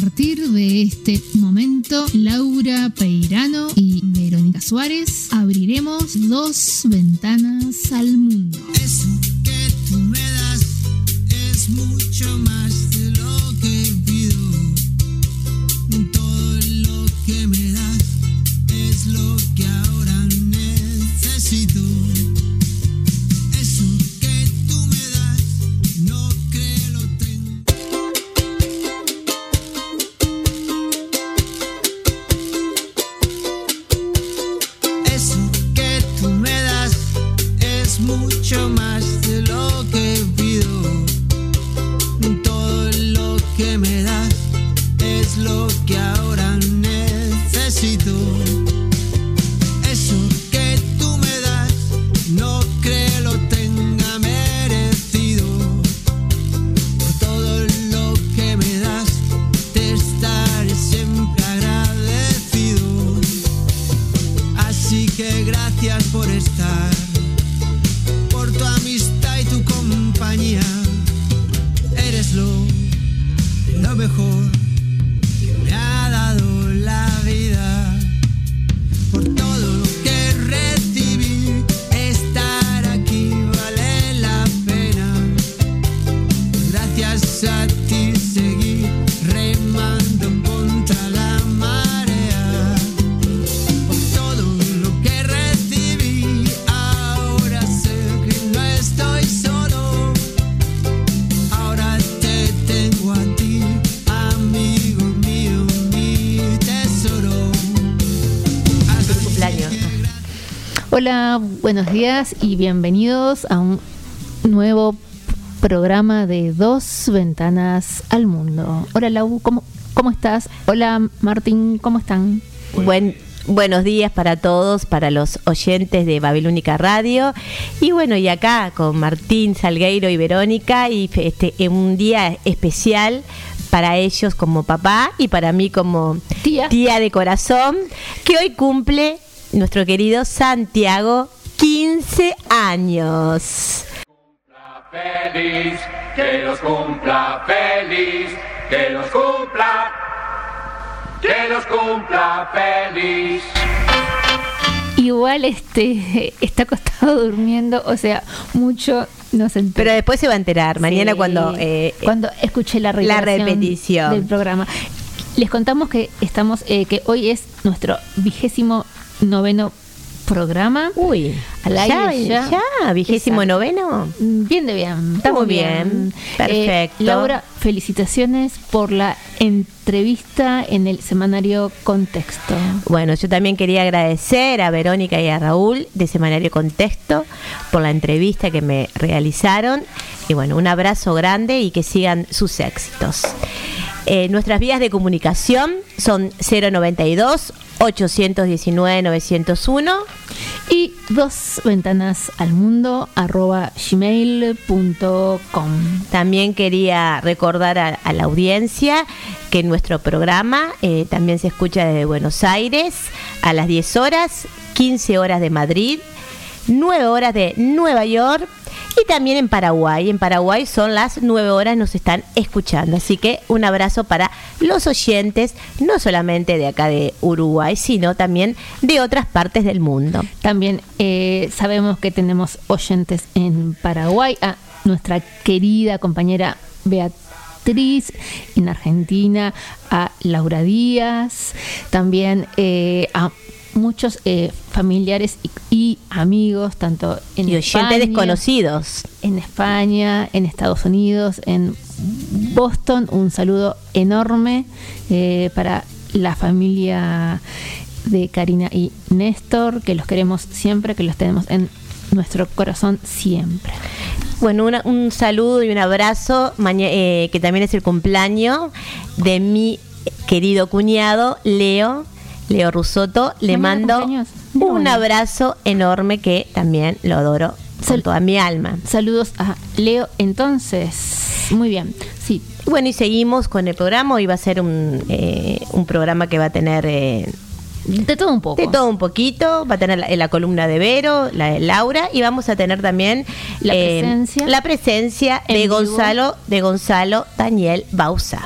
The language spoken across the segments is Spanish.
partir de este momento, Laura Peirano y Verónica Suárez abriremos dos ventanas al mundo. Hola, buenos días y bienvenidos a un nuevo programa de Dos Ventanas al Mundo. Hola Lau, ¿cómo, cómo estás? Hola Martín, ¿cómo están? Buen, buenos días para todos, para los oyentes de Babilónica Radio. Y bueno, y acá con Martín Salgueiro y Verónica, y este, en un día especial para ellos como papá y para mí como Tía. de corazón, que hoy cumple nuestro querido Santiago 15 años. feliz, que los cumpla feliz, que los cumpla, que los cumpla feliz. Igual este está acostado durmiendo, o sea, mucho no se entera. Pero después se va a enterar, mañana Sí, cuando... eh, cuando escuché la, repetición. del programa. Les contamos que estamos, eh, que hoy es nuestro vigésimo noveno programa. Uy, Al ya, aire ya. ya, vigésimo Exacto. noveno. Mm, Bien de bien. Está muy estamos bien, perfecto. Eh, Laura, felicitaciones por la entrevista en el semanario Contexto. Bueno, yo también quería agradecer a Verónica y a Raúl de Semanario Contexto por la entrevista que me realizaron. Y bueno, un abrazo grande y que sigan sus éxitos. Eh, nuestras vías de comunicación son 092 819 901 Y dos ventanas al mundo arroba gmail.com. También quería recordar a, a la audiencia que nuestro programa eh, también se escucha desde Buenos Aires a las 10 horas, 15 horas de Madrid, 9 horas de Nueva York y también en Paraguay. En Paraguay son las 9 horas, nos están escuchando. Así que un abrazo para los oyentes, no solamente de acá de Uruguay, sino también de otras partes del mundo. También eh, sabemos que tenemos oyentes en Paraguay, a nuestra querida compañera Beatriz, en Argentina, a Laura Díaz, también eh, a muchos eh, familiares y, y amigos, tanto en Y oyentes España, desconocidos. en España, en Estados Unidos, en Boston. Un saludo enorme eh, para la familia de Karina y Néstor, que los queremos siempre, que los tenemos en nuestro corazón siempre. Bueno, una- un saludo y un abrazo, eh, que también es el cumpleaños de mi querido cuñado Leo, Leo Rusotto. Le mando un abrazo enorme que también lo adoro con toda mi alma. Saludos a Leo entonces. Muy bien. Sí, bueno, y seguimos con el programa. Hoy va a ser un, eh, un programa que va a tener eh, de todo un poco. de todo un poquito. Va a tener la, la columna de Vero, la de Laura, y vamos a tener también eh, La presencia. la presencia En de vivo. Gonzalo, de Gonzalo Daniel Bausa,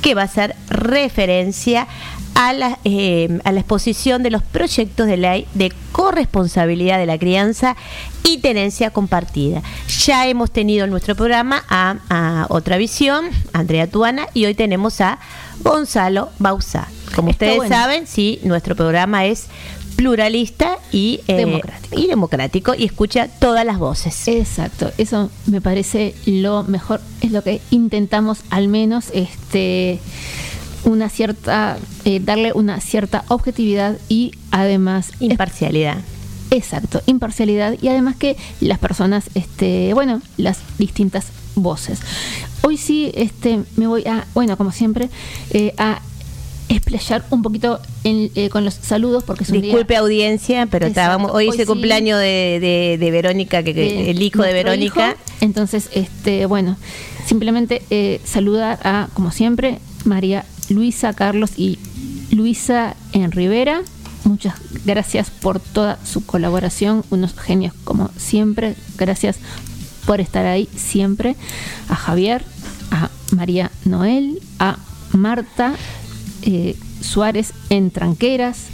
que va a hacer referencia a la, eh, a la exposición de los proyectos de ley de corresponsabilidad de la crianza y tenencia compartida. Ya hemos tenido en nuestro programa a, a Otra Visión, Andrea Tuana, y hoy tenemos a Gonzalo Bausá. Como Está ustedes bueno. saben, sí, nuestro programa es pluralista y, eh, Democrático. y democrático y escucha todas las voces. Exacto, eso me parece lo mejor, es lo que intentamos al menos este una cierta eh, darle una cierta objetividad y además Imparcialidad. exacto, imparcialidad y además que las personas este bueno, las distintas voces. Hoy sí este me voy a bueno, como siempre eh, a explayar un poquito en, eh, con los saludos porque es un día- Disculpe audiencia, pero estábamos, hoy, Hoy es el sí. cumpleaños de, de- de Verónica, que, que- el hijo de Verónica. hijo. Entonces, este, bueno, simplemente eh, saludar a, como siempre, María Luisa Carlos y Luisa en Rivera. Muchas gracias por toda su colaboración, unos genios como siempre. Gracias por estar ahí siempre. A Javier, a María Noel, a Marta eh, Suárez en Tranqueras,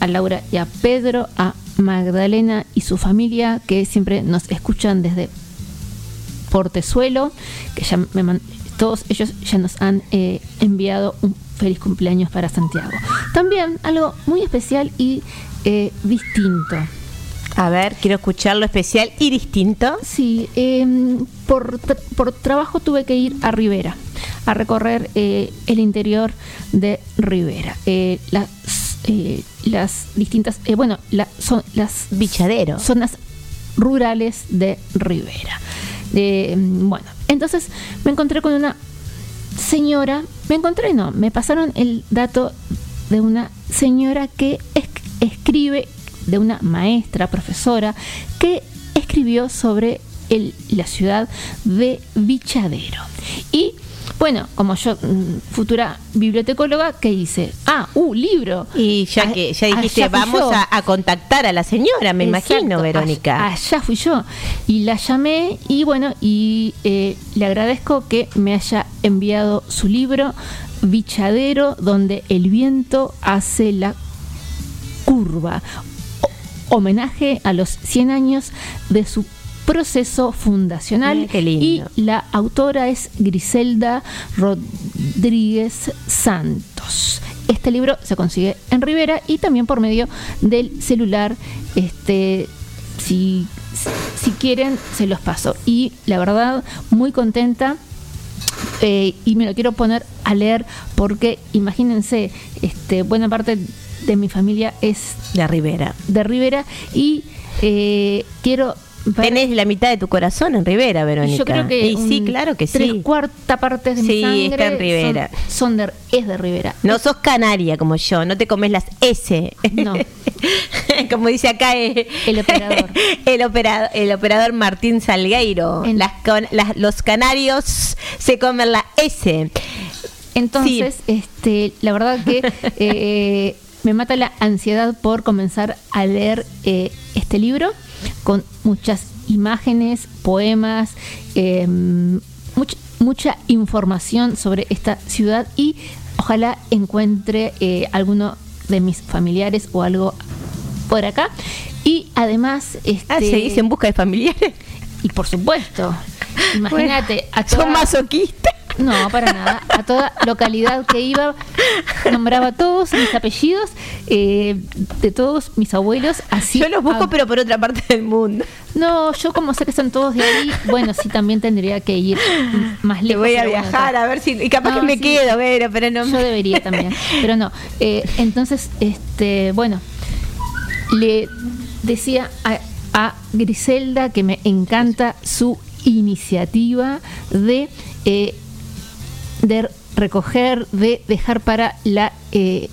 a Laura y a Pedro, a Magdalena y su familia que siempre nos escuchan desde Portezuelo, que ya me todos ellos ya nos han eh, enviado un feliz cumpleaños para Santiago. También algo muy especial y eh, distinto. A ver, quiero escuchar lo especial y distinto. Sí, em, por, tra- por trabajo tuve que ir a Rivera, a recorrer eh, el interior de Rivera. Eh, las, las distintas, bueno, la- son las Bichadero. zonas rurales de Rivera. Bueno, entonces me encontré con una señora, me encontré, no, me pasaron el dato de una señora que es- escribe, de una maestra, profesora, que escribió sobre la ciudad de Bichadero. Y bueno, como yo, mm, futura bibliotecóloga, ¿qué hice? Ah, uh, libro. Y ya Ah, que ya dijiste, vamos a, a contactar a la señora, me Exacto, imagino, Verónica. Allá, allá fui yo. Y la llamé y bueno, y eh, le agradezco que me haya enviado su libro, Bichadero, donde el viento hace la curva. O- homenaje a los 100 años de su proceso fundacional. Mira qué lindo. Y la autora es Griselda Rodríguez Santos. Este libro se consigue en Rivera y también por medio del celular. Este, si, si quieren, se los paso. Y la verdad, muy contenta. eh, y me lo quiero poner a leer porque imagínense, este, buena parte de mi familia es La Rivera. de Rivera y eh, quiero Tenés la mitad de tu corazón en Rivera, Verónica. yo creo que Y sí, claro que tres sí. cuarta partes de mi Sí, sangre está en Rivera. son, son de, es de Rivera No sos canaria como yo, no te comes las S. No. como dice acá eh, El operador. el operador, el operador Martín Salgueiro. En- Las las- los canarios se comen la S. entonces este la verdad que eh, me mata la ansiedad por comenzar a leer eh, este libro con muchas imágenes poemas eh, much- mucha información sobre esta ciudad y ojalá encuentre eh, alguno de mis familiares o algo por acá y además este Ah, se dice en busca de familiares. y por supuesto imagínate a Son toda- masoquistas. No, para nada. A toda localidad que iba, nombraba todos mis apellidos eh, de todos mis abuelos. Así Yo los busco, pero por otra parte del mundo. No, yo como sé que son todos de ahí, bueno, sí también tendría que ir más Le lejos. voy a bueno, viajar a ver si. Y capaz No, que me sí. quedo, pero, pero no Yo debería también, pero no. Eh, entonces, este, bueno, le decía a, a Griselda que me encanta su iniciativa de, eh, de recoger, de dejar para la eh,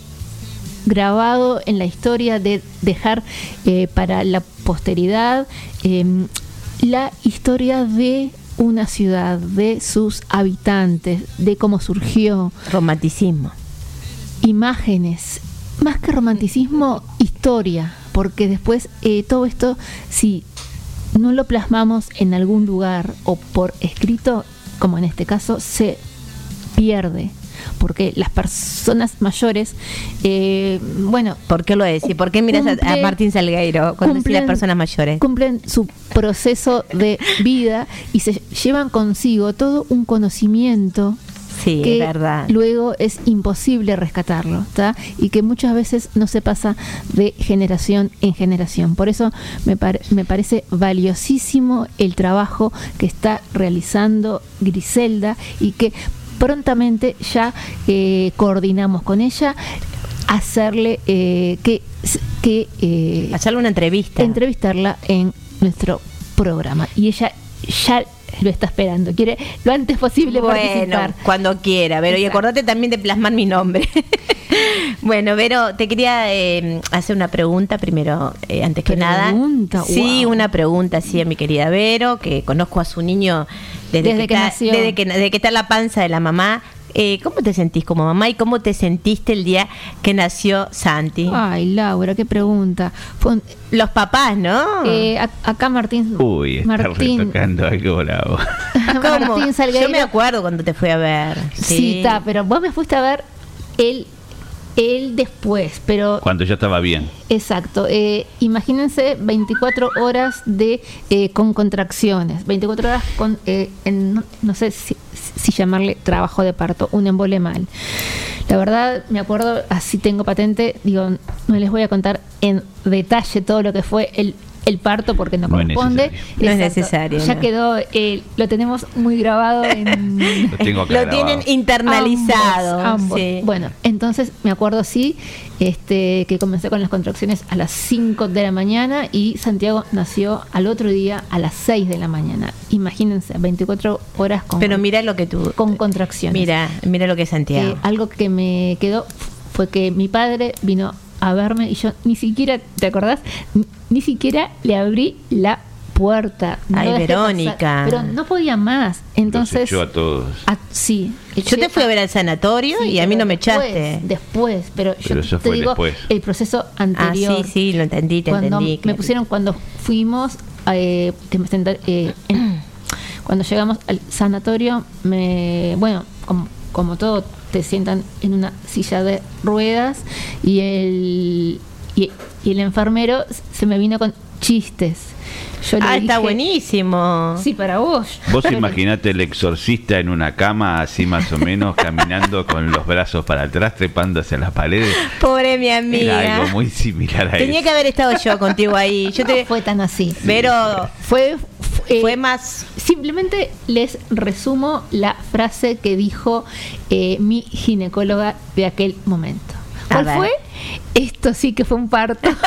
grabado en la historia, de dejar eh, para la posteridad eh, la historia de una ciudad, de sus habitantes, de cómo surgió, Romanticismo. imágenes, más que romanticismo, historia, porque después eh, todo esto, si no lo plasmamos en algún lugar o por escrito, como en este caso, se pierde. porque las personas mayores, eh, bueno, ¿Por qué lo decís? ¿Por qué miras a- Martín Salgueiro cuando decís las personas mayores? cumplen su proceso de vida y se llevan consigo todo un conocimiento Sí, que verdad. luego es imposible rescatarlo, ¿tá? Y que muchas veces no se pasa de generación en generación. Por eso me, pare- me parece valiosísimo el trabajo que está realizando Griselda y que prontamente ya eh, coordinamos con ella hacerle eh, que, que eh, Hacerle una entrevista. entrevistarla en nuestro programa. Y ella ya lo está esperando, quiere lo antes posible bueno, participar. cuando quiera, Vero. Y acordate también de plasmar mi nombre. bueno, Vero, te quería eh, hacer una pregunta primero, eh, antes que nada. Pregunta, Sí, wow. una pregunta, sí, a mi querida Vero, que conozco a su niño desde, Desde que está, nació. Desde que, desde que está en la panza de la mamá. Eh, ¿Cómo te sentís como mamá y cómo te sentiste el día que nació Santi? Ay, Laura, qué pregunta. Fue un- Los papás, ¿no? eh, ac- acá Martín. Uy, está Martín, retocando algo bravo. ¿Cómo? Martín Salgueiro. Yo me acuerdo cuando te fui a ver. Sí, está, pero vos me fuiste a ver él, él después, pero Cuando ya estaba bien. Exacto. Eh, imagínense 24 horas de eh, con contracciones, 24 horas con, eh, en- no, no sé si, si llamarle trabajo de parto, un embole mal. La verdad, me acuerdo, así tengo patente, digo, no les voy a contar en detalle todo lo que fue el, el parto porque no, No es corresponde. necesario. No es necesario, Ya no. quedó, eh, lo tenemos muy grabado en... Lo tengo acá Lo grabado. tienen internalizado. Ambos, ambos. sí. Bueno, entonces me acuerdo sí, este, que comencé con las contracciones a las 5 de la mañana y Santiago nació al otro día a las 6 de la mañana. Imagínense, 24 horas con, Pero mira lo que tú. con contracciones. Mira, mira lo que es Santiago. Eh, algo que me quedó fue que mi padre vino a verme y yo ni siquiera, ¿te acordás? Ni, siquiera le abrí la puerta. No Ay, pasar, Verónica. pero no podía más. Entonces, echó a todos. Ah, sí. Yo te fui a ver al sanatorio Sí, y a mí no me echaste. Después, pero, Pero yo eso te fue digo después. el proceso Ah, anterior. sí, sí, lo entendí, te cuando entendí. me claro. pusieron cuando fuimos eh, eh, en- cuando llegamos al sanatorio me bueno como, como todo te sientan en una silla de ruedas y el y, y el enfermero se me vino con chistes yo le Ah, está dije, buenísimo. sí para vos Vos imaginate el exorcista en una cama, así más o menos, caminando con los brazos para atrás, trepando hacia las paredes. Pobre mi Era amiga. algo muy similar a Tenía eso. que haber estado yo contigo ahí. Yo no te. fue tan así Pero fue eh, fue más. Simplemente les resumo la frase que dijo eh, mi ginecóloga de aquel momento. ¿Cuál fue? Esto sí que fue un parto.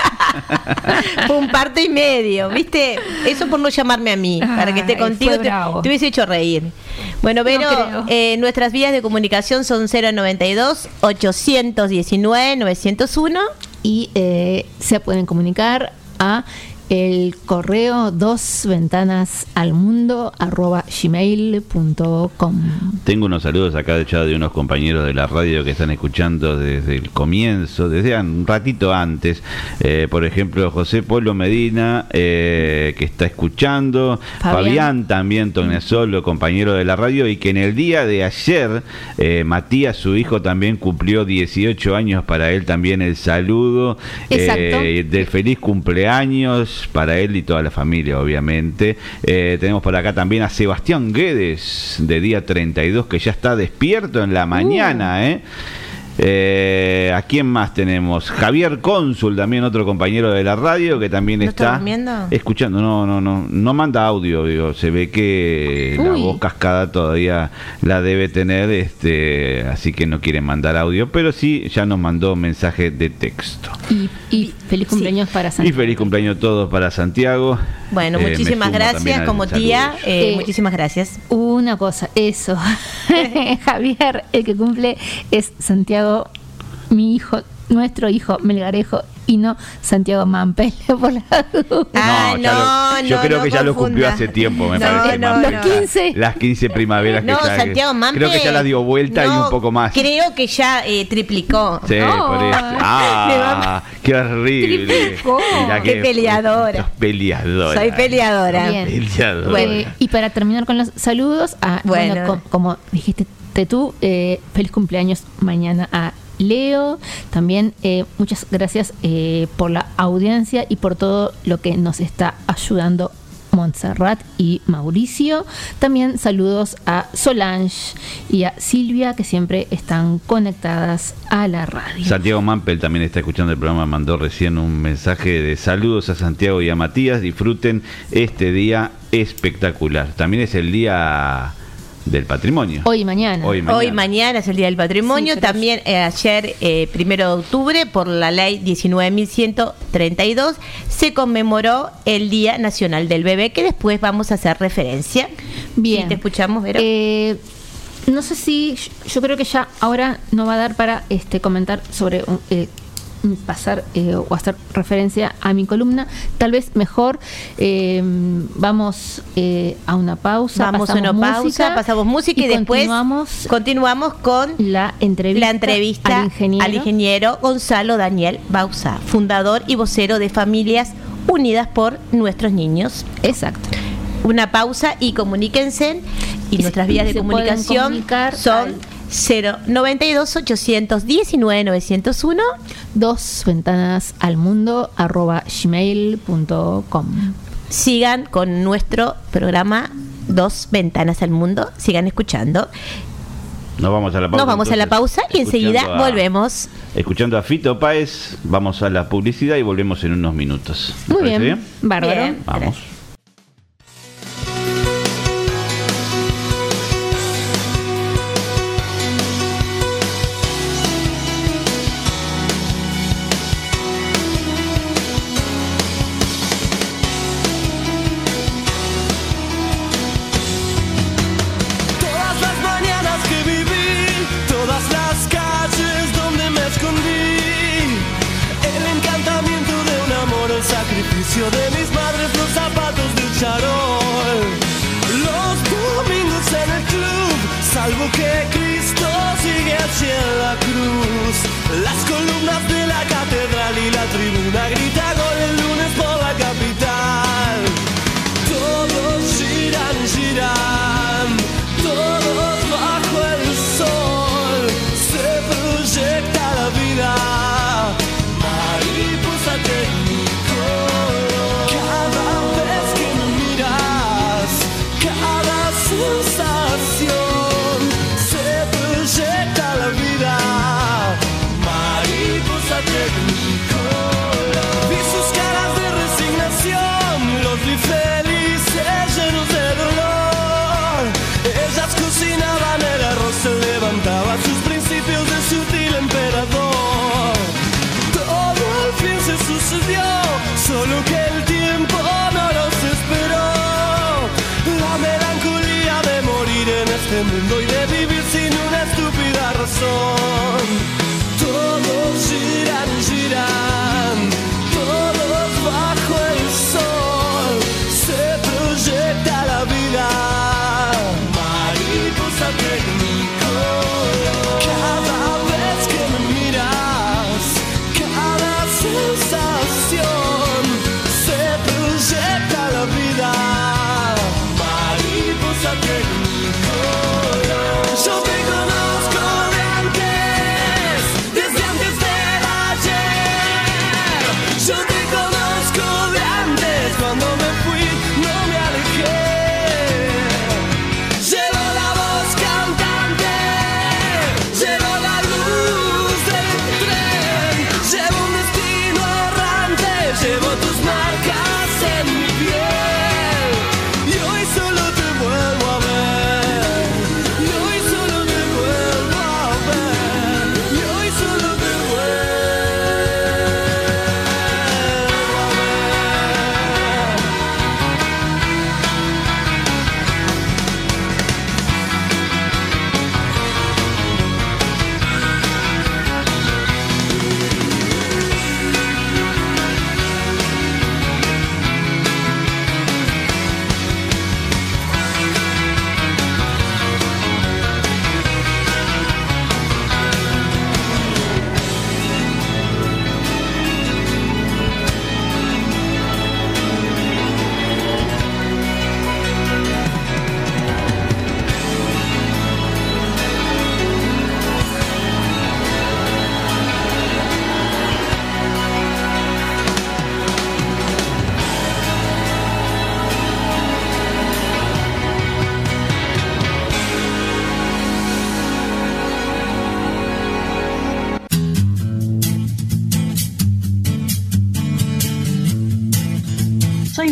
Fue un parto y medio, ¿viste? Eso por no llamarme a mí, para que esté contigo. Te, hubiese hecho reír. Bueno, creo. eh, nuestras vías de comunicación son 092 819 901 y eh, se pueden comunicar a el correo dos ventanas al mundo arroba gmail.com. Tengo unos saludos acá de ya de unos compañeros de la radio que están escuchando desde el comienzo, desde un ratito antes. Eh, por ejemplo, José Polo Medina, eh, que está escuchando. Fabián. Fabián, también Solo, compañero de la radio. Y que en el día de ayer, eh, Matías, su hijo, también cumplió 18 años. Para él también el saludo eh, del feliz cumpleaños para él y toda la familia, obviamente. Eh, tenemos por acá también a Sebastián Guedes, de día 32, que ya está despierto en la mañana, ¿eh? Eh, ¿A quién más tenemos? Javier Cónsul, también otro compañero de la radio que también ¿No está está durmiendo? escuchando. No, no, no, no manda audio, digo. Se ve que la voz cascada todavía la debe tener, este, así que no quiere mandar audio, pero sí ya nos mandó mensaje de texto. Y, y feliz cumpleaños para Y Santiago. feliz cumpleaños todos para Santiago. Bueno, Eh, muchísimas gracias como tía. eh, Eh, muchísimas gracias. Una cosa, eso. Javier, el que cumple es Santiago, mi hijo, nuestro hijo Melgarejo, y no Santiago Mampel por la duda. Ah, no, lo- yo no, creo no que ya lo confunda. cumplió hace tiempo, me No, parece. Mampel. Los 15. Las 15 primaveras No, que ya. Santiago Mampe. Creo que ya la dio vuelta y un poco más. Creo que ya eh, triplicó. Sí, No. por eso. Ah, qué horrible. Triplicó. Mirá Qué peleadora. peleadora. Soy peleadora. Bien. Peleadora. Bueno. Eh, y para terminar con los saludos, a, bueno, Bueno. co- como dijiste tú, eh, feliz cumpleaños mañana a Leo. También eh, muchas gracias eh, por la audiencia y por todo lo que nos está ayudando Montserrat y Mauricio. También saludos a Solange y a Silvia que siempre están conectadas a la radio. Santiago Mampel también está escuchando el programa, mandó recién un mensaje de saludos a Santiago y a Matías. Disfruten este día espectacular. También es el día del patrimonio. Hoy y mañana. Hoy y mañana. Hoy mañana es el Día del Patrimonio. Sí, También eh, ayer, eh, primero de octubre, por la ley 19.132, se conmemoró el Día Nacional del Bebé, que después vamos a hacer referencia. Bien. Te escuchamos, Vero. Eh, no sé si yo creo que ya ahora no va a dar para este comentar sobre eh, pasar eh, o hacer referencia a mi columna. Tal vez mejor eh, vamos eh, a una pausa. Vamos a pasamos una pausa, música pasamos música y, después continuamos continuamos con la entrevista, la entrevista al ingeniero. al ingeniero Gonzalo Daniel Bausa, fundador y vocero de Familias Unidas por Nuestros Niños. Exacto. Una pausa y comuníquense. Y, Y nuestras vías de comunicación son 092 819 901 Dos ventanas al mundo arroba gmail.com. Sigan con nuestro programa Dos Ventanas al Mundo. Sigan escuchando. Nos vamos a la pausa. Nos vamos a la pausa y enseguida a- volvemos. Escuchando a Fito Páez, vamos a la publicidad y volvemos en unos minutos. ¿Les Muy bien. Bárbaro. Bien. Vamos.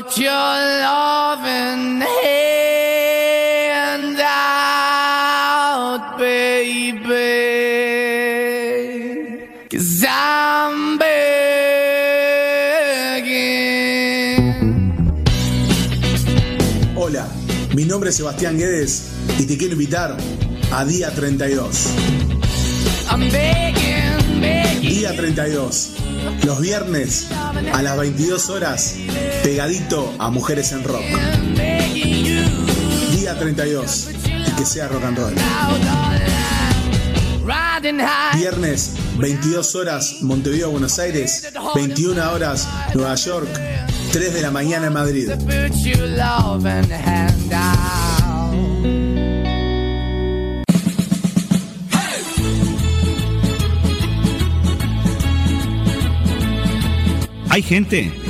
Put your loving hand out, baby. Cause I'm begging. Hola, mi nombre es Sebastián Guedes y te quiero invitar a Día 32. I'm begging, begging. Día 32. Los viernes a las 22 horas, pegadito a Mujeres en Rock. Día 32. Y que sea rock and roll. Viernes, 22 horas, Montevideo, Buenos Aires. 21 horas, Nueva York. 3 de la mañana en Madrid. Hay gente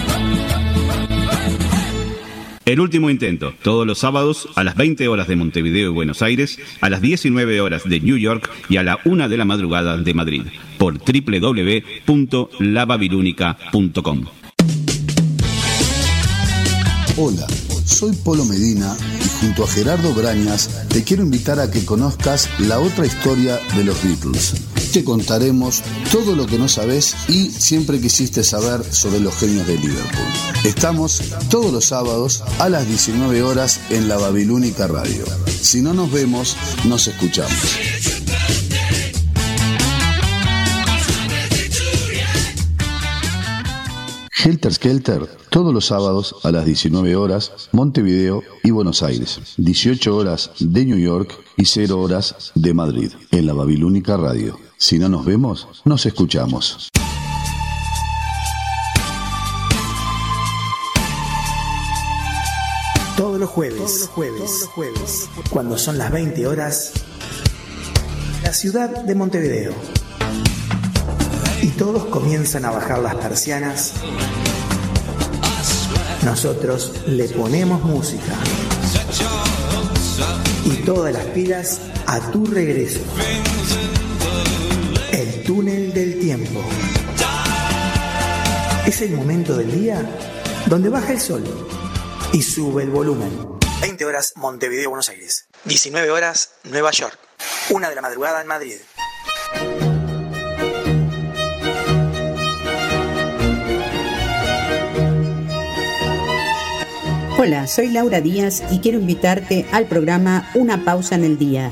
El último intento, todos los sábados a las 20 horas de Montevideo y Buenos Aires, a las 19 horas de New York y a la 1 de la madrugada de Madrid, por www.lababilúnica.com. Hola, soy Polo Medina y junto a Gerardo Brañas te quiero invitar a que conozcas la otra historia de los Beatles. Te contaremos todo lo que no sabes y siempre quisiste saber sobre los genios de Liverpool. Estamos todos los sábados a las 19 horas en la Babilónica Radio. Si no nos vemos, nos escuchamos. Helter Skelter, todos los sábados a las 19 horas, Montevideo y Buenos Aires. 18 horas de New York y 0 horas de Madrid, en la Babilónica Radio. Si no nos vemos, nos escuchamos. Todos los jueves, todos los jueves, cuando son las 20 horas, la ciudad de Montevideo. Y todos comienzan a bajar las persianas. Nosotros le ponemos música. Y todas las pilas a tu regreso. El túnel del tiempo. Es el momento del día donde baja el sol y sube el volumen. 20 horas Montevideo, Buenos Aires. 19 horas Nueva York. Una de la madrugada en Madrid. Hola, soy Laura Díaz y quiero invitarte al programa Una pausa en el día.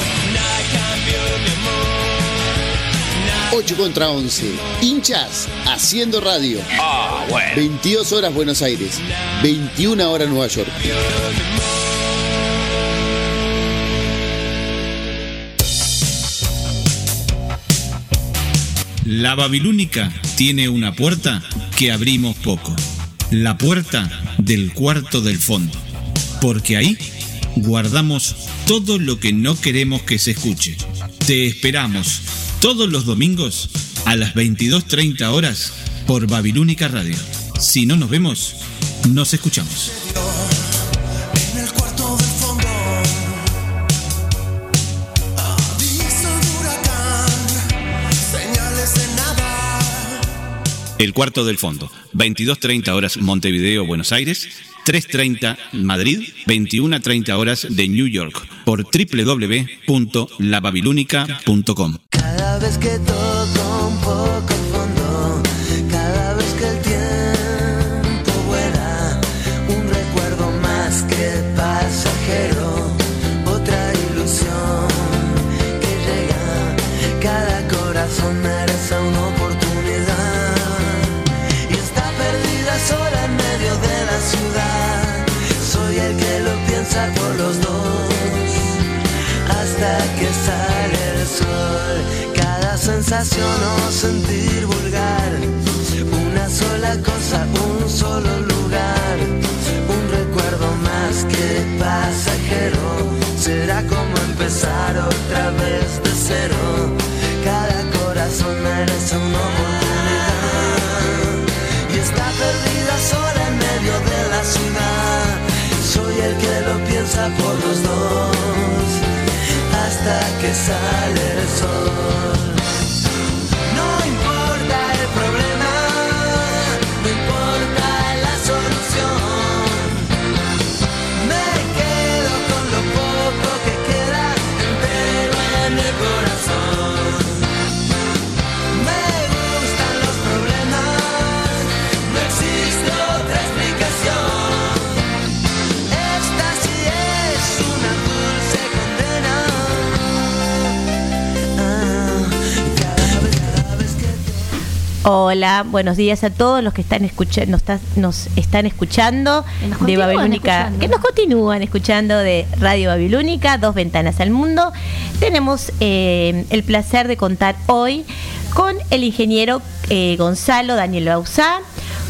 8 contra 11. Hinchas haciendo radio. Ah, bueno. 22 horas Buenos Aires. 21 horas Nueva York. La Babilónica tiene una puerta que abrimos poco. La puerta del cuarto del fondo. Porque ahí guardamos todo lo que no queremos que se escuche. Te esperamos todos los domingos a las 22.30 horas por Babilónica Radio. Si no nos vemos, nos escuchamos. El cuarto del fondo, aviso de huracán, señales de nada. El cuarto del fondo, 22.30 horas Montevideo, Buenos Aires, 3.30 Madrid, 21.30 horas de New York, por www.lababilónica.com. Vez que toco un poco fondo, cada vez que el tiempo vuela, un recuerdo más que pasajero, otra ilusión que llega, cada corazón merece una oportunidad y está perdida sola en medio de la ciudad, soy el que lo piensa por los dos hasta que sale el sol. Sensación o sentir vulgar, una sola cosa, un solo lugar, un recuerdo más que pasajero. Será como empezar otra vez de cero. Cada corazón merece una oportunidad y está perdida sola en medio de la ciudad. Soy el que lo piensa por los dos hasta que sale el sol. Hola, buenos días a todos los que están escuchando, nos, está- nos están escuchando nos de Babilónica, escuchando. que nos continúan escuchando de Radio Babilónica, dos ventanas al mundo. Tenemos eh, el placer de contar hoy con el ingeniero eh, Gonzalo Daniel Bauzá,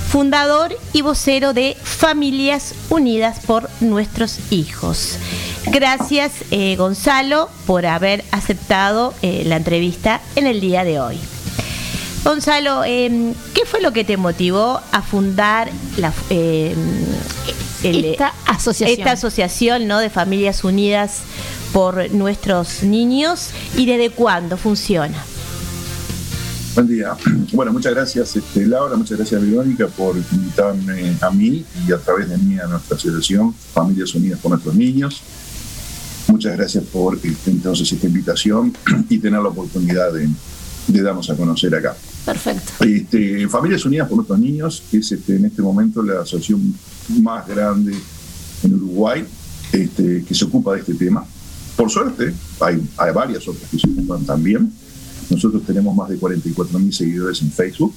fundador y vocero de Familias Unidas por Nuestros Hijos. Gracias, eh, Gonzalo, por haber aceptado eh, la entrevista en el día de hoy. Gonzalo, eh, ¿qué fue lo que te motivó a fundar la, eh, el- Esta asociación. esta asociación ¿no? de Familias Unidas por Nuestros Niños y desde cuándo funciona? Buen día. Bueno, muchas gracias este, Laura, muchas gracias Verónica por invitarme a mí y a través de mí a nuestra asociación Familias Unidas por Nuestros Niños. Muchas gracias por este, entonces esta invitación y tener la oportunidad de, de darnos a conocer acá. Perfecto. Este, Familias Unidas por Nuestros Niños es este, en este momento la asociación más grande en Uruguay este, que se ocupa de este tema. Por suerte, hay, hay varias otras que se ocupan también. Nosotros tenemos más de 44 mil seguidores en Facebook.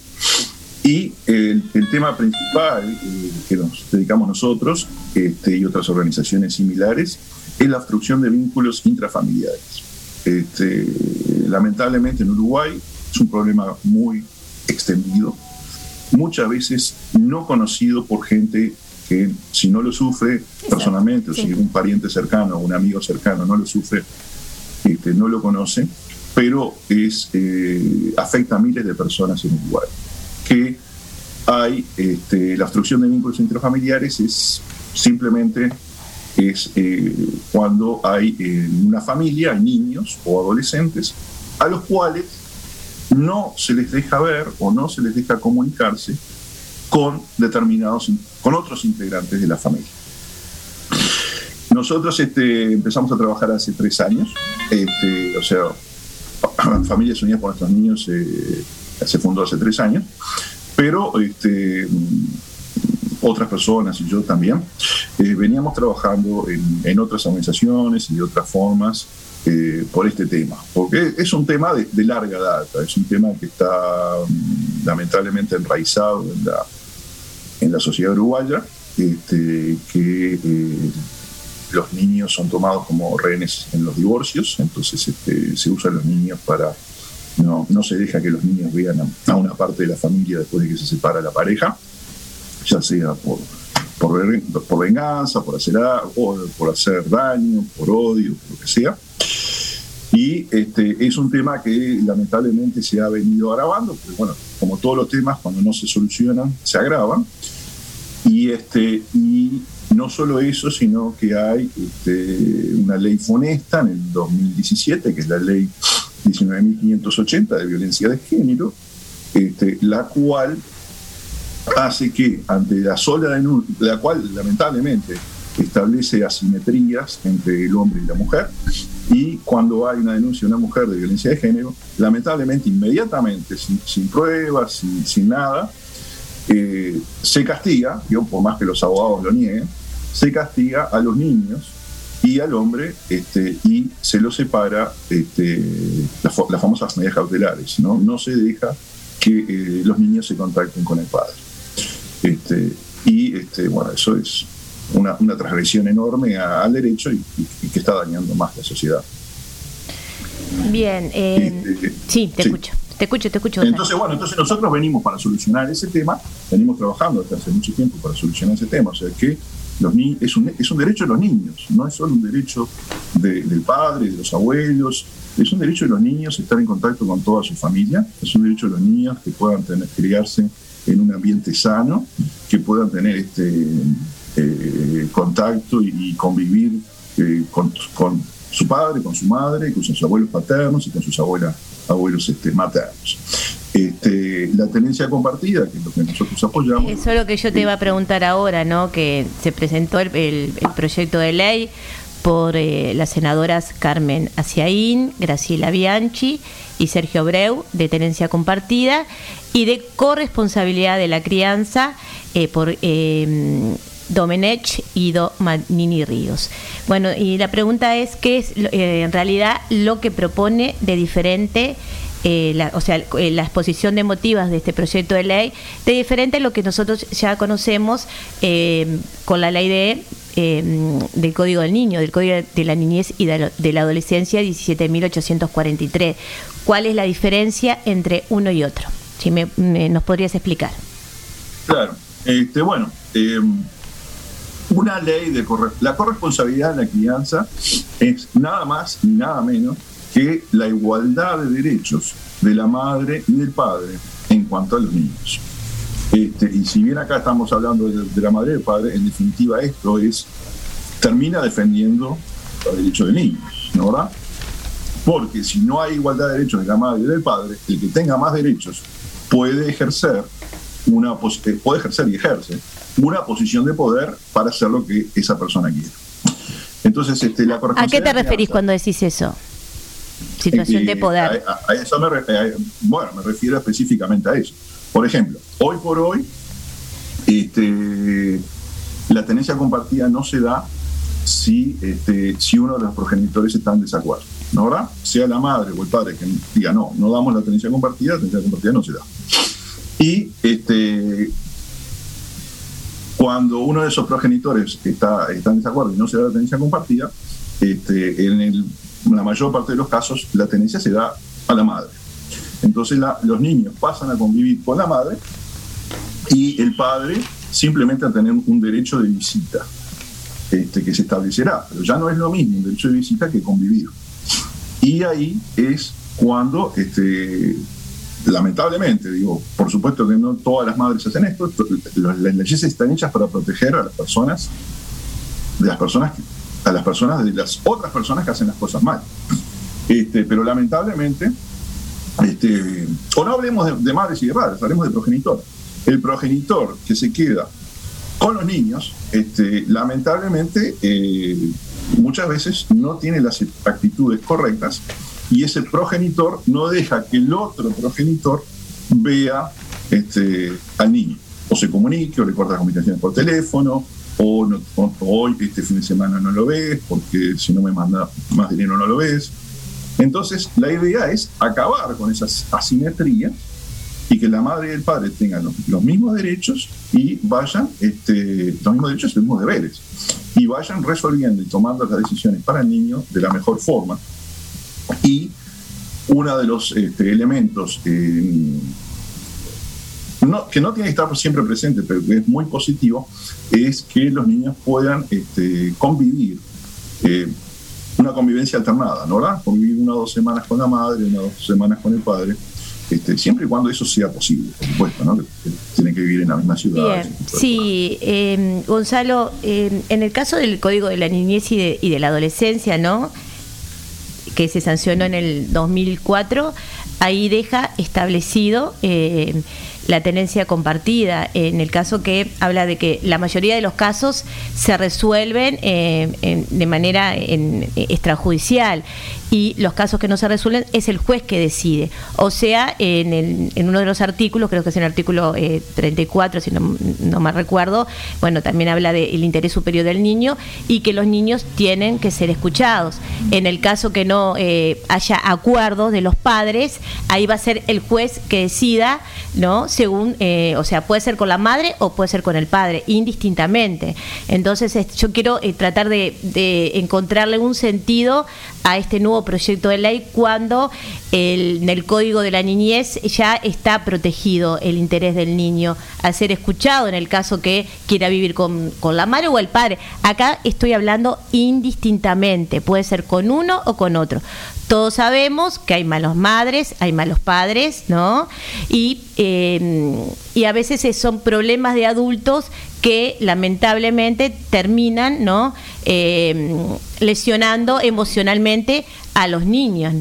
Y el, el tema principal eh, que nos dedicamos nosotros este, y otras organizaciones similares es la obstrucción de vínculos intrafamiliares. Este, lamentablemente en Uruguay es un problema muy extendido, muchas veces no conocido por gente que si no lo sufre personalmente, o si un pariente cercano o un amigo cercano no lo sufre, este, no lo conoce, pero es, eh, afecta a miles de personas en Uruguay. Que hay este, la obstrucción de vínculos intrafamiliares es simplemente es eh, cuando hay en una familia hay niños o adolescentes a los cuales no se les deja ver o no se les deja comunicarse con determinados con otros integrantes de la familia. Nosotros este, empezamos a trabajar hace tres años, este, o sea, Familias Unidas por Nuestros Niños eh, se fundó hace tres años, pero este, otras personas y yo también eh, veníamos trabajando en, en otras organizaciones y de otras formas eh, por este tema, porque es un tema de, larga data, es un tema que está mm, lamentablemente enraizado en la, en la sociedad uruguaya, este, que eh, los niños son tomados como rehenes en los divorcios, entonces este, se usan los niños para... No, no se deja que los niños vean a, a una parte de la familia después de que se separa la pareja, ya sea por, por, venganza, por hacer, por hacer daño, por odio, por lo que sea. Y este, es un tema que lamentablemente se ha venido agravando, porque bueno, como todos los temas, cuando no se solucionan, se agravan. Y, este, y no solo eso, sino que hay este, una ley funesta en el 2017, que es la ley 19.580 de violencia de género, este, la cual hace que ante la sola denuncia, la cual lamentablemente establece asimetrías entre el hombre y la mujer, y cuando hay una denuncia de una mujer de violencia de género, lamentablemente inmediatamente, sin, pruebas, sin, nada, eh, se castiga, yo, por más que los abogados lo nieguen, se castiga a los niños y al hombre este, y se los separa este, las famosas medidas cautelares. ¿no? no se deja que eh, los niños se contacten con el padre. Este, y este, bueno, eso es una, una transgresión enorme a- al derecho y, y- y que está dañando más la sociedad. Bien, eh, sí, te sí. escucho. Te escucho, te escucho. Entonces, bueno, entonces nosotros venimos para solucionar ese tema, venimos trabajando desde hace mucho tiempo para solucionar ese tema, o sea que los ni es, un, es un derecho de los niños, no es solo un derecho de- del padre, de los abuelos, es un derecho de los niños estar en contacto con toda su familia, es un derecho de los niños que puedan tener, criarse en un ambiente sano, que puedan tener este eh, contacto y, convivir eh, con, su padre, con su madre, con sus abuelos paternos y con sus abuelas, abuelos este, maternos. Este, la tenencia compartida, que es lo que nosotros apoyamos, Eso es lo que yo te iba a preguntar ahora, ¿no? Que se presentó el proyecto de ley por eh, las senadoras Carmen Aciaín, Graciela Bianchi y Sergio Breu, de tenencia compartida, y de corresponsabilidad de la crianza eh, por eh, Domenech y Do Manini Ríos. Bueno, y la pregunta es, ¿qué es eh, en realidad lo que propone de diferente la, o sea, la exposición de motivos de este proyecto de ley, de diferente a lo que nosotros ya conocemos con la ley de eh, del Código del Niño, del Código de la Niñez y de la, Adolescencia 17.843. ¿Cuál es la diferencia entre uno y otro? Si me, nos podrías explicar. Claro, este, bueno, eh, una ley de la corresponsabilidad en la crianza es nada más ni nada menos que la igualdad de derechos de la madre y del padre en cuanto a los niños. Este, y si bien acá estamos hablando de, de la madre y del padre, en definitiva esto es termina defendiendo los derechos de niños, ¿no verdad? Porque si no hay igualdad de derechos de la madre y del padre, el que tenga más derechos puede ejercer una eh, puede ejercer y ejerce una posición de poder para hacer lo que esa persona quiere. Entonces, este, la ¿A qué te referís cuando decís eso? Situación eh, de poder. A, a- a eso me re- eh, bueno, me refiero específicamente a eso. Por ejemplo, hoy por hoy, este, la tenencia compartida no se da si, este, si uno de los progenitores está en desacuerdo, ¿no verdad? Sea la madre o el padre que diga no, no damos la tenencia compartida, la tenencia compartida no se da. Y este, cuando uno de esos progenitores está, en desacuerdo y no se da la tenencia compartida, este, en la mayor parte de los casos la tenencia se da a la madre. Entonces la- los niños pasan a convivir con la madre y el padre simplemente a tener un derecho de visita este, que se establecerá. Pero ya no es lo mismo un derecho de visita que convivir. Y ahí es cuando, este, lamentablemente, digo, por supuesto que no todas las madres hacen esto, to- las las leyes están hechas para proteger a las personas, de las personas, que- a las personas de las otras personas que hacen las cosas mal. Este, pero lamentablemente, este, o no hablemos de, madres y de padres, hablemos de progenitor. El progenitor que se queda con los niños, este, lamentablemente, eh, muchas veces no tiene las actitudes correctas y ese progenitor no deja que el otro progenitor vea este, al niño. O se comunique, o le corta las comunicaciones por teléfono, o, no- o hoy este fin de semana no lo ves, porque si no me manda más dinero no lo ves. Entonces, la idea es acabar con esas asimetrías y que la madre y el padre tengan los, mismos derechos y vayan, este, los mismos derechos y los mismos deberes, y vayan resolviendo y tomando las decisiones para el niño de la mejor forma. Y uno de los este, elementos eh, que no tiene que estar siempre presente, pero que es muy positivo, es que los niños puedan este, convivir, eh, una convivencia alternada, ¿no verdad? Convivir una o dos semanas con la madre, una o dos semanas con el padre, este, siempre y cuando eso sea posible, por supuesto, ¿no? Tienen que vivir en la misma ciudad. Bien, sí, eh, Gonzalo, eh, en el caso del Código de la Niñez y de, y de la Adolescencia, ¿no? que se sancionó en el 2004, ahí deja establecido eh, la tenencia compartida, en el caso que habla de que la mayoría de los casos se resuelven eh, en- de manera en- extrajudicial y los casos que no se resuelven es el juez que decide. O sea, en, en uno de los artículos, creo que es en el artículo eh, 34, si no, no mal recuerdo, bueno, también habla del interés superior del niño y que los niños tienen que ser escuchados. En el caso que no eh, haya acuerdos de los padres, ahí va a ser el juez que decida, ¿no? Según, eh, o sea, puede ser con la madre o puede ser con el padre, indistintamente. Entonces, es- yo quiero eh, tratar de, de encontrarle un sentido a este nuevo proyecto de ley cuando el- en el Código de la Niñez ya está protegido el interés del niño al ser escuchado en el caso que quiera vivir con, con la madre o el padre. Acá estoy hablando indistintamente, puede ser con uno o con otro. Todos sabemos que hay malos madres, hay malos padres, ¿no? Y, eh, y a veces es- son problemas de adultos que lamentablemente terminan, ¿no? Eh, lesionando emocionalmente a los niños.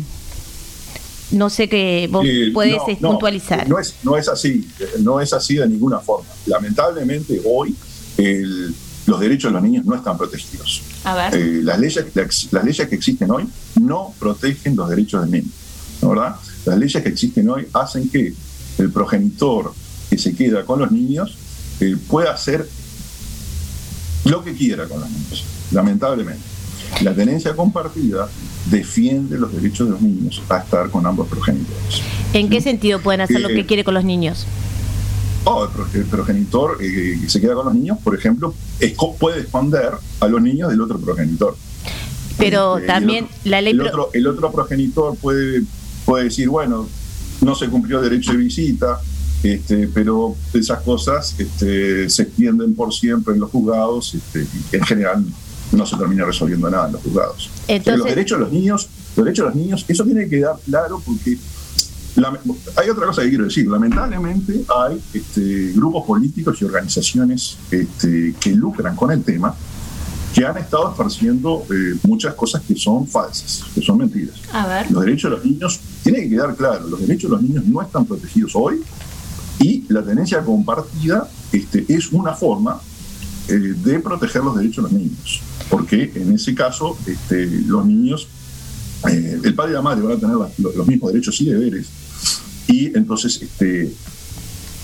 No sé qué vos Eh, puedes no, eh, no, puntualizar. No es, no es así, no es así de ninguna forma. Lamentablemente hoy el- los derechos de los niños no están protegidos. A ver. Eh, las, leyes, las, las leyes que existen hoy no protegen los derechos del niño, ¿no verdad? Las leyes que existen hoy hacen que el progenitor que se queda con los niños eh, pueda hacer lo que quiera con los niños, lamentablemente. La tenencia compartida defiende los derechos de los niños a estar con ambos progenitores. ¿En qué sentido pueden hacer lo Eh, que quiere con los niños? Oh, el pro- el progenitor eh, que se queda con los niños, por ejemplo, puede esconder a los niños del otro progenitor. Pero Eh, también otro- la ley... El otro, el otro progenitor puede, puede decir, bueno, no se cumplió el derecho de visita, este, pero esas cosas este, se extienden por siempre en los juzgados este, y en general no se termina resolviendo nada en los juzgados. O sea, Entonces- los derechos de los niños, los derechos de los niños, eso tiene que quedar claro porque la- hay otra cosa que quiero decir. Lamentablemente hay este, grupos políticos y organizaciones este, que lucran con el tema que han estado esparciendo eh, muchas cosas que son falsas, que son mentiras. A ver. Los derechos de los niños, tiene que quedar claro, los derechos de los niños no están protegidos hoy y la tenencia compartida este, es una forma eh, de proteger los derechos de los niños. Porque en ese caso, este, los niños, eh, el padre y la madre van a tener los mismos derechos y deberes. Y entonces este,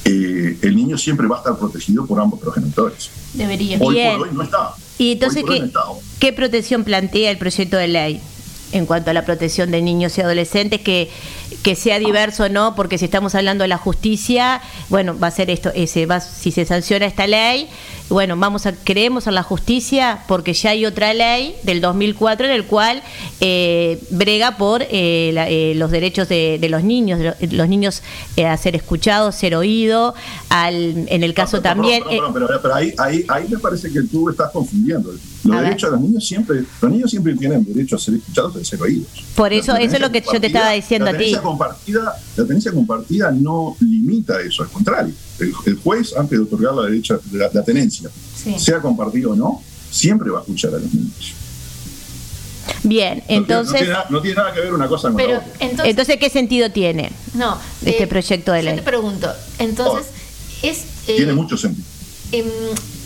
eh, el niño siempre va a estar protegido por ambos progenitores. Debería. Hoy Bien. por hoy no está. Y entonces, Hoy por hoy ¿qué, no está. qué protección plantea el proyecto de ley en cuanto a la protección de niños y adolescentes? Que, que sea diverso o no, porque si estamos hablando de la justicia, bueno, va a ser esto, ese, va, si se sanciona esta ley, bueno, vamos a, creemos en la justicia porque ya hay otra ley del 2004 en el cual eh, brega por eh, la- eh, los derechos de, de los niños, de lo- los niños eh, a ser escuchados, ser oídos, en el caso Perdón, también... perdón, perdón, pero, pero ahí, ahí, ahí me parece que tú estás confundiendo. Los A ver. derechos de los niños siempre, los niños siempre tienen derecho a ser escuchados y a ser oídos. Por eso, La eso es lo que yo te estaba diciendo la a ti. tenencia Compartida, la tenencia compartida no limita eso, al contrario. El, el juez, antes de otorgar la, derecha, la, la tenencia, Sí. sea compartido o no, siempre va a escuchar a los niños. Bien, No tiene- entonces... No tiene, nada- no tiene nada que ver una cosa con la Pero otra. entonces, Entonces, ¿qué sentido tiene no, este eh, proyecto de yo ley? te pregunto, entonces es eh, Tiene mucho sentido. Em,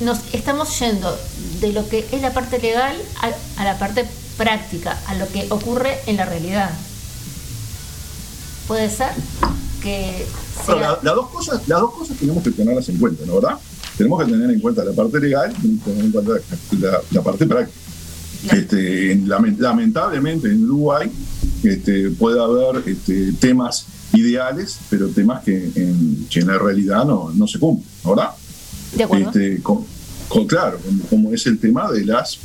nos estamos yendo de lo que es la parte legal a, a la parte práctica, a lo que ocurre en la realidad. puede ser que sea- las dos cosas, las dos cosas tenemos que tenerlas en cuenta, ¿no verdad? Tenemos que tener en cuenta la parte legal y tener en cuenta la, la parte práctica. Este, en- lament- lamentablemente en Uruguay este, puede haber este, temas ideales, pero temas que en, que en la realidad no, no se cumplen, ¿no ¿verdad? De acuerdo. Este, con, con- claro, como, es el tema de las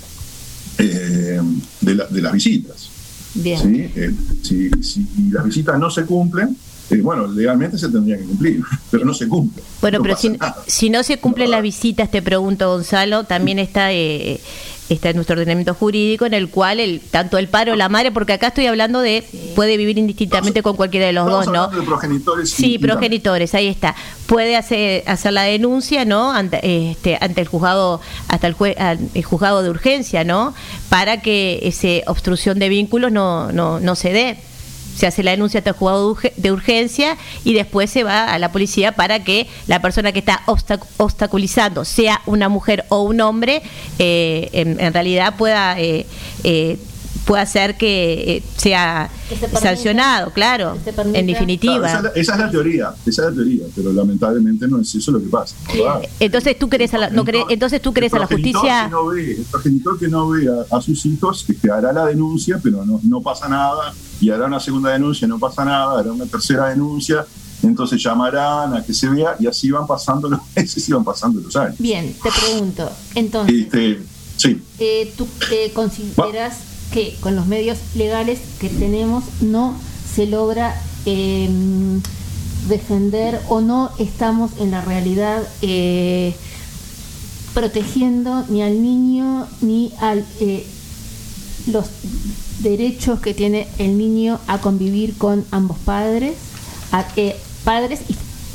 eh, de, la- de las visitas. Bien. ¿sí? Eh, si, si las visitas no se cumplen, eh, bueno, legalmente se tendrían que cumplir, pero no se cumplen. Bueno, No pero si, si no se cumplen las visitas, te pregunto, Gonzalo, también está eh, está en nuestro ordenamiento jurídico en el cual el tanto el padre o la madre, porque acá estoy hablando de puede vivir indistintamente con cualquiera de los dos, ¿no? de progenitores. Sí, progenitores, ahí está. Puede hacer, hacer la denuncia, ¿no? Ante, este, ante el juzgado, hasta el, jue- el juzgado de urgencia, ¿no? Para que esa obstrucción de vínculos no, no, no se dé. Se hace la denuncia ante el juzgado de urge- de urgencia y después se va a la policía para que la persona que está obstac- obstaculizando, sea una mujer o un hombre, eh, en, realidad pueda eh, eh, pueda hacer que eh, sea Que se permita. sancionado, claro, Que se permita. en definitiva. Claro, esa, es la, esa es la teoría, esa es la teoría, pero lamentablemente no es eso lo que pasa. ¿verdad? Entonces tú crees a la, no crees, entonces tú crees a la justicia. que no ve- el progenitor que no ve a, a sus hijos este, hará la denuncia, pero no, no pasa nada, y hará una segunda denuncia, no pasa nada, hará una tercera denuncia, entonces llamarán a que se vea, y así van pasando los meses y van pasando los años. Bien, te pregunto, entonces, Este, sí, eh, ¿tú eh, consideras que con los medios legales que tenemos no se logra eh, defender o no estamos en la realidad eh, protegiendo ni al niño ni al eh, los derechos que tiene el niño a convivir con ambos padres, a, eh, padres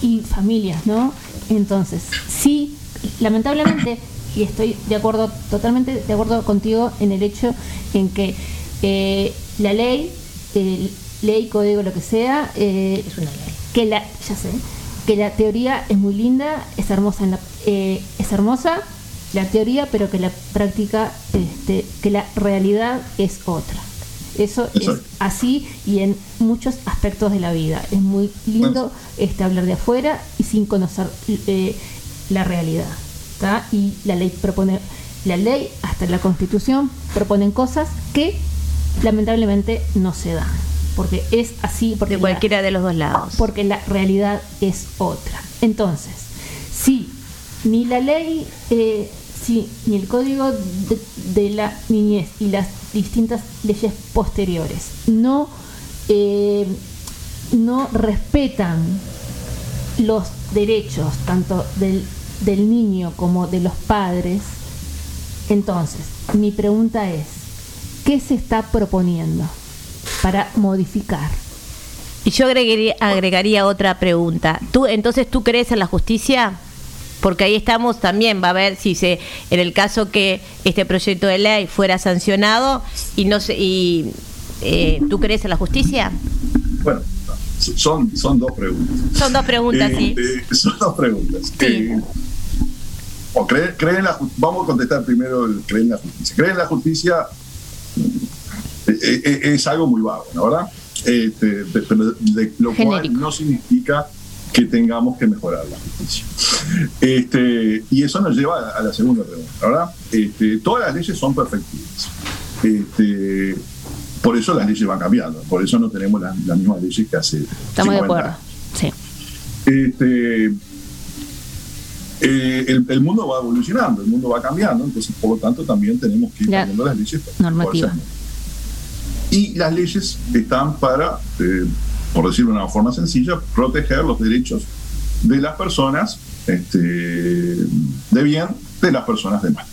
y, y familias, ¿no? Entonces, sí, lamentablemente, y estoy de acuerdo, totalmente de acuerdo contigo en el hecho en que eh, la ley, eh, ley, código, lo que sea, eh, que la, ya sé, que la teoría es muy linda, es hermosa en la, eh, es hermosa la teoría, pero que la práctica, este, que la realidad es otra. Eso es así y en muchos aspectos de la vida. Es muy lindo este, hablar de afuera y sin conocer eh, la realidad. Y la ley propone, la ley hasta la constitución proponen cosas que lamentablemente no se dan. Porque es así, porque De cualquiera de los dos lados. porque la realidad es otra. Entonces, si ni la ley, eh, si ni el código de, de la niñez y las distintas leyes posteriores no, eh, no respetan los derechos tanto del, del niño como de los padres, entonces mi pregunta es, ¿qué se está proponiendo para modificar? Y yo agregaría, agregaría otra pregunta. ¿Tú, entonces, ¿tú crees en la justicia? Porque ahí estamos también, va a ver si se, en el caso que este proyecto de ley fuera sancionado y no se, y eh, ¿tú crees en la justicia? bueno, son, son dos preguntas. Son dos preguntas, Eh, sí. eh, son dos preguntas. Eh, o cree- cree en la vamos a contestar primero el cree en la justicia. Cree en la justicia eh, eh, es algo muy vago, ¿no verdad? Este, pero de- lo cual no significa que tengamos que mejorar la justicia. Este, y eso nos lleva a la segunda pregunta, ¿verdad? Este, todas las leyes son perfectivas. Este, por eso las leyes van cambiando, por eso no tenemos las, las mismas leyes que hace Estamos de 50 acuerdo. años. Sí. Este, eh, el, el mundo va evolucionando, el mundo va cambiando, entonces por lo tanto también tenemos que ir cambiando las leyes. para normativa. poder ser- Y las leyes están para, eh, por decirlo de una forma sencilla, proteger los derechos de las personas este, de bien de las personas de mal.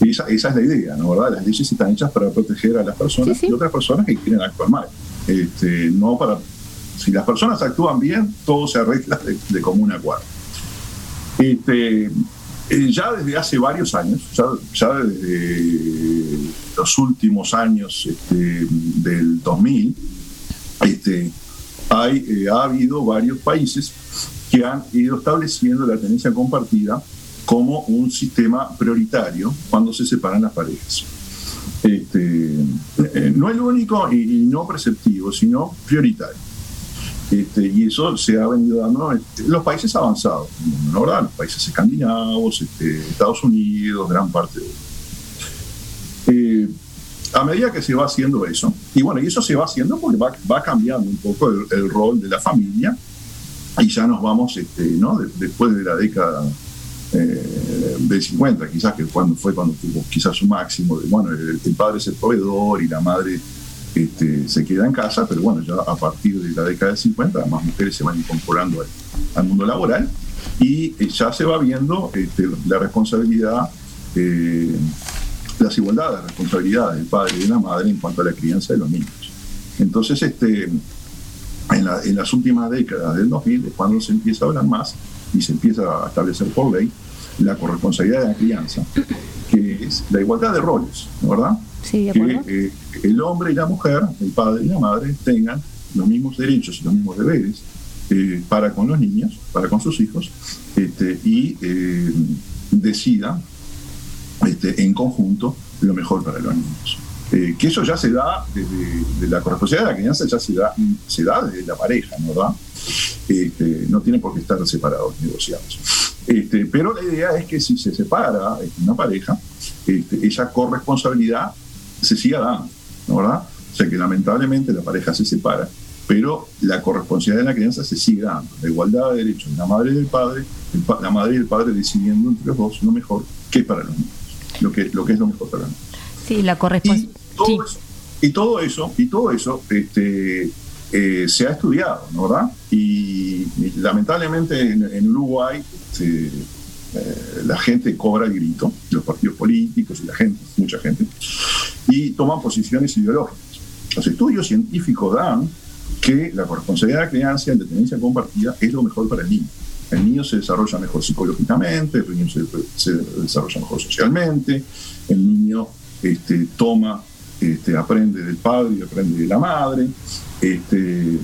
Esa, esa es la idea, ¿no? ¿verdad? Las leyes están hechas para proteger a las personas y otras personas que quieren actuar mal. Este, no para. Si las personas actúan bien, todo se arregla de, de común acuerdo. Este, eh, ya desde hace varios años, ya, desde los últimos años este, del 2000, este, eh, ha habido varios países que han ido estableciendo la tenencia compartida como un sistema prioritario cuando se separan las parejas. Este, eh, no el único y, y no preceptivo, sino prioritario. Este, y eso se ha venido dando en los países avanzados, ¿no? ¿verdad? Los países escandinavos, este, Estados Unidos, gran parte de eh, a medida que se va haciendo eso, y bueno, y eso se va haciendo porque va, va cambiando un poco el, rol de la familia, y ya nos vamos, este, después de la década eh, del 50, quizás que cuando fue cuando tuvo quizás su máximo, de, bueno, el padre es el proveedor y la madre este, se queda en casa, pero bueno, ya a partir de la década del 50 más mujeres se van incorporando al, al mundo laboral y eh, ya se va viendo este, la responsabilidad, eh, las igualdades de responsabilidades del padre y de la madre en cuanto a la crianza de los niños. Entonces, este, en, la- en las últimas décadas del 2000 es cuando se empieza a hablar más y se empieza a establecer por ley la corresponsabilidad de la crianza, que es la igualdad de roles, ¿no ¿verdad? Sí, de que eh, el hombre y la mujer, el padre y la madre, tengan los mismos derechos y los mismos deberes eh, para con los niños, para con sus hijos, este, y eh, decidan este, en conjunto lo mejor para los niños. Eh, que eso ya se da desde de la corresponsabilidad de la crianza, ya se da, se da desde la pareja, ¿no ¿verdad? Este, no tienen por qué estar separados, negociados. Este, pero la idea es que si se separa una pareja, esa corresponsabilidad se siga dando, ¿no ¿verdad? O sea que lamentablemente la pareja se separa, pero la corresponsabilidad de la crianza se sigue dando. La igualdad de derechos de la madre y del padre, el pa- la madre y el padre decidiendo entre los dos lo mejor que es para los niños, lo que, lo que es lo mejor para los niños. Sí, la corresponsabilidad. Y todo eso, y todo eso este, eh, se ha estudiado, ¿no verdad? Y, y lamentablemente en, en Uruguay este, eh, la gente cobra el grito, los partidos políticos y la gente, mucha gente, y toman posiciones ideológicas. Los estudios científicos dan que la corresponsabilidad de la crianza en dependencia compartida es lo mejor para el niño. El niño se desarrolla mejor psicológicamente, el niño se, desarrolla mejor socialmente, el niño este, toma, este, aprende del padre y aprende de la madre. Este,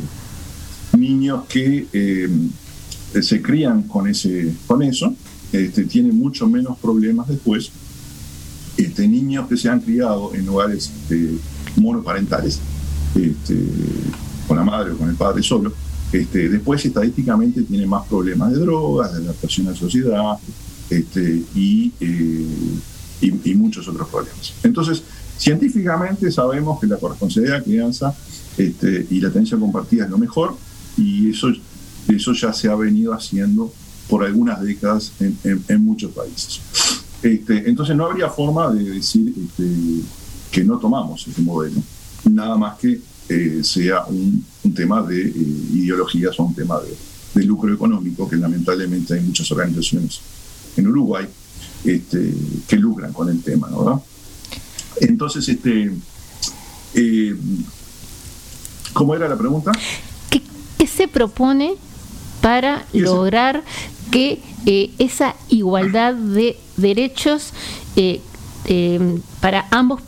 niños que eh, se crían con, ese, con eso este, tienen mucho menos problemas después. Este, niños que se han criado en hogares este, monoparentales, este, con la madre o con el padre solo, este, después estadísticamente tienen más problemas de drogas, de adaptación a la sociedad este, y, eh, y, muchos otros problemas. Entonces, científicamente sabemos que la corresponsabilidad de crianza y la tenencia compartida es lo mejor y eso, eso ya se ha venido haciendo por algunas décadas en, en- en muchos países. Este, entonces no habría forma de decir este, que no tomamos ese modelo, nada más que eh, sea un, un tema de eh, ideologías o un tema de, de lucro económico, que lamentablemente hay muchas organizaciones en Uruguay este, que lucran con el tema, ¿no? ¿verdad? Entonces, este, eh, ¿cómo era la pregunta? ¿Qué se propone para lograr que eh, esa igualdad de derechos eh, eh, para ambos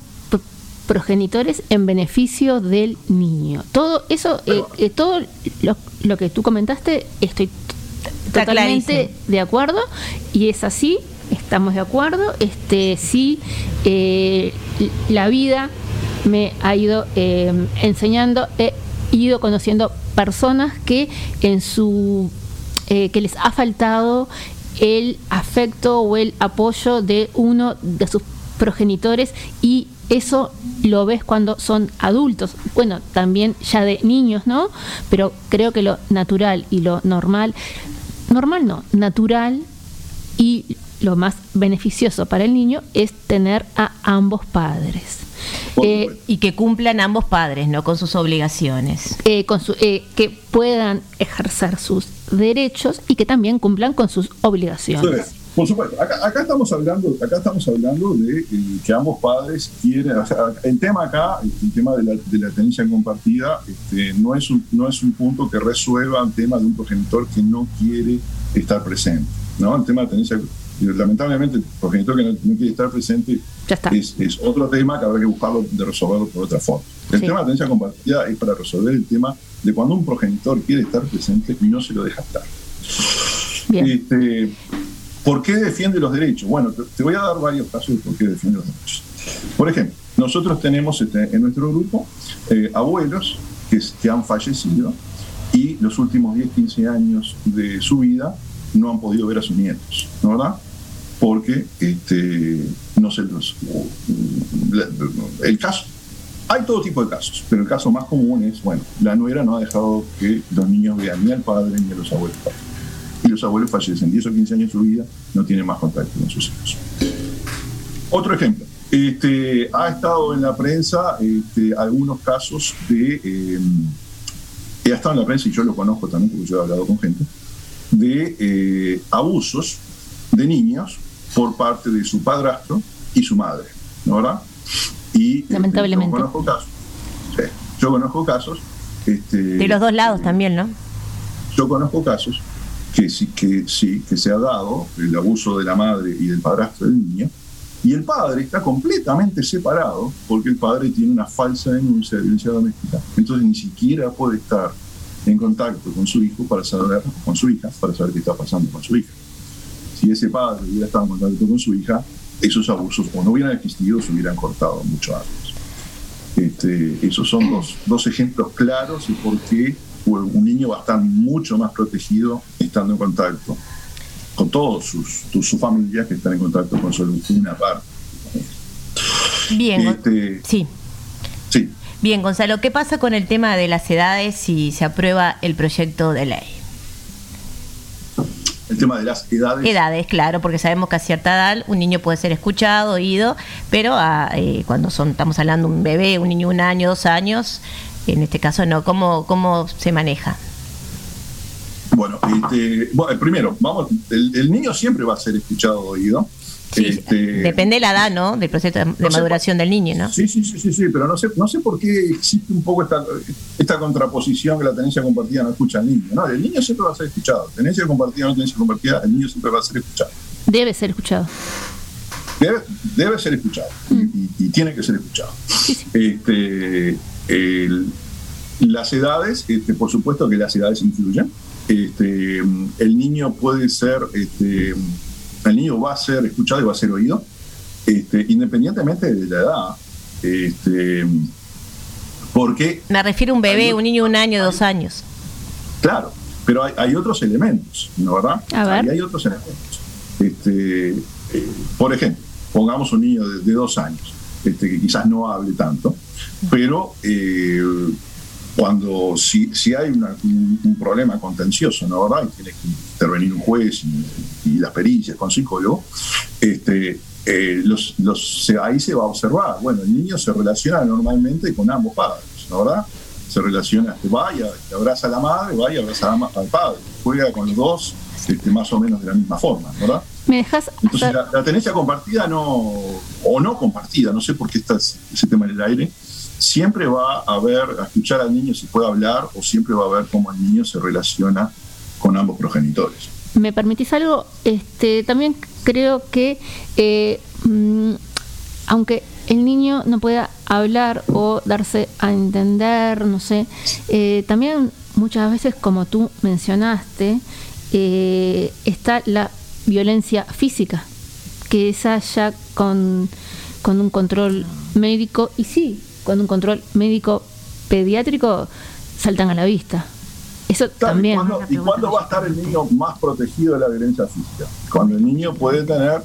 progenitores en beneficio del niño? Todo eso, todo lo, lo que tú comentaste, estoy totalmente de acuerdo y es así. Estamos de acuerdo. Este sí, la vida me ha ido enseñando, he ido conociendo personas que en su eh, que les ha faltado el afecto o el apoyo de uno de sus progenitores y eso lo ves cuando son adultos, bueno, también ya de niños, ¿no? Pero creo que lo natural y lo normal, normal no, natural y lo más beneficioso para el niño es tener a ambos padres. Eh, y que cumplan ambos padres, ¿no? Con sus obligaciones. eh, con su- eh, que puedan ejercer sus derechos y que también cumplan con sus obligaciones. Sí, Por supuesto, acá, acá estamos hablando, acá estamos hablando de eh, que ambos padres quieren, o sea, el tema acá, el tema de la, de la tenencia compartida, este, no, es un, no es un punto que resuelva el tema de un progenitor que no quiere estar presente. ¿no? El tema de tenencia, lamentablemente, el progenitor que no, no quiere estar presente es, es otro tema que habrá que buscarlo de resolverlo por otra forma. El Sí. tema de tenencia compartida es para resolver el tema de cuando un progenitor quiere estar presente y no se lo deja estar. Este, ¿Por qué defiende los derechos? Bueno, te, te voy a dar varios casos de por qué defiende los derechos. Por ejemplo, nosotros tenemos este, en nuestro grupo eh, abuelos que, que han fallecido y los últimos 10, 15 años de su vida no han podido ver a sus nietos, ¿no verdad? Porque este, no se los. la- El caso. Hay todo tipo de casos, pero el caso más común es, bueno, la nuera no ha dejado que los niños vean ni al padre ni a los abuelos. Y los abuelos fallecen 10 o 15 años de su vida, no tienen más contacto con sus hijos. Otro ejemplo. Este, ha estado en la prensa este, algunos casos de. eh, ha estado en la prensa y yo lo conozco también porque yo he hablado con gente. De eh, abusos de niños por parte de su padrastro y su madre. ¿No verdad? Y este, Lamentablemente. yo conozco casos. sí, yo conozco casos. Este, De los dos lados también, ¿no? yo conozco casos que sí, que sí, que se ha dado el abuso de la madre y del padrastro del niño, y el padre está completamente separado porque el padre tiene una falsa denuncia de violencia doméstica. Entonces ni siquiera puede estar en contacto con su hijo para saber, con su hija, para saber qué está pasando con su hija. Si ese padre hubiera estado en contacto con su hija, esos abusos o no hubieran existido, se hubieran cortado mucho antes. Este, esos son dos, dos ejemplos claros de por qué un niño va a estar mucho más protegido estando en contacto con todos sus, tu- su familia que están en contacto con solo una parte. Bien, Este, sí. sí, Bien, Gonzalo, ¿qué pasa con el tema de las edades si se aprueba el proyecto de ley? El tema de las edades. Edades, claro, porque sabemos que a cierta edad un niño puede ser escuchado, oído, pero a, eh, cuando son, estamos hablando de un bebé, un niño un año, dos años, en este caso no, ¿cómo, cómo se maneja? Bueno, este, bueno, primero, vamos, el, el niño siempre va a ser escuchado oído. Este, Depende de la edad, ¿no? Del proceso de, No maduración del niño, ¿no? Sí, sí, sí, sí, sí, pero no sé, no sé por qué existe un poco esta, esta contraposición que la tenencia compartida no escucha al niño. No, el niño siempre va a ser escuchado. Tenencia compartida o no tenencia compartida, el niño siempre va a ser escuchado. Debe ser escuchado. Debe, debe ser escuchado y, y- y tiene que ser escuchado. Este, el- las edades, este, por supuesto que las edades influyen. Este, el niño puede ser, este, el niño va a ser escuchado y va a ser oído, este, independientemente de la edad. Este, porque Me refiero a un bebé, un niño de un año, dos años. Claro, pero hay, hay otros elementos, ¿no verdad? A ver. Hay, hay otros elementos. Este, eh, por ejemplo, pongamos un niño de, de dos años, este, que quizás no hable tanto, pero eh, cuando si, si hay una- un, un problema contencioso, ¿no verdad? Y tiene que intervenir un juez y, las pericias con psicólogo, este, eh, los, los- ahí se va a observar. Bueno, el niño se relaciona normalmente con ambos padres, ¿no verdad? Se relaciona, este, vaya, abraza a la madre, vaya, abraza a la ma- al padre, juega con los dos este, más o menos de la misma forma, ¿verdad? ¿Me dejas Entonces, la, la tenencia compartida no, o no compartida, no sé por qué está ese tema en el aire, siempre va a ver, a escuchar al niño si puede hablar, o siempre va a ver cómo el niño se relaciona con ambos progenitores. ¿Me permitís algo? Este, también creo que eh, mm, aunque el niño no pueda hablar o darse a entender, no sé, eh, también muchas veces, como tú mencionaste, eh, está la violencia física, que esa ya con, con un control médico, y sí, con un control médico pediátrico, saltan a la vista. Eso también. ¿Y cuándo, y cuándo va a estar el niño más protegido de la violencia física? Cuando el niño puede tener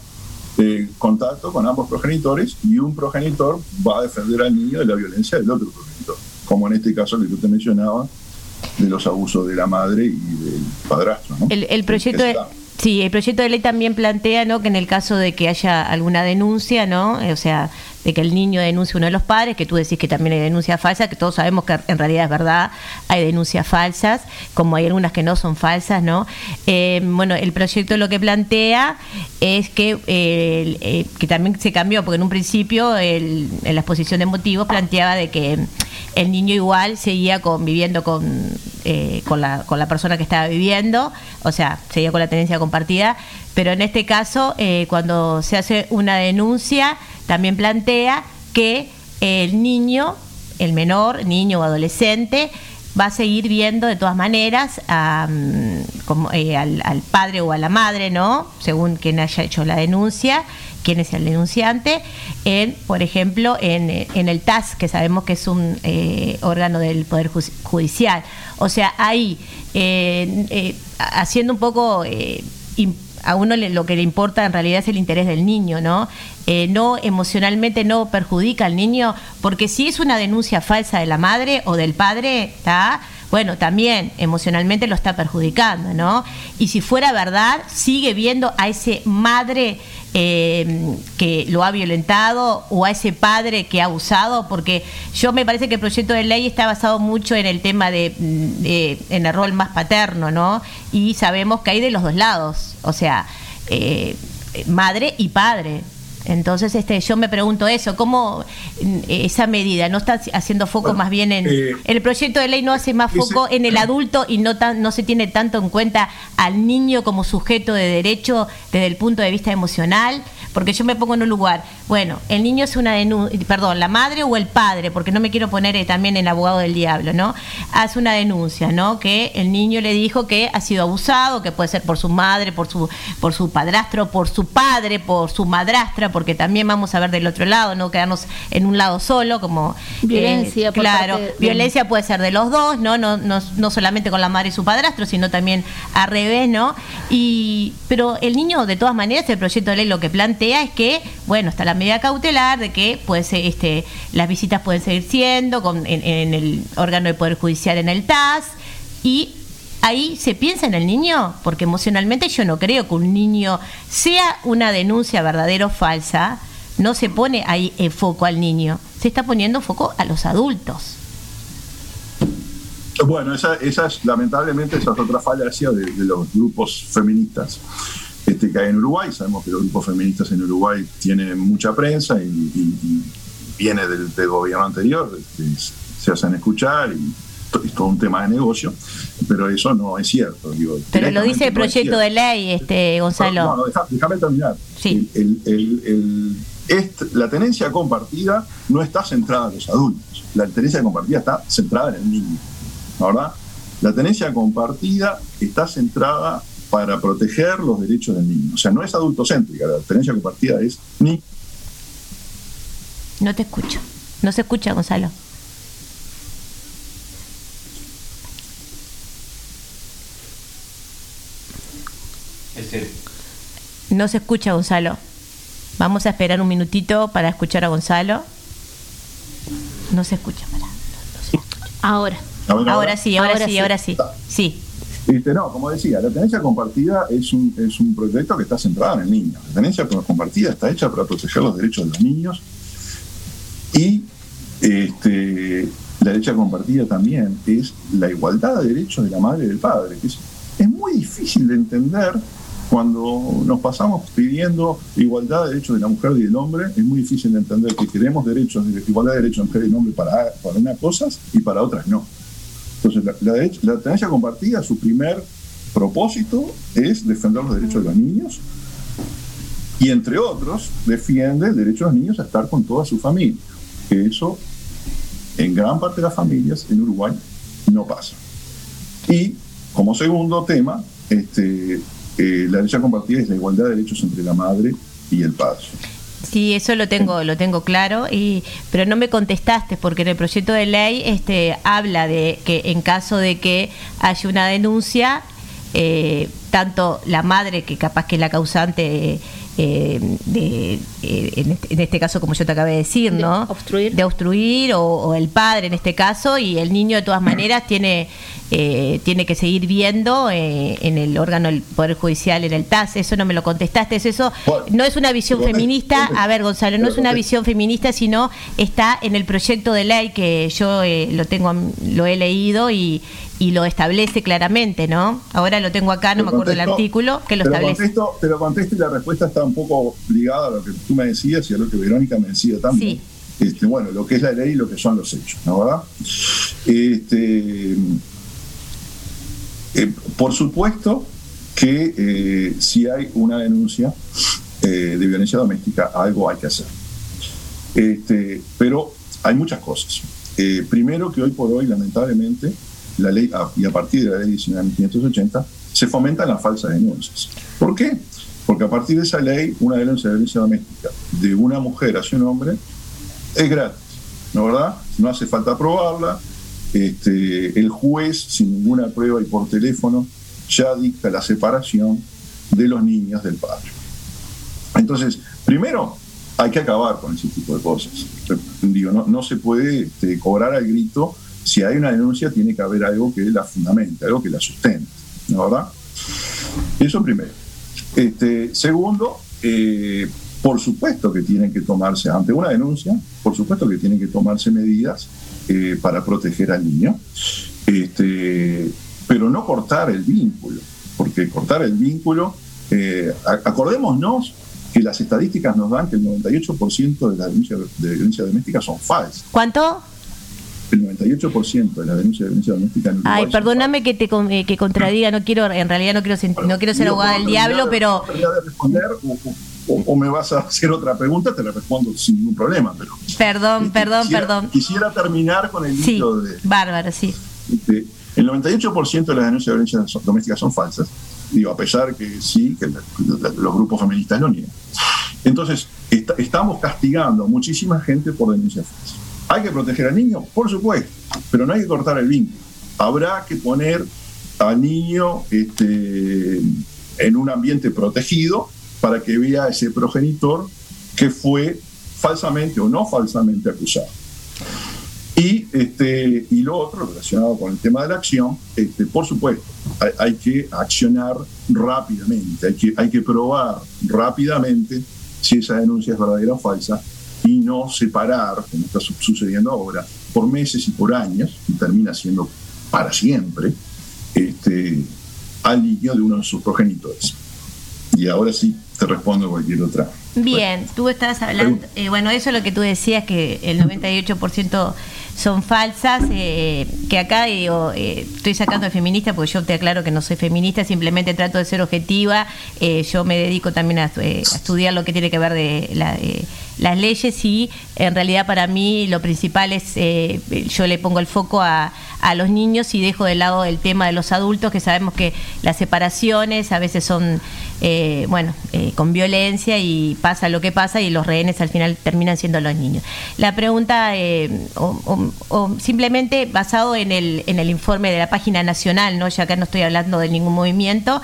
eh, contacto con ambos progenitores y un progenitor va a defender al niño de la violencia del otro progenitor, como en este caso que yo te mencionaba, de los abusos de la madre y del padrastro. ¿no? El, el proyecto de, sí, el proyecto de ley también plantea, ¿no? Que en el caso de que haya alguna denuncia, ¿no? O sea, de que el niño denuncie a uno de los padres, que tú decís que también hay denuncias falsas, que todos sabemos que en realidad es verdad, hay denuncias falsas, como hay algunas que no son falsas, ¿no? Eh, bueno, el proyecto lo que plantea es que, eh, eh, que también se cambió, porque en un principio el- en la exposición de motivos planteaba de que el niño igual seguía conviviendo con, eh, con, la, con la persona que estaba viviendo, o sea, seguía con la tenencia compartida, pero en este caso, eh, cuando se hace una denuncia, también plantea que el niño, el menor, niño o adolescente, va a seguir viendo de todas maneras eh, al, padre o a la madre, ¿no? Según quien haya hecho la denuncia, quién es el denunciante, en, por ejemplo, en, eh, el TAS, que sabemos que es un órgano del Poder Ju- Judicial. O sea, ahí, haciendo un poco... a uno le- lo que le importa en realidad es el interés del niño, ¿no? Eh, no emocionalmente no perjudica al niño, porque si es una denuncia falsa de la madre o del padre, ¿está? Bueno, también emocionalmente lo está perjudicando, ¿no? Y si fuera verdad, sigue viendo a ese madre eh, que lo ha violentado o a ese padre que ha abusado, porque yo me parece que el proyecto de ley está basado mucho en el tema de, mm, de- en el rol más paterno, ¿no? Y sabemos que hay de los dos lados, o sea, eh, madre y padre. Entonces, este, yo me pregunto eso, ¿cómo mm, esa medida no está haciendo foco Bueno, más bien en eh, el proyecto de ley no hace más ese- foco en el adulto y no tan, no se tiene tanto en cuenta al niño como sujeto de derecho desde el punto de vista emocional? Porque yo me pongo en un lugar, bueno, el niño es una denuncia, perdón, la madre o el padre, porque no me quiero poner eh, también en abogado del diablo, ¿no? Hace una denuncia, ¿no? Que el niño le dijo que ha sido abusado, que puede ser por su madre, por su, por su padrastro, por su padre, por su madrastra, porque también vamos a ver del otro lado, no quedarnos en un lado solo, como eh, Violencia por claro, parte de- violencia puede ser de los dos, ¿no? No, no, no solamente con la madre y su padrastro, sino también al revés, ¿no? Y, pero el niño, de todas maneras, el proyecto de ley lo que plantea es que, bueno, está la medida cautelar de que puede ser, este, las visitas pueden seguir siendo en, el órgano de Poder Judicial en el TAS y ahí se piensa en el niño, porque emocionalmente yo no creo que un niño sea una denuncia verdadera o falsa, no se pone ahí en foco al niño, se está poniendo foco a los adultos. Bueno, esa, esa es, lamentablemente, esa es otra falacia de los grupos feministas este, que hay en Uruguay. Sabemos que los grupos feministas en Uruguay tienen mucha prensa y, y- y viene del, del gobierno anterior, este, se hacen escuchar y to- es todo un tema de negocio, pero eso no es cierto. digo, Pero lo dice el no proyecto de ley, este Gonzalo. No, no, deja- déjame terminar. Sí. El- el- el- est- la tenencia compartida no está centrada en los adultos. La tenencia compartida está centrada en el niño. ¿no ¿Verdad? La tenencia compartida está centrada para proteger los derechos del niño. O sea, no es adultocéntrica. La tenencia compartida es ni No te escucho. No se escucha, Gonzalo. No se escucha, Gonzalo. Vamos a esperar un minutito para escuchar a Gonzalo. No se escucha, pará. Ahora. Ahora, Ahora sí, ahora, Ahora sí, sí. ahora sí. Sí. Este, no, como decía, la tenencia compartida es un, es un proyecto que está centrado en el niño. La tenencia compartida está hecha para proteger los derechos de los niños y este, la derecha compartida también es la igualdad de derechos de la madre y del padre. es, es muy difícil de entender cuando nos pasamos pidiendo igualdad de derechos de la mujer y del hombre. Es muy difícil de entender que queremos derechos, de igualdad de derechos de mujer y del hombre para, para unas cosas y para otras no. Entonces, la, la, tenencia compartida, su primer propósito es defender los derechos de los niños y, entre otros, defiende el derecho de los niños a estar con toda su familia. Que eso, en gran parte de las familias en Uruguay, no pasa. Y, como segundo tema, este, eh, la derecha compartida es la igualdad de derechos entre la madre y el padre. Sí, eso lo tengo, lo tengo claro, y, pero no me contestaste porque en el proyecto de ley este, habla de que en caso de que haya una denuncia, eh, tanto la madre, que capaz que es la causante de, eh, en, este, en este caso, como yo te acabé de decir, ¿no? obstruir. De obstruir, o, o el padre en este caso, y el niño de todas maneras tiene, eh, tiene que seguir viendo eh, en el órgano del Poder Judicial, en el TAS. Eso no me lo contestaste, es eso. No es una visión feminista, a ver, Gonzalo, no es una visión feminista, sino está en el proyecto de ley que yo eh, lo tengo, lo he leído y, y lo establece claramente, ¿no? Ahora lo tengo acá, no me acuerdo el artículo, que lo te establece. contesto, te lo contesto y la respuesta está un poco ligada a lo que tú me decías y a lo que Verónica me decía también. Este, bueno, lo que es la ley y lo que son los hechos, ¿no verdad? Este, eh, por supuesto que eh, si hay una denuncia eh, de violencia doméstica, algo hay que hacer. Este, pero hay muchas cosas. Eh, primero que hoy por hoy, lamentablemente, la ley, y a partir de la ley 19.580, se fomentan las falsas denuncias. ¿Por qué? Porque a partir de esa ley, una denuncia de violencia doméstica de una mujer hacia un hombre es gratis, ¿no verdad? No hace falta probarla. Este, el juez, sin ninguna prueba y por teléfono, ya dicta la separación de los niños del padre. Entonces, primero, hay que acabar con ese tipo de cosas. Digo, no, no se puede este, cobrar al grito. Si hay una denuncia, tiene que haber algo que la fundamente, algo que la sustente, ¿no verdad? Eso primero. Este, segundo, eh, por supuesto que tienen que tomarse, ante una denuncia, por supuesto que tienen que tomarse medidas eh, para proteger al niño, este, pero no cortar el vínculo, porque cortar el vínculo, eh, acordémonos que las estadísticas nos dan que el 98% de las denuncias de violencia doméstica son falsas. ¿Cuánto? El 98% de las denuncias de violencia doméstica en Uruguay Ay, perdóname que te eh, que contradiga, no quiero, en realidad no quiero, sen- no quiero ser abogada del ¿puedo diablo, pero de responder o, o- o me vas a hacer otra pregunta, te la respondo sin ningún problema. Pero perdón, perdón, quisiera, perdón. Quisiera terminar con el Sí, de, bárbaro, sí. de- el 98% de las denuncias de violencia doméstica son falsas. Digo, a pesar que sí, que la- la- los grupos feministas lo niegan. Entonces, esta- estamos castigando a muchísima gente por denuncias falsas. ¿Hay que proteger al niño? Por supuesto, pero no hay que cortar el vínculo. Habrá que poner al niño este, en un ambiente protegido para que vea a ese progenitor que fue falsamente o no falsamente acusado. Y, este, y lo otro, relacionado con el tema de la acción, este, por supuesto, hay, que accionar rápidamente, hay que, hay que probar rápidamente si esa denuncia es verdadera o falsa y no separar, como está su- sucediendo ahora, por meses y por años, y termina siendo para siempre, este, al niño de uno de sus progenitores. Y ahora sí te respondo cualquier otra. Bien, tú estabas hablando, eh, bueno, eso es lo que tú decías, que el 98% son falsas, eh, que acá digo, eh, estoy sacando de feminista porque yo te aclaro que no soy feminista, simplemente trato de ser objetiva, eh, yo me dedico también a, eh, estudiar lo que tiene que ver de la, eh, las leyes y en realidad para mí lo principal es, eh, yo le pongo el foco a, a los niños y dejo de lado el tema de los adultos, que sabemos que las separaciones a veces son, eh, bueno, eh, con violencia y pasa lo que pasa y los rehenes al final terminan siendo los niños. La pregunta, eh, o, simplemente basado en el, en el informe de la página nacional, ¿no? ya acá no estoy hablando de ningún movimiento,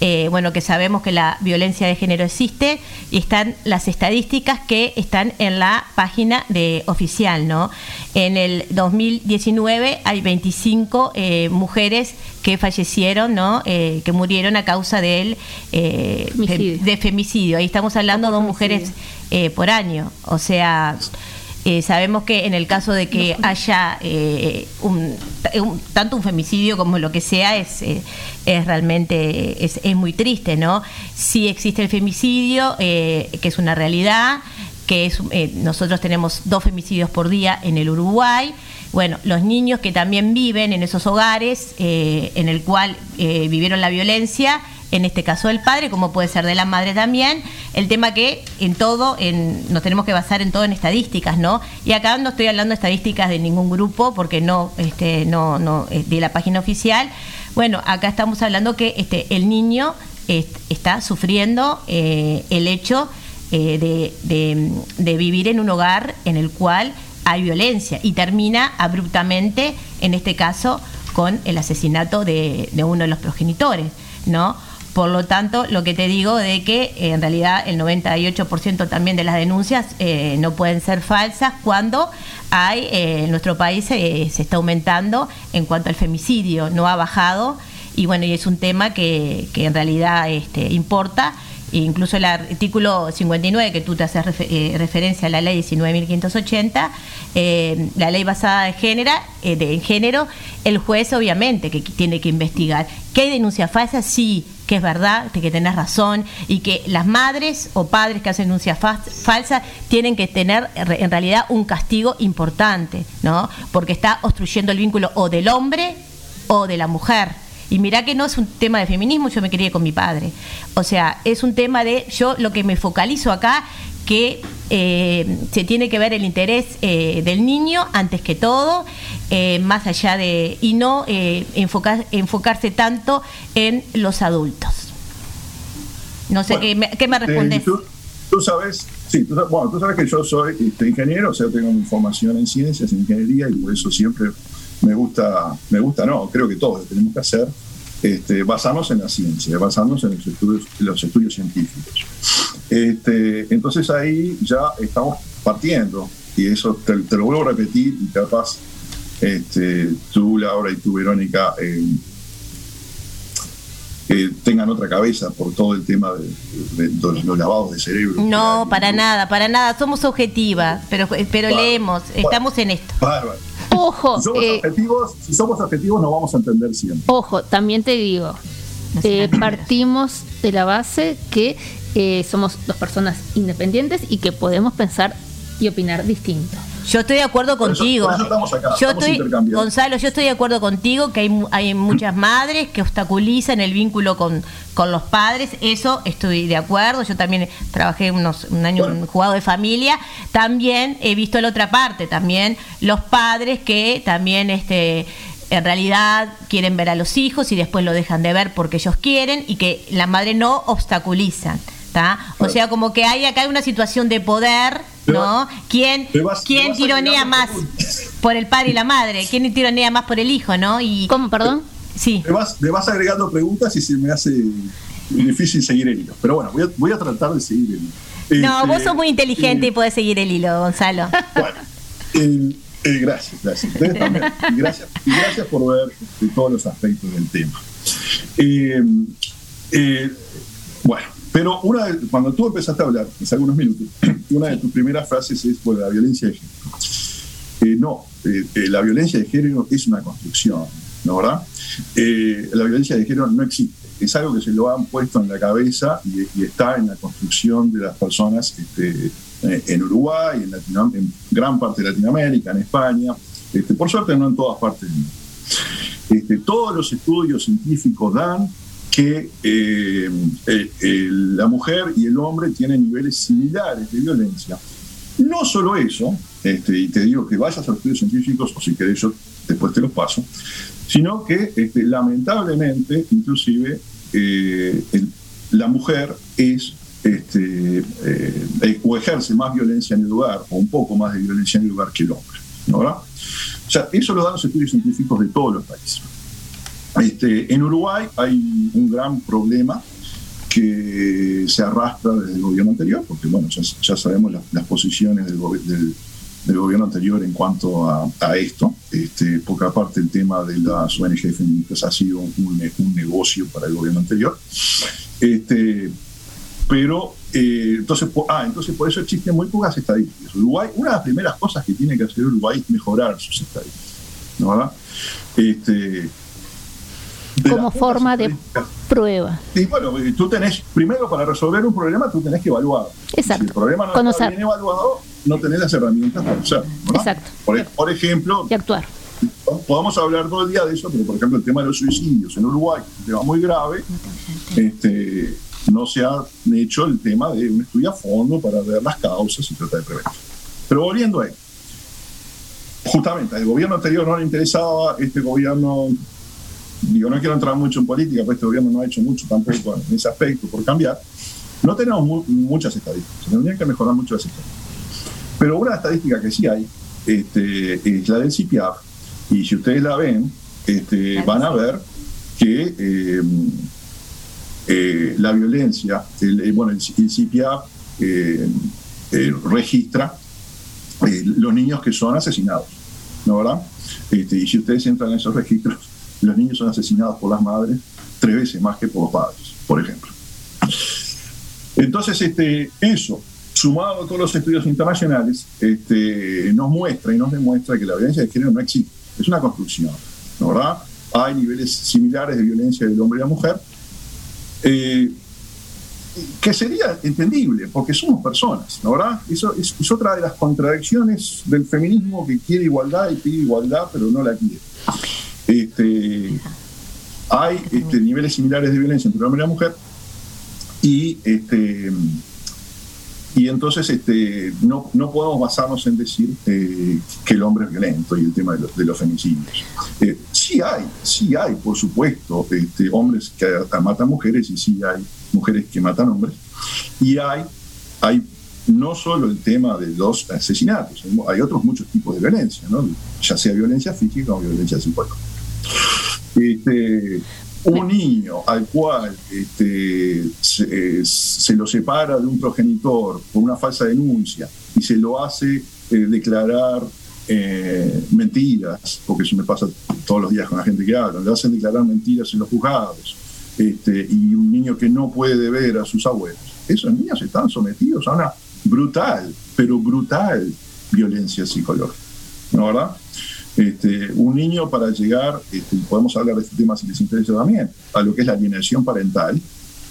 eh, bueno, que sabemos que la violencia de género existe y están las estadísticas que están en la página de oficial, ¿no? En el 2019 hay 25 eh, mujeres que fallecieron, ¿no? Eh, que murieron a causa del eh, Femicidio. de femicidio. Ahí estamos hablando de dos mujeres por año. O sea, eh, sabemos que en el caso de que haya eh, un, un- tanto un femicidio como lo que sea, es, eh, es realmente es, es muy triste, ¿no? Sí existe el femicidio, eh, que es una realidad, que es, eh, nosotros tenemos dos femicidios por día en el Uruguay. Bueno, los niños que también viven en esos hogares eh, en el cual eh, vivieron la violencia, en este caso del padre, como puede ser de la madre también. El tema que en todo, en, nos tenemos que basar en todo en estadísticas, ¿no? Y acá no estoy hablando de estadísticas de ningún grupo, porque no, este, no, no, de la página oficial. Bueno, acá estamos hablando que este, el niño est- está sufriendo eh, el hecho eh, de, de- vivir en un hogar en el cual hay violencia y termina abruptamente, en este caso, con el asesinato de, uno de los progenitores, ¿no? Por lo tanto, lo que te digo de que en realidad el 98% también de las denuncias eh, no pueden ser falsas cuando hay eh, en nuestro país eh, se está aumentando en cuanto al femicidio, no ha bajado y bueno, y es un tema que, que en realidad este, importa. Incluso el artículo 59, que tú te haces eh, referencia a la ley 19.580, eh, la ley basada en género, eh, de, género, el juez obviamente que tiene que investigar. ¿Que hay denuncia falsa? Sí, que es verdad, que tenés razón, y que las madres o padres que hacen denuncias fa- falsas tienen que tener en realidad un castigo importante, ¿no? Porque está obstruyendo el vínculo o del hombre o de la mujer. Y mirá que no es un tema de feminismo, yo me crié con mi padre. O sea, es un tema de, yo lo que me focalizo acá, que eh, se tiene que ver el interés eh, del niño antes que todo, eh, más allá de y no eh, enfocar, enfocarse tanto en los adultos. No sé, Bueno, ¿qué, me, qué me Eh, respondes? tú, tú sabes, sí, tú, bueno, tú sabes que yo soy este, ingeniero, o sea, tengo mi formación en ciencias, en ingeniería, y por eso siempre me gusta, me gusta, no, creo que todos lo tenemos que hacer, este, basarnos en la ciencia, basarnos en los estudios, en los estudios científicos. Este, entonces ahí ya estamos partiendo, y eso te, te lo vuelvo a repetir, y capaz este, tú, Laura, y tú, Verónica, eh, eh, tengan otra cabeza por todo el tema de, de- de los, lavados de cerebro. No, para nada, para nada. Somos objetivas, pero, pero Bueno, leemos, estamos en esto. Bárbaro. Ojo, Si somos, eh, objetivos, si somos objetivos, nos vamos a entender siempre. ojo, también te digo, eh, partimos de la base que eh, somos dos personas independientes y que podemos pensar y opinar distinto. Yo estoy de acuerdo Por eso- contigo. por eso estamos acá, yo estamos estoy. Gonzalo, yo estoy de acuerdo contigo que hay, mu- hay muchas madres que obstaculizan el vínculo con, con los padres. Eso estoy de acuerdo. Yo también trabajé unos, un año en un jugado de familia. También he visto la otra parte, también los padres que también este en realidad quieren ver a los hijos y después lo dejan de ver porque ellos quieren y que la madre no obstaculizan. ¿tá? O sea, como que hay acá una situación de poder, ¿no? ¿Quién, vas- quién tironea más por el padre y la madre? ¿Quién tironea más por el hijo, no? Y ¿Cómo, perdón? Sí. Me vas, me vas agregando preguntas y se me hace difícil seguir el hilo. Pero bueno, voy a, voy a tratar de seguir el hilo. No, Este, vos sos muy inteligente y podés seguir el hilo, Gonzalo. Eh, eh, gracias, gracias. Ustedes también. Y gracias. Y gracias por ver todos los aspectos del tema. Eh, eh, bueno, pero una de- cuando tú empezaste a hablar, hace algunos minutos, una de tus primeras frases es por la violencia de género. Eh, no, eh, eh, la violencia de género es una construcción, ¿no verdad? Eh, la violencia de género no existe. Es algo que se lo han puesto en la cabeza y, está en la construcción de las personas este, en Uruguay, en, Latino- en gran parte de Latinoamérica, en España. Este, por suerte no en todas partes del mundo. Este, todos los estudios científicos dan que eh, la mujer y el hombre tienen niveles similares de violencia. No solo eso, este, y te digo que vayas a estudios científicos, o si querés yo después te los paso, sino que este, lamentablemente, inclusive, eh, la mujer es este, eh, o ejerce más violencia en el lugar, o un poco más de violencia en el lugar que el hombre. ¿no? O sea, eso lo dan los estudios científicos de todos los países. Este, en Uruguay hay un gran problema que se arrastra desde el gobierno anterior, porque bueno, ya, sabemos las, posiciones del, gobi- del- del gobierno anterior en cuanto a, esto, este, porque aparte el tema de las ONG feministas ha sido un, negocio para el gobierno anterior. Este, pero eh, entonces, po- ah, entonces por eso existen muy pocas estadísticas. Uruguay, una de las primeras cosas que tiene que hacer Uruguay es mejorar sus estadísticas, ¿no verdad? Este, Como forma de prueba. y bueno, tú tenés, primero para resolver un problema, tú tenés que evaluar. Exacto. Si el problema no Conocer. está bien evaluado, no tenés las herramientas para hacerlo. ¿no? Exacto. Por, por ejemplo, Y actuar. podemos hablar todo el día de eso, pero por ejemplo el tema de los suicidios en Uruguay, un tema muy grave, este, no se ha hecho el tema de un estudio a fondo para ver las causas y tratar de prevenir. Pero volviendo a él, justamente al gobierno anterior no le interesaba, este gobierno, digo, no quiero entrar mucho en política, pero este gobierno no ha hecho mucho tampoco en ese aspecto por cambiar. No tenemos mu- muchas estadísticas, tendrían que mejorar mucho las estadísticas. Pero una estadística que sí hay este, es la del CIPIAF, y si ustedes la ven, este, van a ver que eh, eh, la violencia, el, eh, bueno, el, el CIPIAF eh, registra los niños que son asesinados, ¿no verdad? Este, y si ustedes entran en esos registros, los niños son asesinados por las madres tres veces más que por los padres, por ejemplo. Entonces, este, eso, sumado a todos los estudios internacionales, este, nos muestra y nos demuestra que la violencia de género no existe, es una construcción, ¿no verdad? Hay niveles similares de violencia del hombre y la mujer, eh, que sería entendible, porque somos personas, ¿no verdad? Eso es, es otra de las contradicciones del feminismo que quiere igualdad y pide igualdad, pero no la quiere. Este, hay este, niveles similares de violencia entre el hombre y la mujer, y este, entonces no, no podemos basarnos en decir eh, que el hombre es violento y el tema de los, femicidios. Eh, sí hay, sí hay, por supuesto, hombres que matan mujeres y sí hay mujeres que matan hombres. Y hay, no solo el tema de los asesinatos, hay otros muchos tipos de violencia, ya sea violencia física o violencia psicológica. Este, un niño al cual este, se, eh, se lo separa de un progenitor por una falsa denuncia y se lo hace eh, declarar eh, mentiras, porque eso me pasa todos los días con la gente que habla, le hacen declarar mentiras en los juzgados, este, y un niño que no puede ver a sus abuelos. Esos niños están sometidos a una brutal, pero brutal violencia psicológica, ¿no verdad? Este, un niño para llegar, este, podemos hablar de este tema si les interesa también, a lo que es la alienación parental,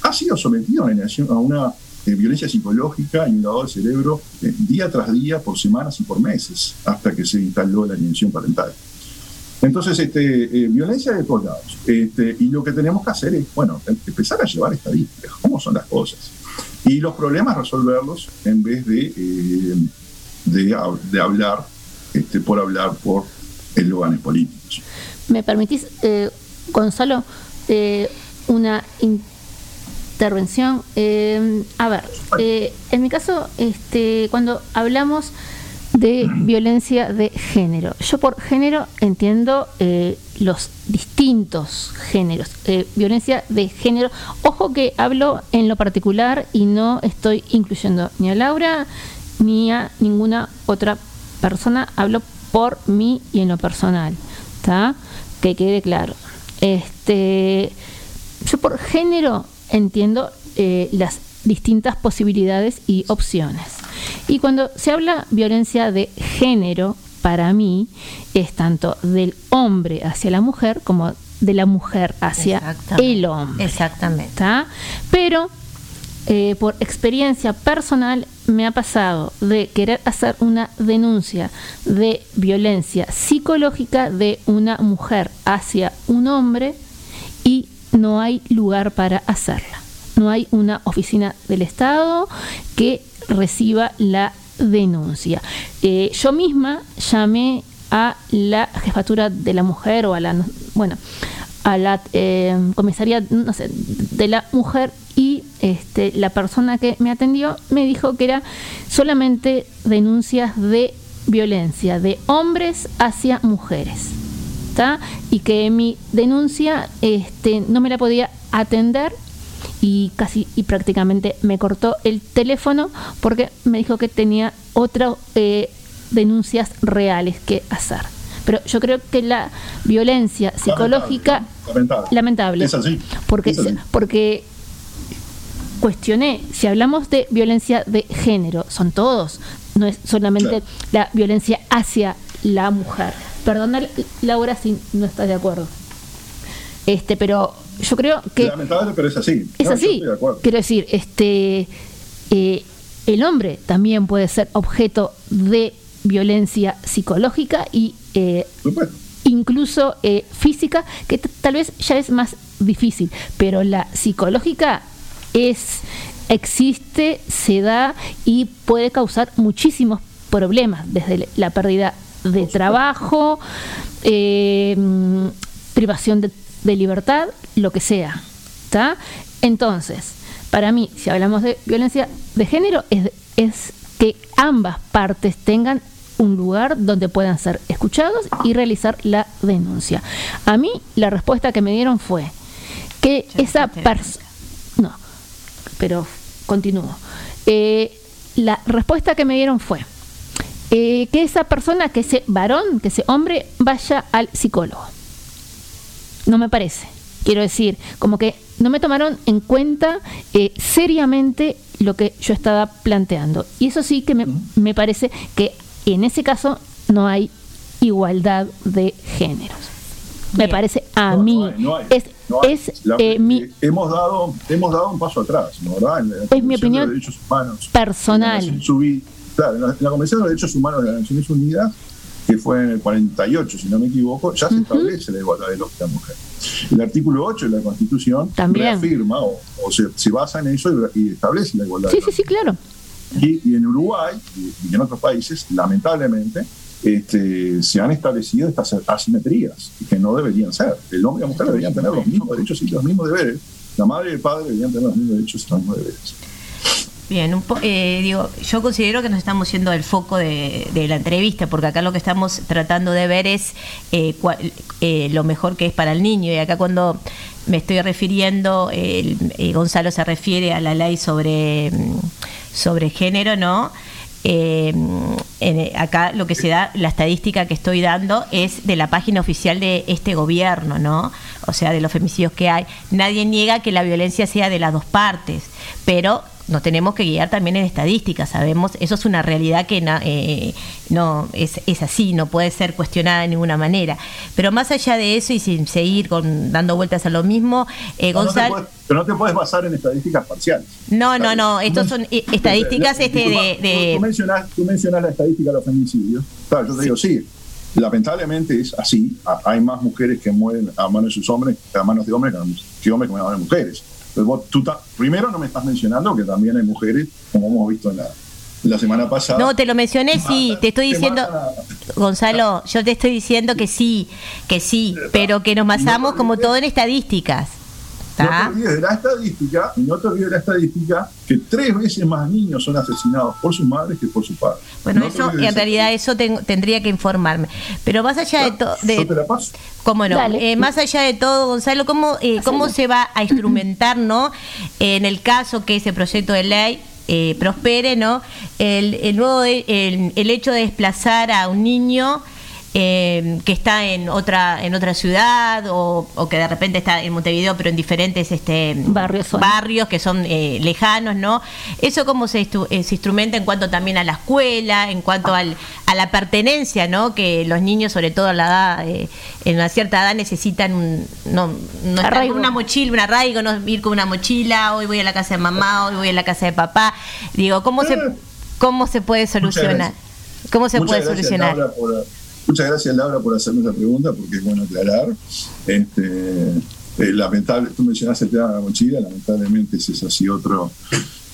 ha sido sometido a una, a una, eh, violencia psicológica y un lavado del cerebro eh, día tras día, por semanas y por meses, hasta que se instaló la alienación parental. Entonces, este, eh, violencia de todos lados. Este, y lo que tenemos que hacer es, bueno, em- empezar a llevar estadísticas, cómo son las cosas. Y los problemas resolverlos en vez de, de, hab- de hablar por hablar por eslóganes políticos. ¿Me permitís, eh, Gonzalo, eh, una intervención? Eh, a ver, eh, en mi caso, este, cuando hablamos de violencia de género, yo por género entiendo eh, los distintos géneros. Eh, violencia de género, ojo que hablo en lo particular y no estoy incluyendo ni a Laura ni a ninguna otra persona, hablo por mí y en lo personal, ¿está? Que quede claro. Este, yo por género entiendo eh, las distintas posibilidades y opciones. Y cuando se habla violencia de género, para mí es tanto del hombre hacia la mujer como de la mujer hacia Exactamente. el hombre. Exactamente. ¿está? Pero eh, por experiencia personal me ha pasado de querer hacer una denuncia de violencia psicológica de una mujer hacia un hombre y no hay lugar para hacerla. No hay una oficina del Estado que reciba la denuncia. Eh, yo misma llamé a la jefatura de la mujer o a la, bueno, a la eh, comisaría, no sé, de la mujer y este, la persona que me atendió me dijo que era solamente denuncias de violencia de hombres hacia mujeres. ¿tá? Y que mi denuncia este, no me la podía atender y casi y prácticamente me cortó el teléfono porque me dijo que tenía otras eh, denuncias reales que hacer. Pero yo creo que la violencia psicológica Lamentable. lamentable, Es así. porque Es así. porque cuestioné si hablamos de violencia de género son todos no es solamente Claro. la violencia hacia la mujer perdona Laura si no estás de acuerdo este pero yo creo que Lamentable, pero es así. es No, así. de. Quiero decir, este eh, el hombre también puede ser objeto de violencia psicológica y eh, incluso eh, física, que tal vez ya es más difícil, pero la psicológica es existe, se da y puede causar muchísimos problemas, desde la pérdida de trabajo, eh, privación de, de libertad, lo que sea. ¿está? Entonces, para mí, si hablamos de violencia de género, es, es que ambas partes tengan un lugar donde puedan ser escuchados y realizar la denuncia. A mí la respuesta que me dieron fue que esa persona... No, pero continúo. Eh, la respuesta que me dieron fue eh, que esa persona, que ese varón, que ese hombre, vaya al psicólogo. No me parece. Quiero decir, como que no me tomaron en cuenta eh, seriamente lo que yo estaba planteando. Y eso sí que me, me parece que en ese caso no hay igualdad de géneros. Me parece a No, mí. no hay, no hay, es no hay. es, La- eh, mi eh, hemos, dado, hemos dado un paso atrás, ¿no, ¿verdad? En la Es mi Convención de opinión los Derechos Humanos, personal. en la Uni- claro, en la, en la Convención de los Derechos Humanos de las Naciones Unidas, que fue en el 48, si no me equivoco, ya se establece la igualdad de los y la mujer. El artículo 8 de la Constitución También. reafirma o, o se, se basa en eso y, y establece la igualdad Sí, de sí, sí, claro. Y, y en Uruguay y, y en otros países, lamentablemente, este, se han establecido estas asimetrías que no deberían ser. El hombre y la mujer deberían tener los mismos derechos y los mismos deberes. La madre y el padre deberían tener los mismos derechos y los mismos deberes. Bien, un po- eh, digo, yo considero que nos estamos yendo del foco de, de la entrevista, porque acá lo que estamos tratando de ver es eh, cuál- eh, lo mejor que es para el niño. Y acá cuando me estoy refiriendo, el- eh, Gonzalo se refiere a la ley sobre, mm, sobre género, ¿no? Eh, acá lo que se da, la estadística que estoy dando es de la página oficial de este gobierno, ¿no? O sea, de los femicidios que hay. Nadie niega que la violencia sea de las dos partes, pero nos tenemos que guiar también en estadísticas, sabemos, eso es una realidad que na- eh, no es, es así, no puede ser cuestionada de ninguna manera. Pero más allá de eso y sin seguir con, dando vueltas a lo mismo, eh, No, Gonzalo... pero no te puedes basar en estadísticas parciales. No, no, no, estos son eh, estadísticas este de... Tú, de- tú mencionas, tú mencionas la estadística de los feminicidios. Claro, yo te digo, sí, lamentablemente es así. Ha- Hay más mujeres que mueren a manos de sus hombres, a manos de hombres, que hombres que mueren a manos de mujeres. Pero vos, tú ta- primero no me estás mencionando que también hay mujeres, como hemos visto en la, la semana pasada. No, te lo mencioné, sí, te estoy diciendo, Gonzalo, yo te estoy diciendo que sí, que sí, pero que nos basamos como todo en estadísticas. No te olvides de la estadística, y no te olvides de la estadística, que tres veces más niños son asesinados por sus madres que por sus padres. Bueno, No eso, en realidad eso ten- tendría que informarme. Pero más allá de todo... Yo te la paso. ¿Cómo no? Eh, más allá de todo, Gonzalo, ¿cómo, eh, cómo se va a instrumentar, no? En el caso que ese proyecto de ley eh, prospere, ¿no? El, el nuevo de- el, el hecho de desplazar a un niño eh, que está en otra en otra ciudad o, o que de repente está en Montevideo pero en diferentes este Barrios son. barrios que son eh, lejanos no eso cómo se, eh, se instrumenta en cuanto también a la escuela en cuanto al, a la pertenencia no que los niños sobre todo a la edad eh, en una cierta edad necesitan un no, no estar Arraigo. con una mochila un arraigo no ir con una mochila hoy voy a la casa de mamá hoy voy a la casa de papá digo cómo se cómo se puede solucionar cómo se Muchas puede solucionar Laura, por- muchas gracias, Laura, por hacerme esa pregunta, porque es bueno aclarar. Este, eh, lamentable, tú mencionaste el tema de la mochila, lamentablemente ese es así otro,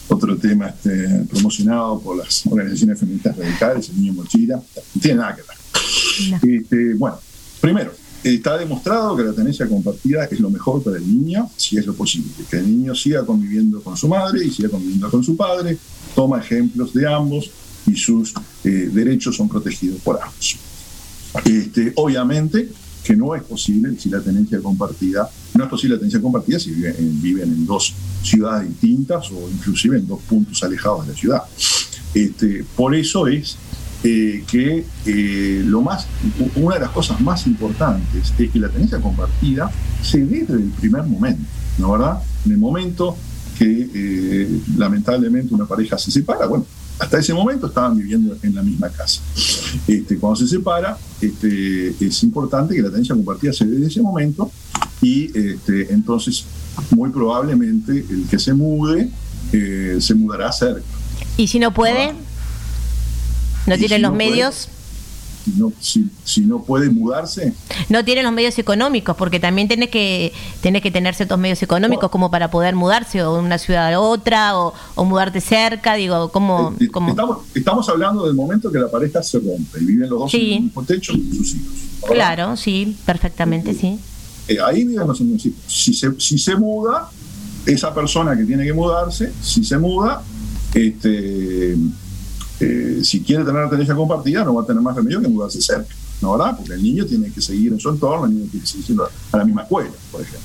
otro tema este, promocionado por las organizaciones feministas radicales, el niño mochila, no tiene nada que ver. Este, bueno, primero, está demostrado que la tenencia compartida es lo mejor para el niño, si es lo posible, que el niño siga conviviendo con su madre y siga conviviendo con su padre, toma ejemplos de ambos y sus eh, derechos son protegidos por ambos. Este, obviamente que no es posible si la tenencia compartida, no es posible la tenencia compartida si viven en, dos ciudades distintas o inclusive en dos puntos alejados de la ciudad. Este, por eso es eh, que eh, lo más, una de las cosas más importantes es que la tenencia compartida se dé desde el primer momento, ¿no verdad? En el momento que eh, lamentablemente una pareja se separa, bueno, hasta ese momento estaban viviendo en la misma casa. Este, cuando se separa, este, es importante que la tenencia compartida se dé desde ese momento y este, entonces muy probablemente el que se mude eh, se mudará cerca. y si no puede no Y tiene si los no puede, medios Si no, si, si no puede mudarse, no tiene los medios económicos, porque también tenés que tenés que tener ciertos medios económicos como para poder mudarse o de una ciudad a otra o, o mudarte cerca, digo, ¿cómo? eh, cómo? estamos, estamos hablando del momento que la pareja se rompe y viven los dos Sí. en el mismo techo con sus hijos. ¿verdad? Claro, sí, perfectamente, sí. Eh, ahí viven los mismos hijos. Si se, si se muda, esa persona que tiene que mudarse, si se muda, este, eh, si quiere tener la tenencia compartida, no va a tener más remedio que mudarse cerca, ¿no verdad? Porque el niño tiene que seguir en su entorno, el niño tiene que seguir yendo a la misma escuela, por ejemplo.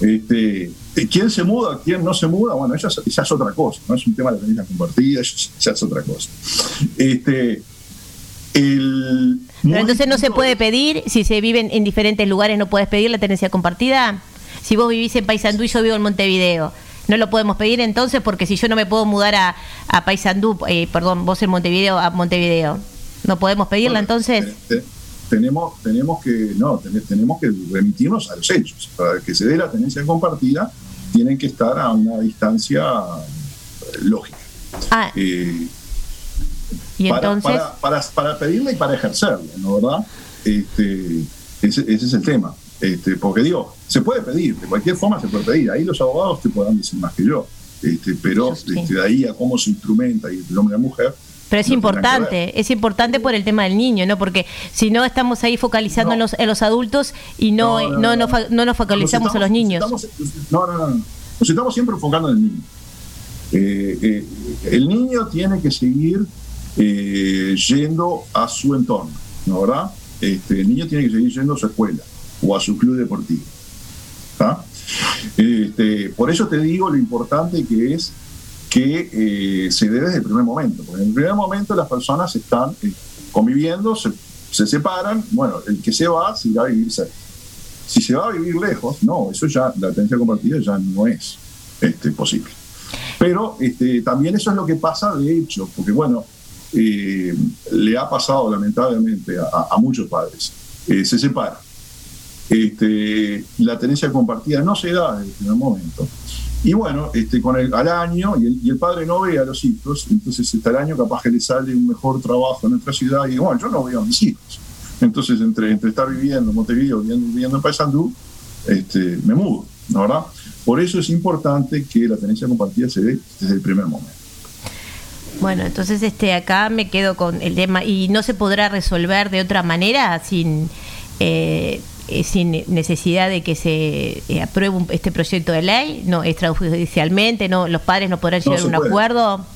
Este, eh, ¿Quién se muda, quién no se muda? Bueno, esa es, esa es otra cosa, no es un tema de la tenencia compartida, esa es- esa es otra cosa. Este, el, Pero entonces no se puede pedir, si se viven en diferentes lugares, no puedes pedir la tenencia compartida. Si vos vivís en Paysandú y yo vivo en Montevideo, no lo podemos pedir entonces porque si yo no me puedo mudar a, a Paysandú, eh, perdón, vos en Montevideo, a Montevideo, ¿no podemos pedirla entonces? Te- tenemos, tenemos que no ten- tenemos que remitirnos a los hechos. Para que se dé la tenencia compartida tienen que estar a una distancia eh, lógica. Ah, Eh, y para, entonces, para, para, para pedirla y para ejercerla no verdad este, ese, ese es el tema este, porque digo se puede pedir de cualquier forma se puede pedir ahí los abogados te podrán decir más que yo este, pero este, de ahí a cómo se instrumenta y el hombre y la mujer. Pero es no importante, es importante por el tema del niño, ¿no? Porque si no estamos ahí focalizando en, los, en los adultos y no, No, no, no, no, no. nos no focalizamos en los niños. Estamos- no, no, no, no. Nos estamos siempre enfocando en el niño. Eh, eh, el niño tiene que seguir eh, yendo a su entorno, ¿no verdad? Este, el niño tiene que seguir yendo a su escuela o a su club deportivo. ¿tá? Este, por eso te digo lo importante que es que eh, se dé desde el primer momento. Porque en el primer momento las personas están eh, conviviendo, se, se separan, bueno, el que se va se irá a vivir cerca. Si se va a vivir lejos, no, eso ya, la tenencia compartida ya no es este, posible. Pero este, también eso es lo que pasa de hecho, porque bueno, eh, le ha pasado lamentablemente a, muchos padres. Se separan. Este, la tenencia compartida no se da desde el primer momento. Y bueno, este, con el, al año, y el, el padre no ve a los hijos, entonces este, al año capaz que le sale un mejor trabajo en otra ciudad, y bueno, yo no veo a mis hijos. Entonces, entre, entre estar viviendo en Montevideo, viviendo, viviendo en Paysandú, este, me mudo, ¿no verdad? Por eso es importante que la tenencia compartida se dé desde el primer momento. Bueno, entonces este acá me quedo con el tema y no se podrá resolver de otra manera sin eh, eh, sin necesidad de que se eh, apruebe un- este proyecto de ley, no extrajudicialmente, no los padres no podrán No llegar a un puede. acuerdo.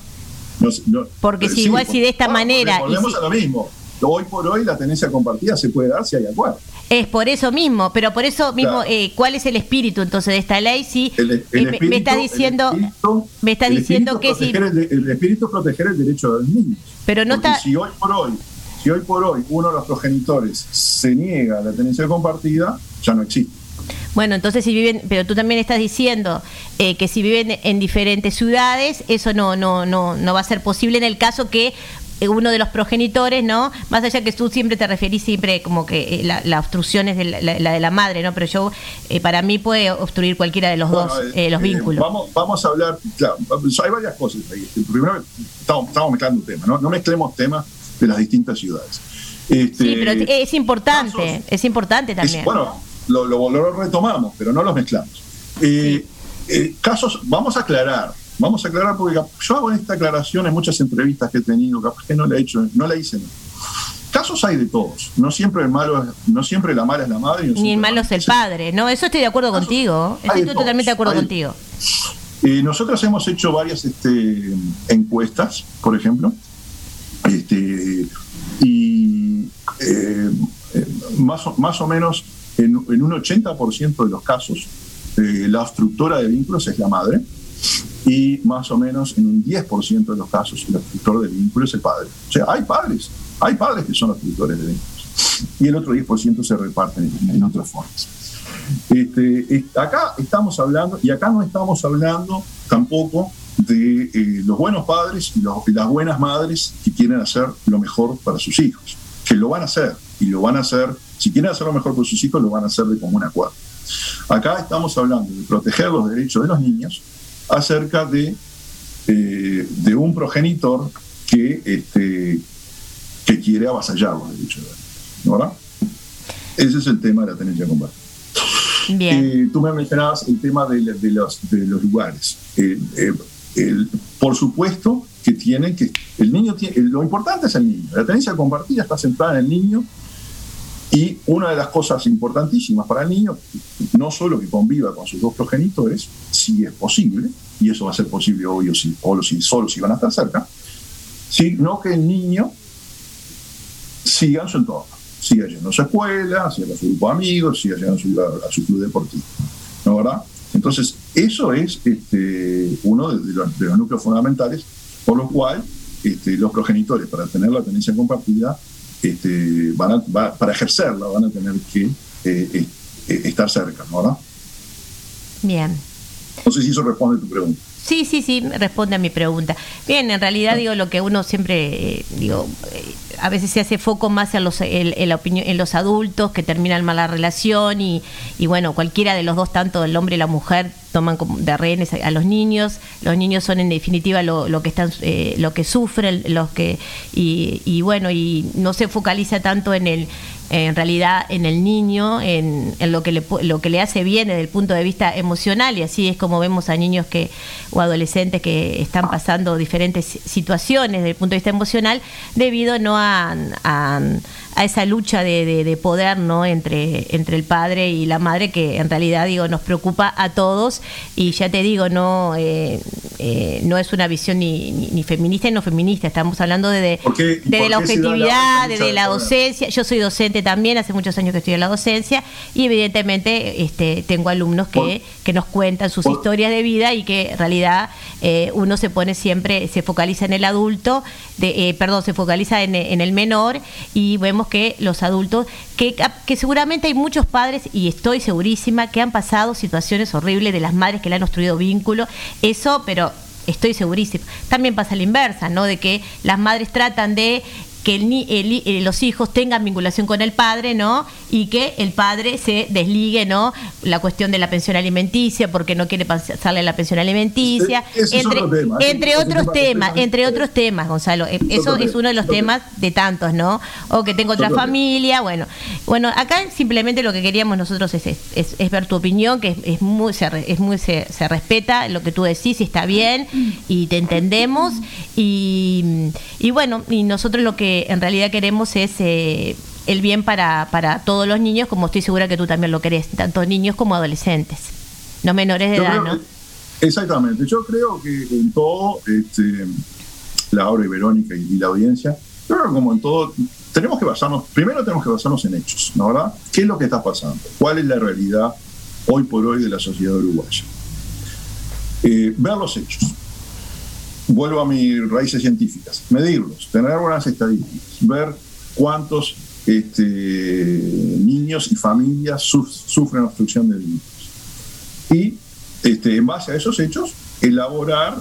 No sé, no- Porque si sí, igual si de esta manera Volvemos si- a lo mismo. Hoy por hoy la tenencia compartida se puede dar si hay acuerdo. Es por eso mismo, pero por eso mismo, Claro. eh, ¿cuál es el espíritu entonces de esta ley? Si El, el eh, me- espíritu- está diciendo, espíritu- me está diciendo espíritu que si, el, el espíritu es proteger el derecho del niño. pero no Porque está, si hoy por hoy, si hoy por hoy uno de los progenitores se niega a la tenencia compartida, ya no existe. Bueno, entonces si viven, pero tú también estás diciendo eh, que si viven en diferentes ciudades, eso no, no, no, no va a ser posible en el caso que eh, uno de los progenitores, ¿no? Más allá que tú siempre te referís siempre como que eh, la, la obstrucción es de la, de la madre, ¿no? Pero yo, eh, para mí puede obstruir cualquiera de los Bueno, dos, eh, los eh, vínculos. Vamos, vamos a hablar, claro, hay varias cosas ahí. Primero, estamos, estamos mezclando temas, ¿no? No mezclemos temas de las distintas ciudades. Este, sí, pero es importante, es importante es- también. bueno, lo, lo, lo retomamos, pero no los mezclamos. Eh, eh, casos, vamos a aclarar, vamos a aclarar porque yo hago esta aclaración en muchas entrevistas que he tenido, capaz que no la he hecho, no la hice. Casos hay de todos, no siempre el malo, no siempre la mala es la madre. no Ni el malo es el padre, ¿no? Eso estoy de acuerdo contigo. Estoy totalmente de acuerdo contigo. Eh, nosotros hemos hecho varias este, encuestas, por ejemplo, este, y eh, eh, más, o, más o menos en, un 80% de los casos, eh, la obstructora de vínculos es la madre, y más o menos en un 10% de los casos, el obstructor de vínculos es el padre. O sea, hay padres, hay padres que son obstructores de vínculos, y el otro 10% se reparten en, otras formas. Este, es- acá estamos hablando, y acá no estamos hablando tampoco de eh, los buenos padres y, los- las buenas madres que quieren hacer lo mejor para sus hijos, que lo van a hacer, y lo van a hacer, si quieren hacer lo mejor por sus hijos, lo van a hacer de común acuerdo. Acá estamos hablando de proteger los derechos de los niños acerca de, eh, de un progenitor que, este, que quiere avasallar los derechos de los niños, ¿no ¿verdad? Ese es el tema de la tenencia compartida. Bien. Eh, tú me mencionabas el tema de, los, de los lugares. Eh, el- por supuesto que tienen que. El niño tiene, lo importante es el niño. La tenencia compartida está centrada en el niño y una de las cosas importantísimas para el niño, no solo que conviva con sus dos progenitores, si es posible, y eso va a ser posible obvio si, o si solo si van a estar cerca, sino que el niño siga en su entorno, siga yendo a su escuela, siga a su grupo de amigos, siga yendo a su, a su club deportivo. ¿No verdad? Entonces, eso es este, uno de, los, de los núcleos fundamentales, por lo cual este, los progenitores, para tener la tenencia compartida, este, van a- va- para ejercerla, van a tener que eh, eh, estar cerca, ¿no verdad? Bien. No sé si eso responde a tu pregunta. Sí, sí, sí, responde a mi pregunta. Bien, en realidad digo lo que uno siempre, eh, digo, eh, a veces se hace foco más en los, en, la opinión, en los adultos que terminan mal la relación y, y bueno, cualquiera de los dos, tanto el hombre y la mujer, toman como de rehenes a, a los niños. Los niños son en definitiva lo, lo que están, eh, lo que sufren, los que y, y bueno y no se focaliza tanto en el en realidad en el niño, en, en lo, que le, lo que le hace bien desde el punto de vista emocional, y así es como vemos a niños que o adolescentes que están pasando diferentes situaciones desde el punto de vista emocional, debido no a, a, a esa lucha de, de- de poder no entre, entre el padre y la madre, que en realidad digo nos preocupa a todos, y ya te digo, no, eh, eh, no es una visión ni, ni, ni feminista ni no feminista, estamos hablando de, de, ¿Por qué- de por la objetividad, la lucha de, de la docencia. Yo soy docente también, hace muchos años que estoy en la docencia. Y evidentemente este, tengo alumnos que, que nos cuentan sus historias de vida y que en realidad eh, uno se pone siempre, se focaliza en el adulto, de, eh, perdón, se focaliza en, en el menor. Y vemos que los adultos, que, que seguramente hay muchos padres y estoy segurísima que han pasado situaciones horribles de las madres que le han obstruido vínculo, eso, pero estoy segurísima. También pasa la inversa, ¿no? De que las madres tratan de que el el hi- eh, los hijos tengan vinculación con el padre, ¿no? Y que el padre se desligue, ¿no? La cuestión de la pensión alimenticia, porque no quiere pasarle la pensión alimenticia, es entre, tema, ese otros tema temas, entre otros temas, Gonzalo. Eh, Eso es uno de los temas de tantos, ¿no? O que tengo otra familia, bueno. Bueno, acá simplemente lo que queríamos nosotros es, es, es- es ver tu opinión, que es, es muy, se, es muy se, se respeta lo que tú decís, y está bien, y te entendemos, y, y bueno, y nosotros lo que en realidad queremos es eh, el bien para, para todos los niños, como estoy segura que tú también lo querés, tanto niños como adolescentes, no menores de Yo edad, creo ¿no? que- exactamente. Yo creo que en todo, este, Laura y Verónica y, y la audiencia, yo creo que como en todo, tenemos que basarnos, primero tenemos que basarnos en hechos, ¿no verdad? ¿Qué es lo que está pasando? ¿Cuál es la realidad hoy por hoy de la sociedad uruguaya? Eh, ver los hechos. Vuelvo a mis raíces científicas. Medirlos, tener buenas estadísticas, ver cuántos este, niños y familias suf- sufren obstrucción de vínculos y este, en base a esos hechos elaborar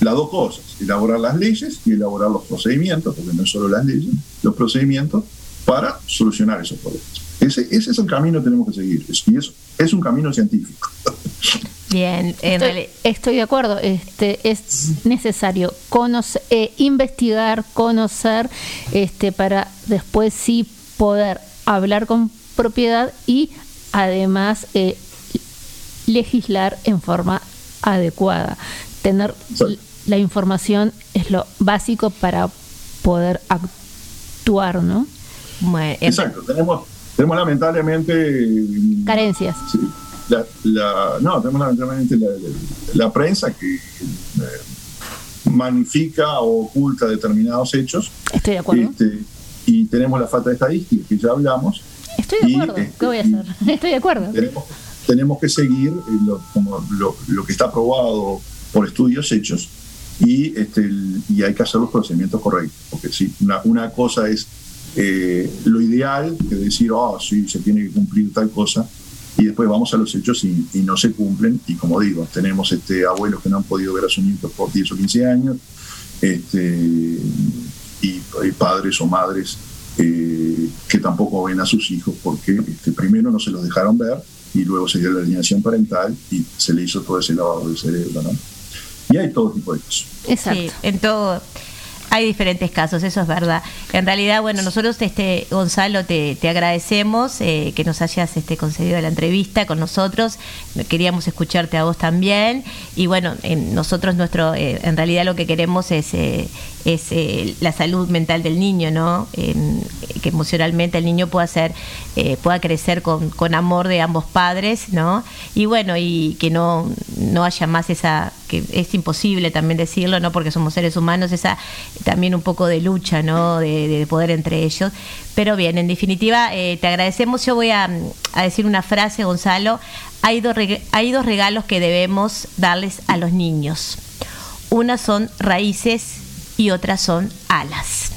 las dos cosas, elaborar las leyes y elaborar los procedimientos, porque no es solo las leyes, los procedimientos para solucionar esos problemas. Ese, ese es el camino que tenemos que seguir y eso es un camino científico. Bien, en Estoy, realidad- estoy de acuerdo. Este es necesario conocer, eh, investigar, conocer, este, para después sí poder hablar con propiedad y además eh, legislar en forma adecuada. Tener la información es lo básico para poder actuar, ¿no? Exacto, tenemos, tenemos lamentablemente Carencias. sí, la, la- no, tenemos lamentablemente la, la- la prensa que eh, magnifica o oculta determinados hechos. Estoy de acuerdo. Este, y tenemos la falta de estadística que ya hablamos. Estoy de y, acuerdo. este, ¿Qué voy a hacer? Estoy de acuerdo. tenemos, tenemos que seguir eh, lo, como lo, lo que está aprobado por estudios hechos y, este, el- y hay que hacer los procedimientos correctos. Porque sí, una, una cosa es eh, lo ideal, que decir, oh, sí, se tiene que cumplir tal cosa, y después vamos a los hechos y, y no se cumplen. Y como digo, tenemos este, abuelos que no han podido ver a sus nietos por 10 o 15 años, este, y, y padres o madres eh, que tampoco ven a sus hijos porque este, primero no se los dejaron ver y luego se dio la alineación parental y se le hizo todo ese lavado de cerebro. ¿no? Y hay todo tipo de cosas. Sí, en todo. Hay diferentes casos, eso es verdad. En realidad, bueno, nosotros, este Gonzalo, te, te agradecemos eh, que nos hayas este, concedido la entrevista con nosotros. Queríamos escucharte a vos también. Y bueno, en nosotros, nuestro, eh, en realidad lo que queremos es, eh, es eh, la salud mental del niño, ¿no? Que emocionalmente el niño pueda ser, eh, pueda crecer con, con amor de ambos padres, ¿no? Y bueno, y que no, no haya más esa, que es imposible también decirlo, ¿no? Porque somos seres humanos, esa también un poco de lucha, ¿no? De, de poder entre ellos. Pero bien, en definitiva, eh, te agradecemos. Yo voy a, a decir una frase, Gonzalo. Hay dos, hay dos regalos que debemos darles a los niños. Unas son raíces y otras son alas.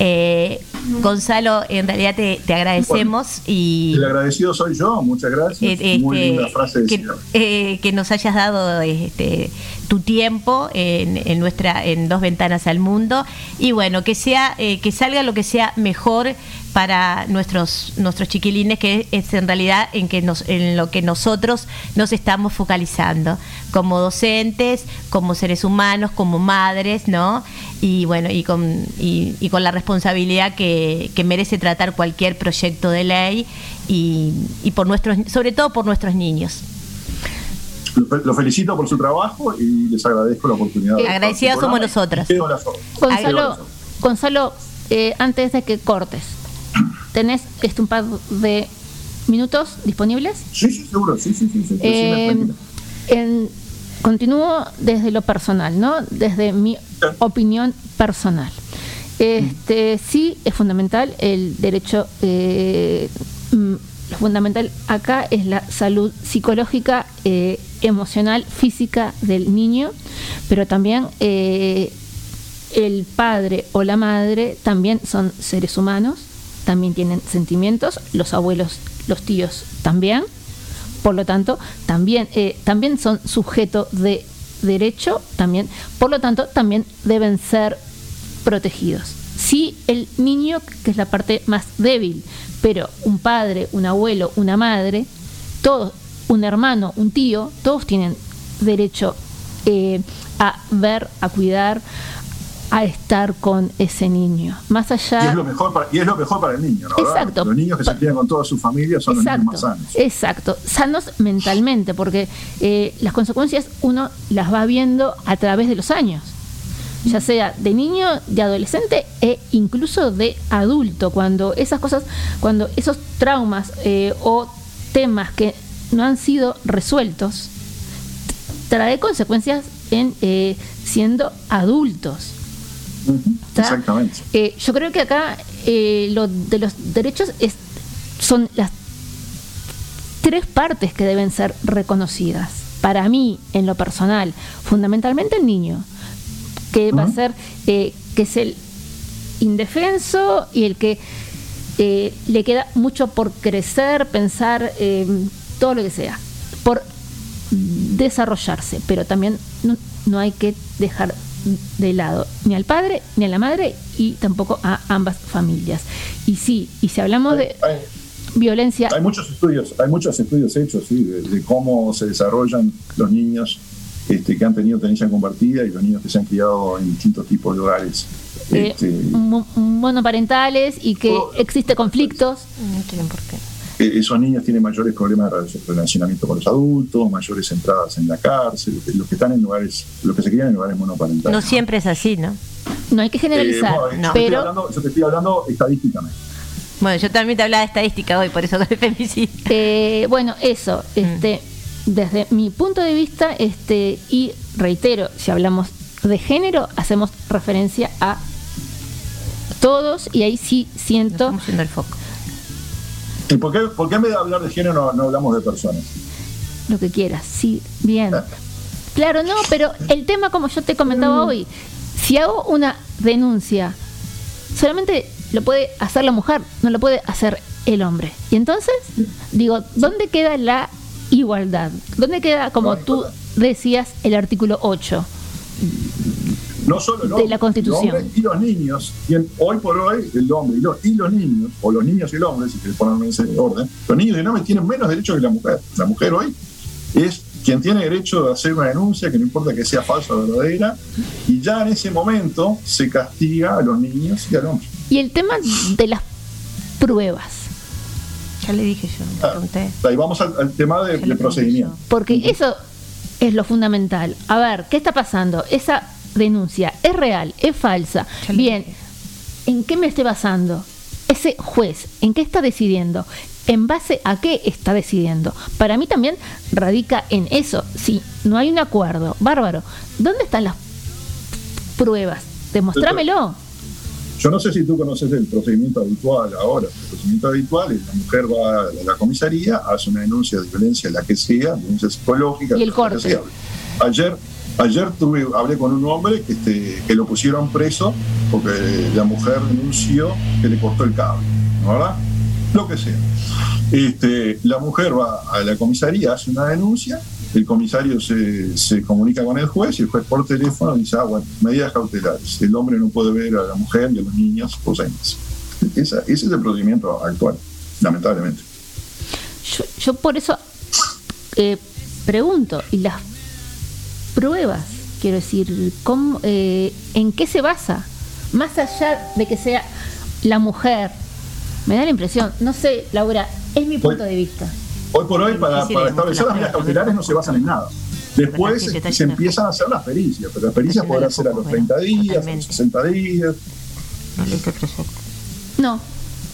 Eh, Gonzalo, en realidad te, te agradecemos y El agradecido soy yo, muchas gracias. Eh, Muy este, linda frase de que, eh, que nos hayas dado este, tu tiempo en, en nuestra en dos ventanas al mundo y bueno que sea que salga lo que sea mejor para nuestros nuestros chiquilines que es en realidad en que nos en lo que nosotros nos estamos focalizando como docentes como seres humanos como madres no y bueno y con y, y con la responsabilidad que, que merece tratar cualquier proyecto de ley y, y por nuestros sobre todo por nuestros niños Lo, felicito por su trabajo y les agradezco la oportunidad. de Agradecidas somos nosotras. Gonzalo, Gonzalo eh, antes de que cortes, ¿tenés este, un par de minutos disponibles? Sí, sí, seguro, sí, sí, sí. sí, Eh, en- continúo desde lo personal, ¿no? Desde mi opinión personal. Este, sí, es fundamental el derecho. eh, mm, lo fundamental acá es la salud psicológica, eh, emocional, física del niño, pero también el padre o la madre también son seres humanos, también tienen sentimientos, los abuelos, los tíos también. Por lo tanto, también, eh, también son sujeto de derecho, también, por lo tanto, también deben ser protegidos. Sí, el niño, que es la parte más débil, pero un padre, un abuelo, una madre, todos, un hermano, un tío, todos tienen derecho eh, a ver, a cuidar, a estar con ese niño. Más allá. Y es lo mejor para, y es lo mejor para el niño, ¿no? Exacto. Los niños que se crían con toda su familia son los niños más Exacto, sanos. exacto. Sanos mentalmente, porque eh, las consecuencias uno las va viendo a través de los años, ya sea de niño, de adolescente e incluso de adulto, cuando esas cosas, cuando esos traumas eh, o temas que no han sido resueltos, trae consecuencias en eh, siendo adultos. Exactamente. Eh, yo creo que acá eh, lo de los derechos es, son las tres partes que deben ser reconocidas. Para mí, en lo personal, fundamentalmente el niño, que va a ser, eh, que es el indefenso y el que eh, le queda mucho por crecer, pensar, eh, todo lo que sea, por desarrollarse, pero también no, no hay que dejar de lado ni al padre ni a la madre y tampoco a ambas familias. Y sí, y si hablamos de Hay, violencia, hay muchos estudios, hay muchos estudios hechos, sí, de, de cómo se desarrollan los niños este, que han tenido tenencia compartida y los niños que se han criado en distintos tipos de hogares. eh, Este, mo- monoparentales y que existe conflictos. no tienen por qué esos niños tienen mayores problemas de relacionamiento con los adultos, mayores entradas en la cárcel, los que están en lugares, los que se crían en lugares monoparentales. no siempre es así no No hay que generalizar, Eh, bueno, yo, te estoy pero hablando, yo te estoy hablando estadísticamente. bueno yo también te hablaba de estadística hoy por eso de femicidio Eh, bueno, eso, este, desde mi punto de vista, este, y reitero, si hablamos de género, hacemos referencia a todos y ahí sí siento el foco. ¿Y por qué, por qué en vez de hablar de género no, no hablamos de personas? lo que quieras, sí, bien. Claro, no, pero el tema como yo te comentaba hoy, si hago una denuncia, solamente lo puede hacer la mujer, no lo puede hacer el hombre. Y entonces, digo, ¿dónde queda la igualdad? ¿Dónde queda, como tú decías, el artículo 8? No solo el De hombre, la Constitución. el hombre y los niños. Y hoy por hoy, el hombre y los, y los niños, o los niños y el hombre, si quieres ponerlo en ese orden, los niños y el hombre tienen menos derechos que la mujer. La mujer hoy es quien tiene derecho de hacer una denuncia, que no importa que sea falsa o verdadera, y ya en ese momento se castiga a los niños y al hombre. Y el tema de las pruebas. ya le dije yo te pregunté Ahí vamos al, al tema de, de procedimiento. Porque eso es lo fundamental. A ver, ¿qué está pasando? Esa denuncia es real, es falsa. Bien, ¿en qué me estoy basando? Ese juez, ¿en qué está decidiendo? ¿En base a qué está decidiendo? Para mí también radica en eso. Si no hay un acuerdo, bárbaro. ¿Dónde están las pruebas? Demostrámelo. Yo no sé si tú conoces el procedimiento habitual ahora. El procedimiento habitual es la mujer va a la comisaría, hace una denuncia de violencia, la que sea, violencia psicológica. Y el corte. Ayer, ayer tuve, hablé con un hombre que, este, que lo pusieron preso porque la mujer denunció que le cortó el cable, ¿no ¿verdad? Lo que sea. Este, la mujer va a la comisaría, hace una denuncia, el comisario se, se comunica con el juez y el juez por teléfono dice, ah, bueno, medidas cautelares. El hombre no puede ver a la mujer y a los niños meses. Esa- ese es el procedimiento actual, lamentablemente. Yo, yo por eso eh, pregunto, ¿y las pruebas? Quiero decir, ¿cómo, eh, ¿en qué se basa? Más allá de que sea la mujer, me da la impresión, no sé, Laura, es mi punto de vista. Hoy por hoy, para, establecer las medidas la cautelares no se basan en nada. Después se empiezan a hacer las pericias, pero las pericias podrán ser a los 30 días, a los 60 días. No proyecto. No.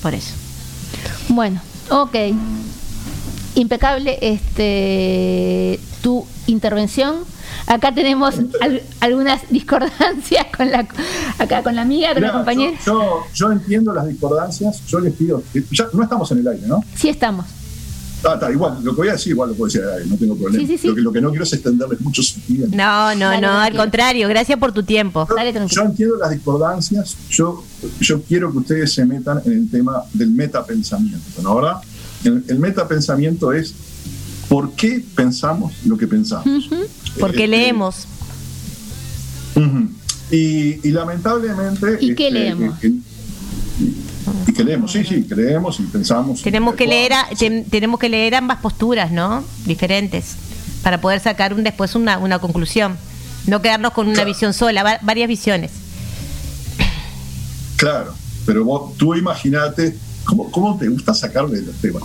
Por eso. Bueno, ok. Impecable este tu intervención. Acá tenemos al- algunas discordancias con la acá con la amiga, con la compañera. Yo, yo, yo entiendo las discordancias, yo les pido, ya no estamos en el aire, ¿no? Sí estamos. Ah, está, igual, lo que voy a decir igual lo puedo decir al aire, no tengo problema. Sí, sí, sí. Lo, que, lo que no quiero es extenderles mucho su tiempo. No, no, Dale, no, al contrario, gracias por tu tiempo. Dale tranquilo. Yo entiendo las discordancias, yo, yo quiero que ustedes se metan en el tema del metapensamiento, ¿no? ¿Verdad? El, el metapensamiento es por qué pensamos lo que pensamos. Porque Este, leemos. Y, y lamentablemente... ¿Y qué este, leemos? y, y que leemos, sí, sí, que leemos y pensamos. Tenemos que leer, a- ten- tenemos que leer ambas posturas, ¿no? Diferentes, para poder sacar un, después una, una conclusión. No quedarnos con una visión sola, va- varias visiones. Claro, pero vos, tú imaginate, ¿cómo, cómo te gusta sacarle los temas?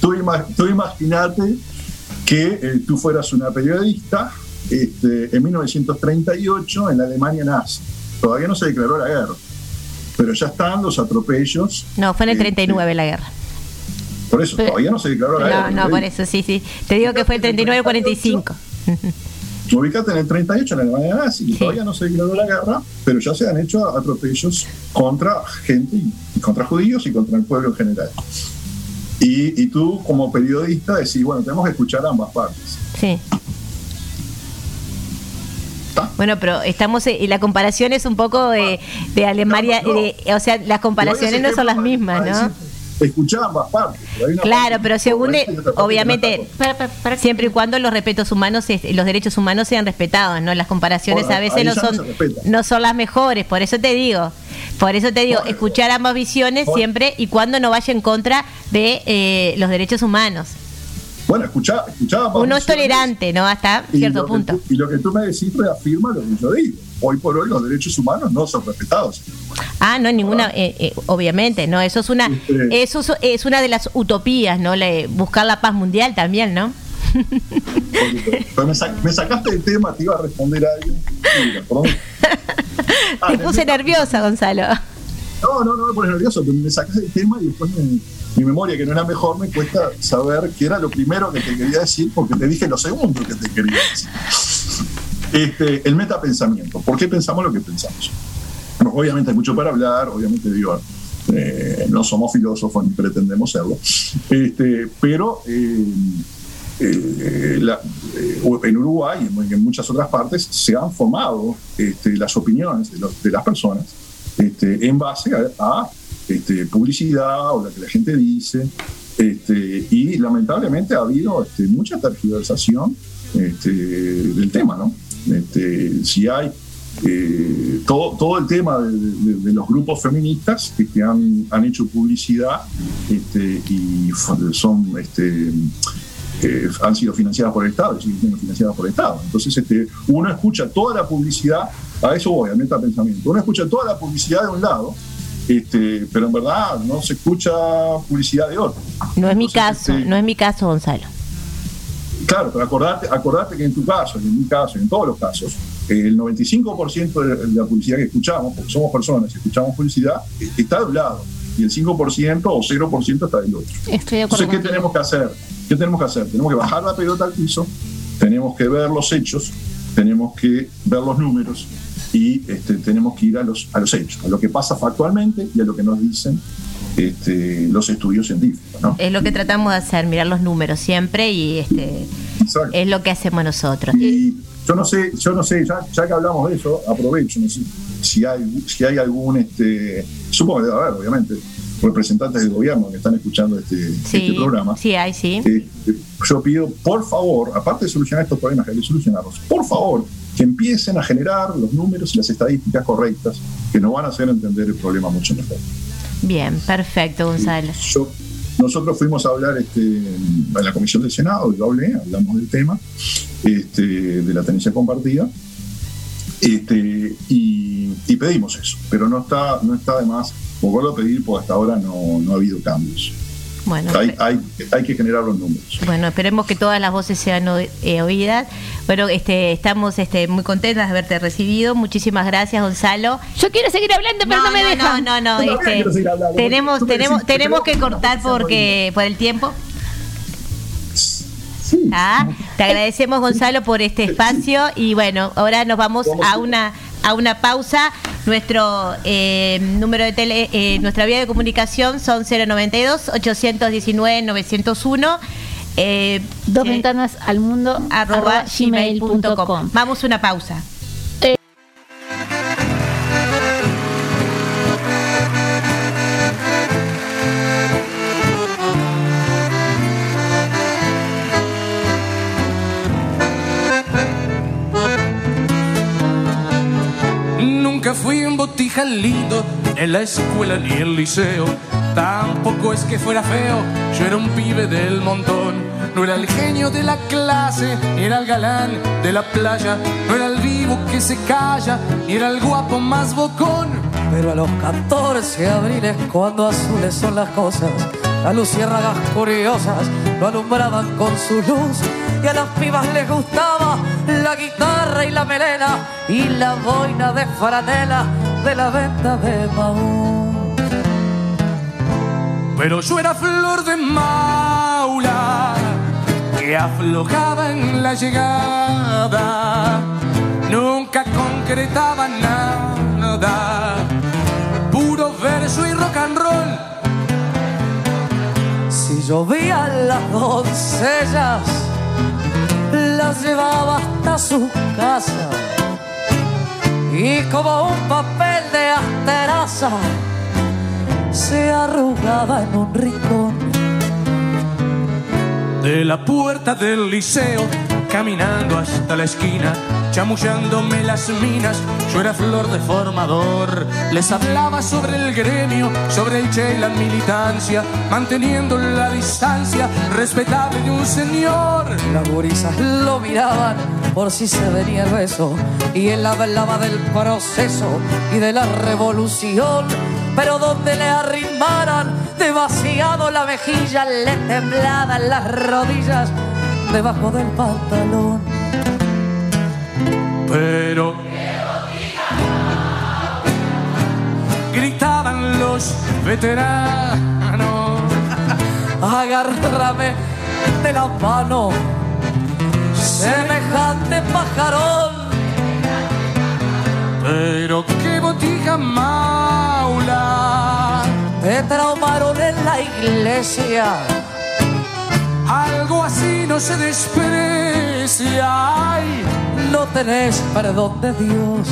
Tú, ima- tú imaginate que eh, tú fueras una periodista este, en 1938 en la Alemania nazi. Todavía no se declaró la guerra, pero ya están los atropellos. No, fue en el Este, 39 la guerra. Por eso, todavía no se declaró la guerra. No, no, por eso, sí, sí. Te digo que fue el 39-45. Ubicate en el 38 en la Alemania nazi, y todavía no se declaró la guerra, pero ya se han hecho atropellos contra gente y contra judíos y contra el pueblo en general. Y, y tú, como periodista, decís, bueno, tenemos que escuchar ambas partes. Sí. Bueno, pero estamos eh, y la comparación es un poco de, de Alemania, de- o sea, las comparaciones no son las mismas, ¿no? Escuchar ambas partes. pero hay una Claro, parte pero según, parte obviamente, siempre y cuando los respetos humanos, los derechos humanos sean respetados, ¿no? Las comparaciones Bueno, a veces no son, no son las mejores, por eso te digo, por eso te digo, escuchar ambas visiones Bueno. siempre y cuando no vaya en contra de eh, los derechos humanos. Bueno, escuchá ambas Uno es tolerante, ¿no? Hasta cierto punto. tú- y lo que tú me decís reafirma lo que yo digo. Hoy por hoy los derechos humanos no son respetados. Ah, no, ninguna, eh, eh, obviamente, no, eso es una, Este- eso es- una de las utopías, ¿no? La- buscar la paz mundial también, ¿no? Pero me, sa- me sacaste del tema, te iba a responder a alguien. Mira. Te puse nerviosa, Gonzalo. No, no, no me pones nervioso, pero me sacas del tema y después me- mi memoria, que no es la mejor, me cuesta saber qué era lo primero que te quería decir, porque te dije lo segundo que te quería decir. Este, el metapensamiento. ¿Por qué pensamos lo que pensamos? Obviamente hay mucho para hablar, obviamente digo, eh, no somos filósofos ni pretendemos serlo, este, pero eh, eh, en Uruguay y en, muchas otras partes se han formado este, las opiniones de, las personas este, en base a, a, este, publicidad o lo que la gente dice. Y lamentablemente ha habido mucha tergiversación del tema, ¿no? Este, si hay eh, todo, todo el tema de, de- de los grupos feministas que, que han, han hecho publicidad este, y son este, eh, han sido financiadas por el Estado y siguen siendo financiadas por el Estado. Entonces este, uno escucha toda la publicidad, a eso voy, al metapensamiento, uno escucha toda la publicidad de un lado, este, pero en verdad no se escucha publicidad de otro. No es mi caso, no es mi caso, Gonzalo. Claro, pero acordate, acordate que en tu caso, en mi caso, en todos los casos, eh, el 95% de la publicidad que escuchamos, porque somos personas y escuchamos publicidad, está de un lado, y el 5% o 0% está del otro. Estoy de acuerdo. Entonces, ¿qué contigo. tenemos que hacer? ¿Qué tenemos que hacer? Tenemos que bajar la pelota al piso, tenemos que ver los hechos, tenemos que ver los números y este, tenemos que ir a los, a los hechos, a lo que pasa factualmente y a lo que nos dicen este, los estudios científicos. ¿no? Es lo que tratamos de hacer, mirar los números siempre y este es lo que hacemos nosotros. Y yo no sé, yo no sé, ya, ya que hablamos de eso, aprovecho, no sé si hay, si hay algún, este, supongo que debe haber, obviamente, representantes del gobierno que están escuchando este, este programa. sí hay, sí. Eh, yo pido, por favor, aparte de solucionar estos problemas que hay que solucionarlos, por favor, que empiecen a generar los números y las estadísticas correctas que nos van a hacer entender el problema mucho mejor. Bien, perfecto, Gonzalo. Yo- nosotros fuimos a hablar este, en la comisión del Senado, yo hablé, hablamos del tema este, de la tenencia compartida este, y, y pedimos eso, pero no está, no está de más volverlo a pedir porque hasta ahora no, no ha habido cambios. Bueno, Hay, hay, hay que generar los números. Bueno, esperemos que todas las voces sean o- eh, oídas. Bueno, este, estamos este, muy contentas de haberte recibido. Muchísimas gracias, Gonzalo. Yo quiero seguir hablando, pero no, me dejan. No, no, Yo este, tenemos, tenemos, tenemos que cortar porque por el tiempo. Ah, te agradecemos, Gonzalo, por este espacio y bueno, ahora nos vamos a una a una pausa. Nuestro eh, número de tele, eh, nuestra vía de comunicación son 092 819 901. Eh, Dos ventanas al mundo arroba arroba gmail.com. gmail.com. Vamos a una pausa. Botija lindo en la escuela ni el liceo. Tampoco es que fuera feo, yo era un pibe del montón. No era el genio de la clase, ni era el galán de la playa. No era el vivo que se calla, ni era el guapo más bocón. Pero a los 14 abriles, cuando azules son las cosas, las luciérnagas curiosas lo alumbraban con su luz. Y a las pibas les gustaba la guitarra y la melena y la boina de franela de la venta de Maú. Pero yo era flor de maula que aflojaba en la llegada. Nunca concretaba nada. Puro verso y rock and roll. Si llovían las doncellas, las llevaba hasta su casa. Y como un papel de asteraza, se arrugaba en un rincón. De la puerta del liceo, caminando hasta la esquina, chamullándome las minas, yo era flor de formador. Les hablaba sobre el gremio, sobre el che y la militancia, manteniendo la distancia respetable de un señor. Las gurisas lo miraban por si se venía el beso y él hablaba del proceso y de la revolución. Pero donde le arrimaran demasiado la mejilla, le temblaban las rodillas debajo del pantalón. Pero gritaban los veteranos. Agárrame de la mano, semejante pajarón. Pero qué botija maula. Te traumaron en la iglesia. Algo así no se desprecia. Ay, No tenés perdón de Dios.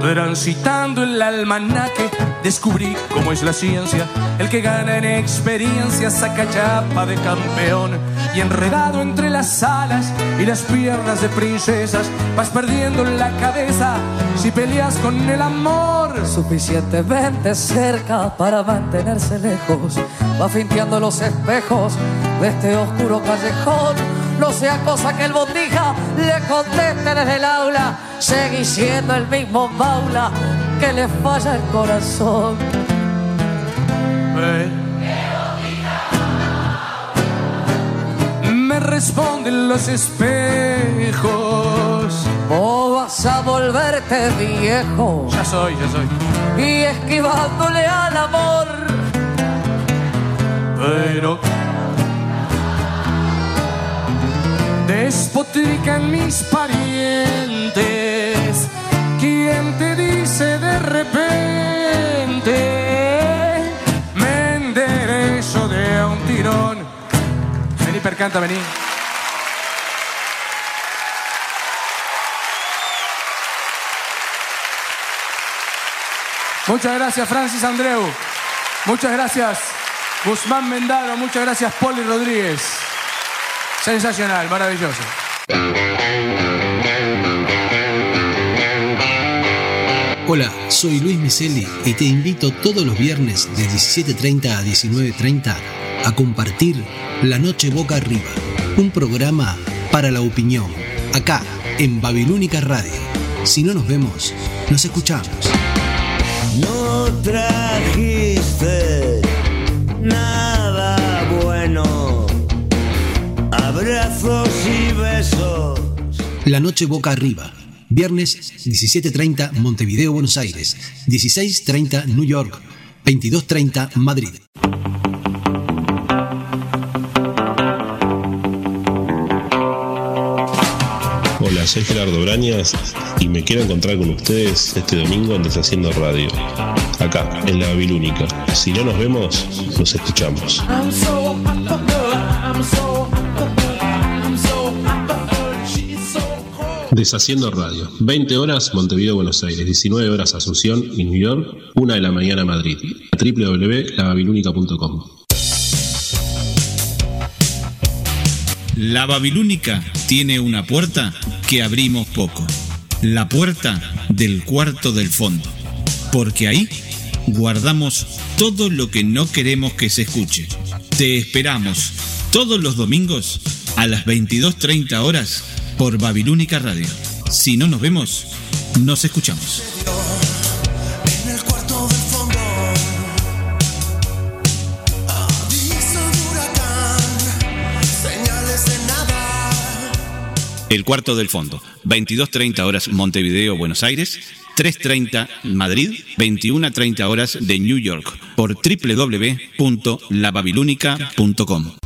Transitando el almanaque, descubrí cómo es la ciencia. El que gana en experiencia saca chapa de campeón. Y enredado entre las alas y las piernas de princesas, vas perdiendo la cabeza si peleas con el amor. Suficientemente cerca para mantenerse lejos. Va finteando los espejos de este oscuro callejón. No sea cosa que el botija le conteste desde el aula. Seguí siendo el mismo maula que le falla el corazón. Eh. Responden los espejos. O vas a volverte viejo. Ya soy, ya soy. Y esquivándole al amor. Pero despotrican mis parientes. ¿Quién te dice de repente? Me enderezo de un tirón. Vení, percanta, vení. Muchas gracias, Francis Andreu. Muchas gracias, Guzmán Mendaro. Muchas gracias, Poli Rodríguez. Sensacional, maravilloso. Hola, soy Luis Miseli y te invito todos los viernes de 17.30 a 19.30 a compartir La Noche Boca Arriba, un programa para la opinión, acá en Babilónica Radio. Si no nos vemos, nos escuchamos. Trajiste nada bueno. Abrazos y besos. La Noche Boca Arriba. Viernes 17.30 Montevideo, Buenos Aires. 16.30 New York. 22.30 Madrid. Hola, soy Gerardo Brañas y me quiero encontrar con ustedes este domingo en Deshaciendo Radio, acá, en la Babilónica. Si no nos vemos, nos escuchamos. Deshaciendo Radio, 20 horas Montevideo, Buenos Aires, 19 horas Asunción y New York, 1 de la mañana Madrid, www.lababilúnica.com. La Babilónica tiene una puerta que abrimos poco. La puerta del cuarto del fondo. Porque ahí guardamos todo lo que no queremos que se escuche. Te esperamos todos los domingos a las 22.30 horas por Babilónica Radio. Si no nos vemos, nos escuchamos. El cuarto del fondo. 22.30 horas Montevideo, Buenos Aires. 3.30 Madrid, 21.30 horas de New York por www.lababilónica.com.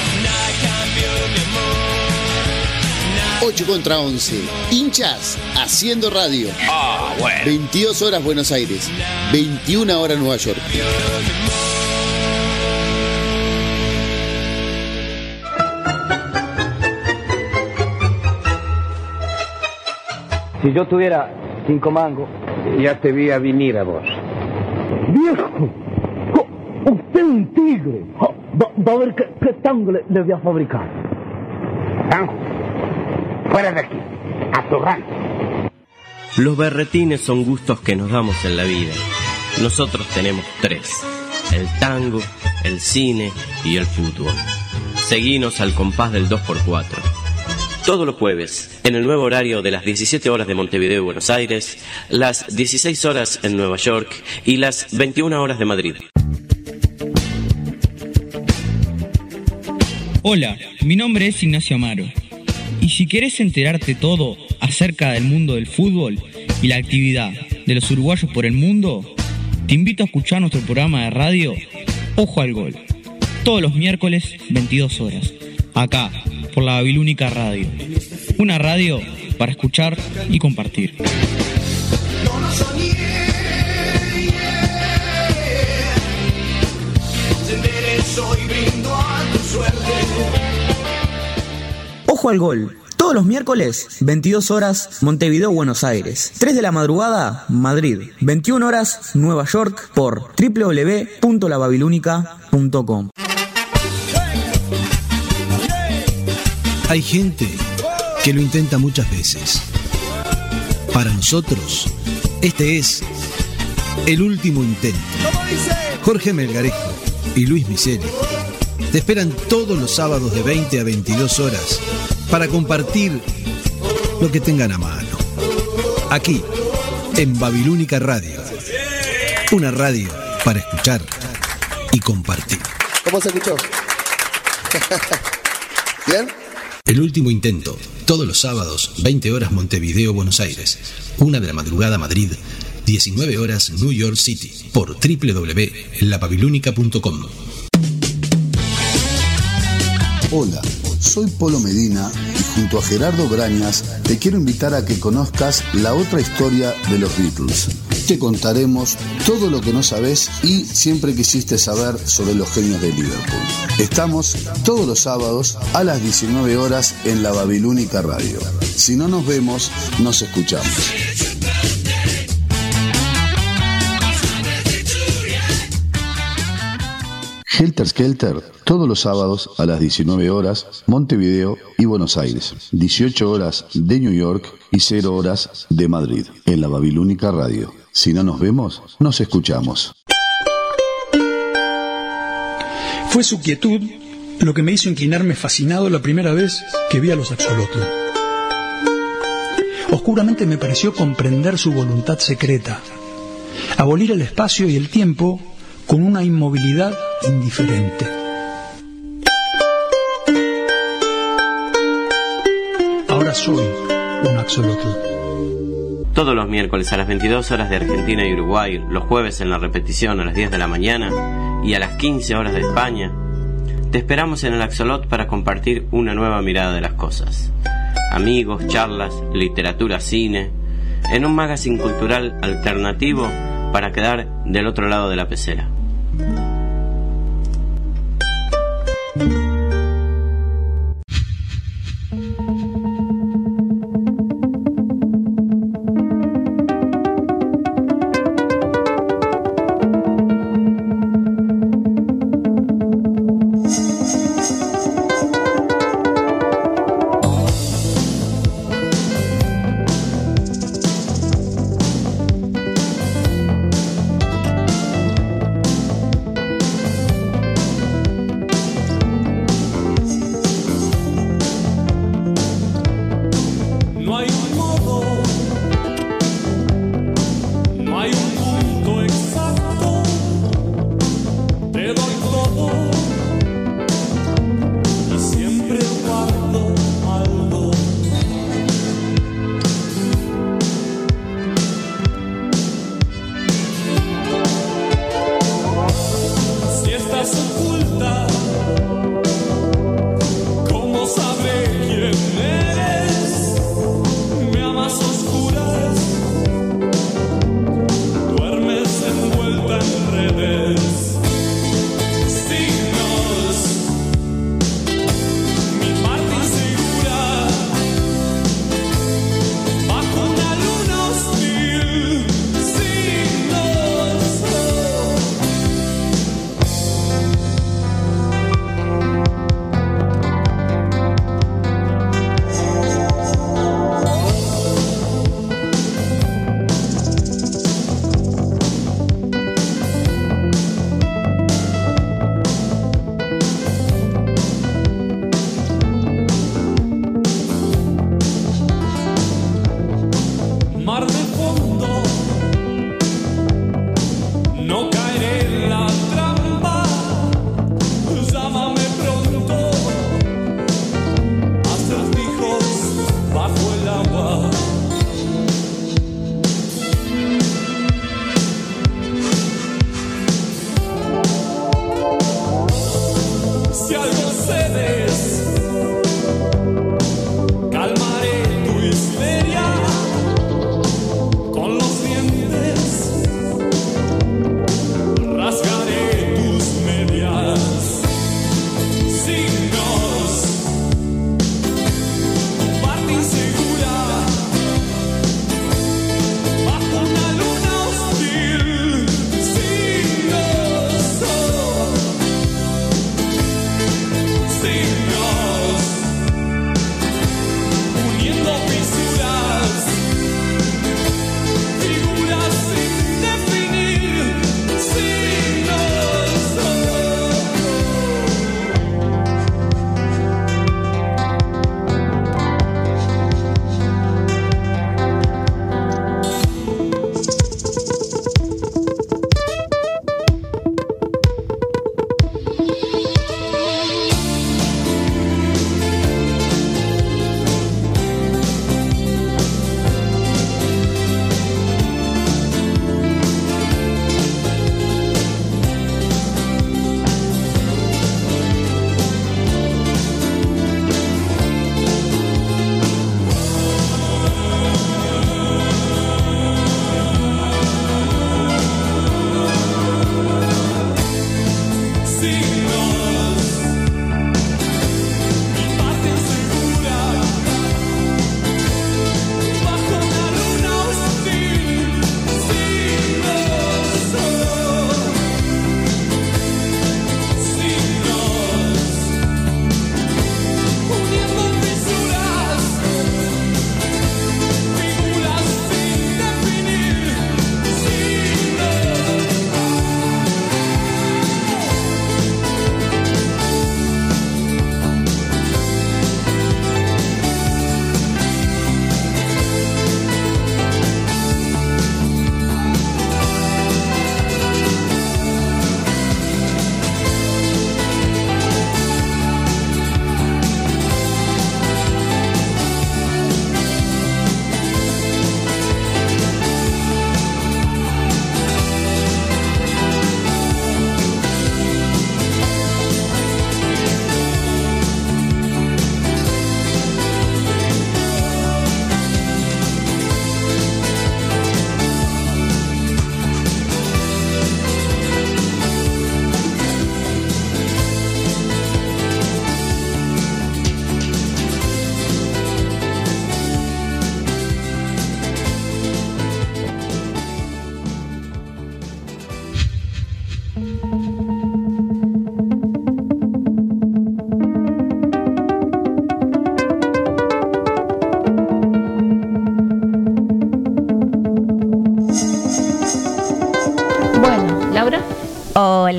8 contra 11. Hinchas haciendo radio. Ah, bueno. 22 horas Buenos Aires. 21 horas Nueva York. Si yo tuviera cinco mangos, ya te vi a venir a vos. ¡Viejo! Jo, ¡Usted es un tigre! Jo, Va, va a ver qué, qué tango le, le voy a fabricar. Tanjo, fuera de aquí, a tu rancho. Los berretines son gustos que nos damos en la vida. Nosotros tenemos tres. El tango, el cine y el fútbol. Seguinos al compás del 2x4. Todos los jueves, en el nuevo horario de las 17 horas de Montevideo y Buenos Aires, las 16 horas en Nueva York y las 21 horas de Madrid. Hola, mi nombre es Ignacio Amaro. Si querés enterarte todo acerca del mundo del fútbol y la actividad de los uruguayos por el mundo, te invito a escuchar nuestro programa de radio Ojo al Gol. Todos los miércoles, 22 horas. Acá, por la Babilónica Radio. Una radio para escuchar y compartir. Ojo al gol. Todos los miércoles, 22 horas, Montevideo, Buenos Aires. 3 de la madrugada, Madrid. 21 horas, Nueva York, por www.lababilónica.com. Hay gente que lo intenta muchas veces. Para nosotros, este es el último intento. Jorge Melgarejo y Luis Miseli te esperan todos los sábados de 20 a 22 horas para compartir lo que tengan a mano. Aquí, en Babilónica Radio. Una radio para escuchar y compartir. ¿Cómo se escuchó? ¿Bien? El último intento, todos los sábados, 20 horas Montevideo, Buenos Aires, 1 de la madrugada Madrid, 19 horas New York City, por www.lapabilúnica.com. Hola, soy Polo Medina y junto a Gerardo Brañas te quiero invitar a que conozcas la otra historia de los Beatles. Te contaremos todo lo que no sabes y siempre quisiste saber sobre los genios de Liverpool. Estamos todos los sábados a las 19 horas en la Babilónica Radio. Si no nos vemos, nos escuchamos. Helter Skelter, todos los sábados a las 19 horas, Montevideo y Buenos Aires. 18 horas de New York y 0 horas de Madrid, en la Babilónica Radio. Si no nos vemos, nos escuchamos. Fue su quietud lo que me hizo inclinarme fascinado la primera vez que vi a los axolotl. Oscuramente me pareció comprender su voluntad secreta, abolir el espacio y el tiempo con una inmovilidad indiferente. Ahora soy un axolotl. Todos los miércoles a las 22 horas de Argentina y Uruguay, los jueves en la repetición a las 10 de la mañana y a las 15 horas de España, te esperamos en el Axolot para compartir una nueva mirada de las cosas. Amigos, charlas, literatura, cine, en un magazine cultural alternativo para quedar del otro lado de la pecera. No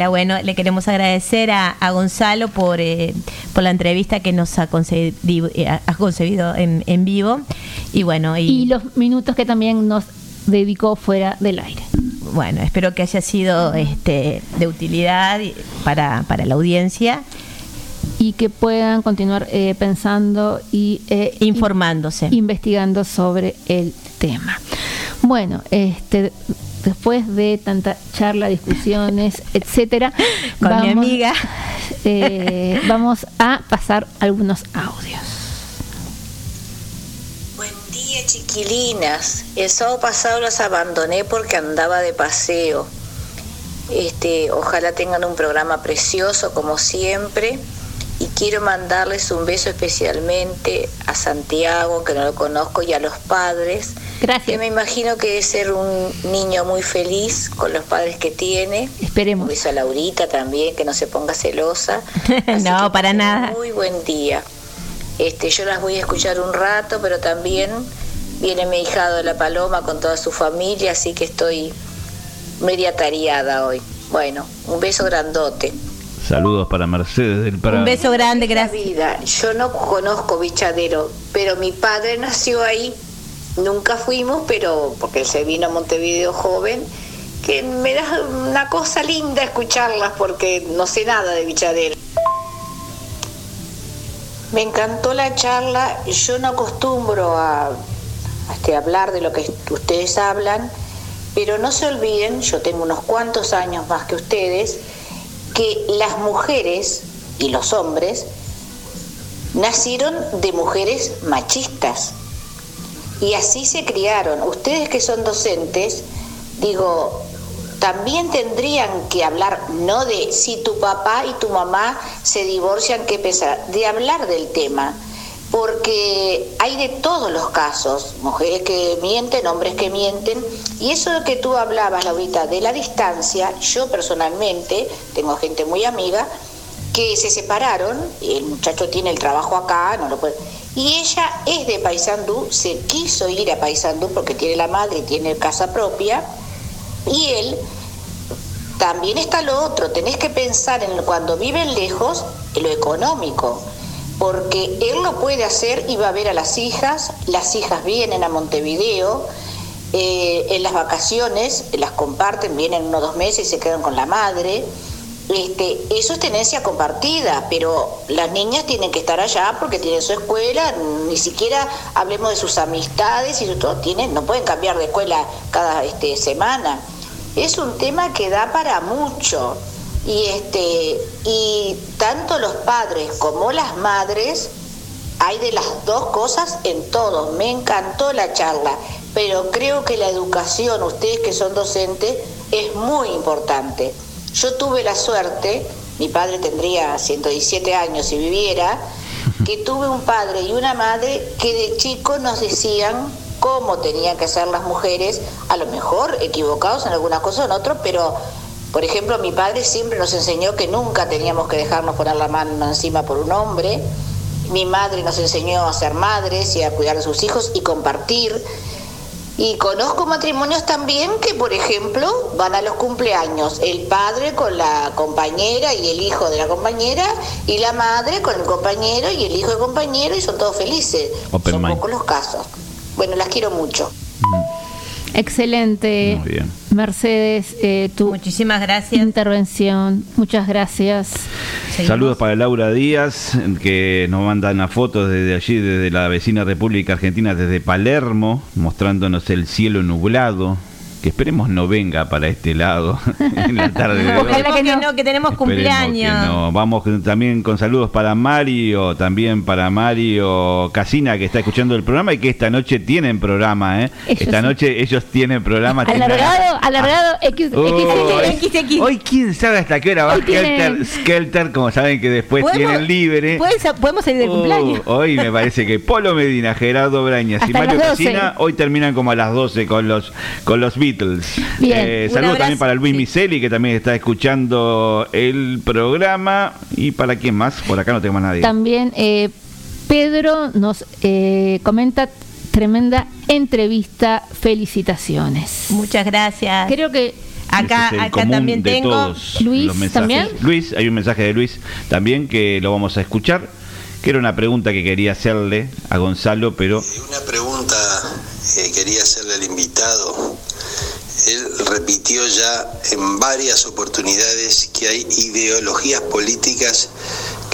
Bueno, le queremos agradecer a, a Gonzalo por, eh, por la entrevista que nos ha concedido, eh, ha concebido en, en vivo. Y bueno, y, Y los minutos que también nos dedicó fuera del aire. bueno, espero que haya sido este, de utilidad para, para la audiencia. Y que puedan continuar eh, pensando y eh, informándose. investigando sobre el tema. Bueno, este después de tanta charla, discusiones, etcétera, Con mi amiga. eh, vamos a pasar algunos audios. Buen día, chiquilinas. El sábado pasado las abandoné porque andaba de paseo. Este, ojalá tengan un programa precioso como siempre. Y quiero mandarles un beso especialmente a Santiago, que no lo conozco, y a los padres. Gracias. Que me imagino que debe ser un niño muy feliz con los padres que tiene. Esperemos. Un beso a Laurita también, que no se ponga celosa. no, para nada. Muy buen día. Este, yo las voy a escuchar un rato, pero también viene mi hijado de la Paloma con toda su familia, así que estoy media tareada hoy. Bueno, un beso grandote. Saludos para Mercedes del Prado. grande, gracias. Vida, yo no conozco Bichadero, pero mi padre nació ahí. Nunca fuimos, pero porque él se vino a Montevideo joven, que me da una cosa linda escucharlas porque no sé nada de Bichadero. Me encantó la charla. Yo no acostumbro a, a este, hablar de lo que ustedes hablan, pero no se olviden, yo tengo unos cuantos años más que ustedes, que las mujeres y los hombres nacieron de mujeres machistas y así se criaron. Ustedes que son docentes, digo, también tendrían que hablar no de si tu papá y tu mamá se divorcian, qué pensar, de hablar del tema, porque hay de todos los casos, mujeres que mienten, hombres que mienten, y eso que tú hablabas, Laurita, de la distancia, yo personalmente tengo gente muy amiga que se separaron, el muchacho tiene el trabajo acá, no lo puede. Y ella es de Paysandú, se quiso ir a Paysandú porque tiene la madre y tiene casa propia, y él también está lo otro, tenés que pensar en cuando viven lejos, en lo económico, porque él lo puede hacer y va a ver a las hijas, las hijas vienen a Montevideo, eh, en las vacaciones las comparten, vienen unos dos meses y se quedan con la madre. Este, eso es tenencia compartida, pero las niñas tienen que estar allá porque tienen su escuela, ni siquiera hablemos de sus amistades y todo, tienen, no pueden cambiar de escuela cada este, semana. Es un tema que da para mucho. Y este, y tanto los padres como las madres, hay de las dos cosas en todos. Me encantó la charla, pero creo que la educación, ustedes que son docentes, es muy importante. Yo tuve la suerte, mi padre tendría 117 años si viviera, que tuve un padre y una madre que de chico nos decían cómo tenían que ser las mujeres, a lo mejor equivocados en algunas cosas o en otras, pero por ejemplo mi padre siempre nos enseñó que nunca teníamos que dejarnos poner la mano encima por un hombre, mi madre nos enseñó a ser madres y a cuidar de sus hijos y compartir. Y conozco matrimonios también que, por ejemplo, van a los cumpleaños, el padre con la compañera y el hijo de la compañera, y la madre con el compañero y el hijo del compañero, y son todos felices. Open son mind. pocos los casos. Bueno, las quiero mucho. Excelente. Muy bien. Mercedes, eh, tu Muchísimas gracias. intervención. Muchas gracias. Saludos para Laura Díaz, que nos manda una foto desde allí, desde la vecina República Argentina, desde Palermo, mostrándonos el cielo nublado, que esperemos no venga para este lado en la tarde de hoy. Ojalá que no, que tenemos Esperemos cumpleaños. que no. Vamos también con saludos para Mario, también para Mario Casina, que está escuchando el programa y que esta noche tienen programa, ¿eh? Ellos esta sí. noche ellos tienen programa. Alargado, alargado, X, Oh, Hoy quién sabe hasta qué hora va Skelter, Skelter, como saben que después ¿Podemos- tienen libre. ¿Puedes- podemos salir de Oh, cumpleaños. hoy me parece que Polo Medina, Gerardo Brañas y Mario las 12. Casina hoy terminan como a las 12 con los con los Beatles. Bien, Eh, saludos también para Luis Miseli que también está escuchando el programa y para quién más, por acá no tengo más nadie. También eh, Pedro nos eh, comenta tremenda entrevista, felicitaciones. Muchas gracias. Creo que Acá- es también tengo. Luis. ¿también? Luis, hay un mensaje de Luis también que lo vamos a escuchar, que era una pregunta que quería hacerle a Gonzalo, pero Una pregunta que quería hacerle al invitado. Él repitió ya en varias oportunidades que hay ideologías políticas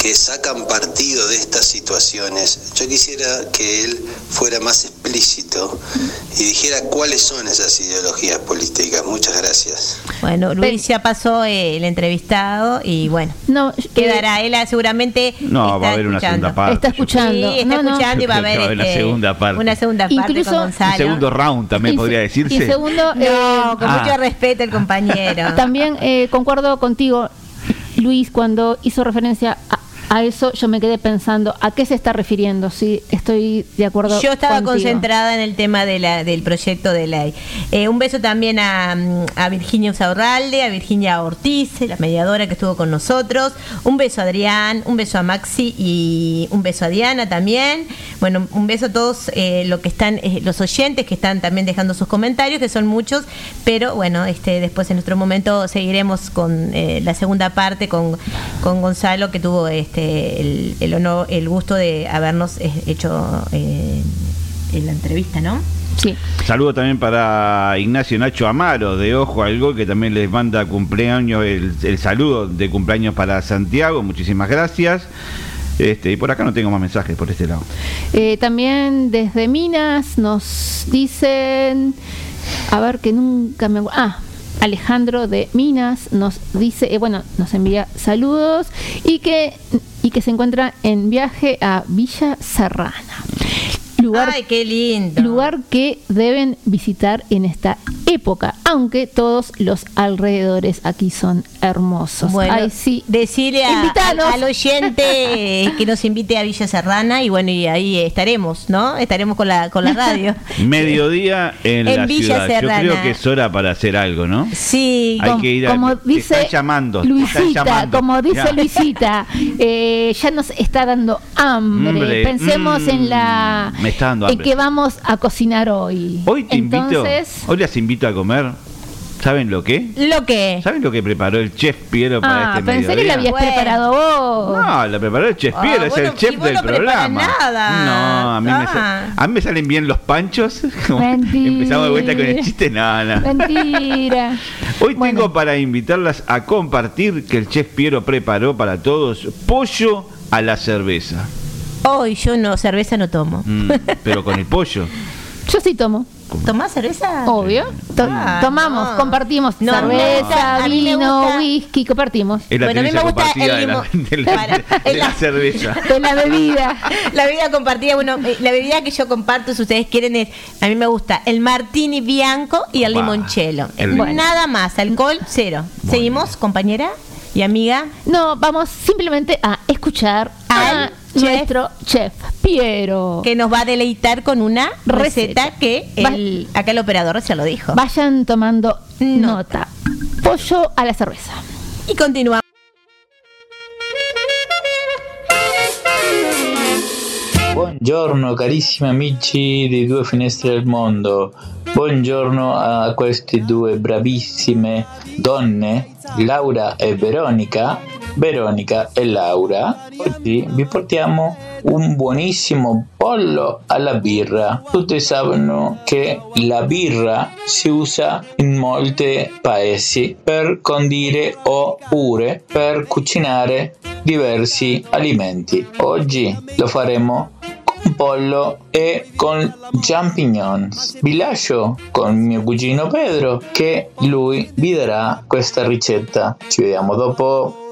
que sacan partido de estas situaciones. Yo quisiera que él fuera más explícito y dijera cuáles son esas ideologías políticas. Muchas gracias. Bueno, Luis ya pasó eh, el entrevistado y bueno, no, quedará. Él ah, seguramente no, va a haber una segunda parte. Está escuchando. Sí, está No, no. escuchando y va a haber, va a haber una este, segunda parte. una segunda parte Incluso- con un Gonzalo. segundo round también Y podría decirse. Y segundo, eh, No, con Ah. mucho respeto el compañero. También eh, concuerdo contigo, Luis, cuando hizo referencia a, a eso, yo me quedé pensando, ¿a qué se está refiriendo? Sí, estoy de acuerdo. Yo estaba contigo. concentrada en el tema de la, del proyecto de ley. Eh, un beso también a, mm, a Virginia Usaurralde, a Virginia Ortiz, la mediadora que estuvo con nosotros. Un beso a Adrián, un beso a Maxi y un beso a Diana también. Bueno, un beso a todos eh, lo que están, eh, los oyentes que están también dejando sus comentarios, que son muchos. Pero bueno, este después en nuestro momento seguiremos con eh, la segunda parte con, con Gonzalo, que tuvo este el, el honor, el gusto de habernos eh, hecho eh, en la entrevista, ¿no? Sí. Saludo también para Ignacio Nacho Amaro de Ojo al Gol, que también les manda cumpleaños, el, el saludo de cumpleaños para Santiago. Muchísimas gracias. Este, y por acá no tengo más mensajes por este lado. Eh, también desde Minas nos dicen, a ver que nunca me... Ah, Alejandro de Minas nos dice, eh, bueno, nos envía saludos y que, y que se encuentra en viaje a Villa Serrana. Lugar, Ay, qué lindo. lugar que deben visitar en esta época, aunque todos los alrededores aquí son hermosos. Bueno, Ay, sí. decirle a- Invítanos. al, oyente que nos invite a Villa Serrana y bueno, y ahí estaremos, ¿no? Estaremos con la, con la radio. Mediodía en, En la Villa ciudad. Serrana. Yo creo que es hora para hacer algo, ¿no? Sí, Hay Com- que ir a- como dice están llamando, Luisita, llamando. como dice Ya. Luisita, eh, ya nos está dando hambre. Pensemos mm, en la me está dando en hambre. que vamos a cocinar hoy. Hoy te Entonces, invito, hoy les invito a comer. ¿Saben lo que? ¿Lo que? ¿Saben lo que preparó el chef Piero para ah, este pensé que mediodía? la habías Bueno. preparado vos. No, la preparó el chef Ah, Piero, es bueno, el chef y vos del no programa. nada. No, a mí, me Ah. sa- a mí me salen bien los panchos. Mentira. Empezamos de vuelta con el chiste, no, no. Mentira. Hoy tengo para invitarlas a compartir que el chef Piero preparó para todos pollo a la cerveza. Hoy yo no, cerveza no tomo. Mm, pero con el pollo. Yo sí tomo. ¿Tomás cerveza? Obvio. To- Ah, tomamos, no. compartimos No, cerveza, vino, whisky, compartimos. Es la Bueno, a mí me gusta el de la, limón. de la- Para, de en la la- cerveza. De la bebida. La bebida compartida, bueno, eh, la bebida que yo comparto, si ustedes quieren, es, a mí me gusta el martini bianco y el Opa, limoncello. el. Nada más, alcohol cero. ¿Seguimos, compañera y amiga? No, vamos simplemente a escuchar a Al chef. nuestro chef Piero. Que nos va a deleitar con una receta, Receta. que Va- el, acá el operador ya lo dijo. Vayan tomando nota. Pollo a la cerveza. Y continuamos. Buongiorno carissimi amici di Due Finestre del Mondo, buongiorno a queste due bravissime donne, Laura e Veronica, Veronica e Laura. Oggi vi portiamo un buonissimo pollo alla birra. Tutti sanno che la birra si usa in molti paesi per condire oppure per cucinare diversi alimenti. Oggi lo faremo con pollo e con champignons. Vi lascio con mio cugino Pedro che lui vi darà questa ricetta. Ci vediamo dopo.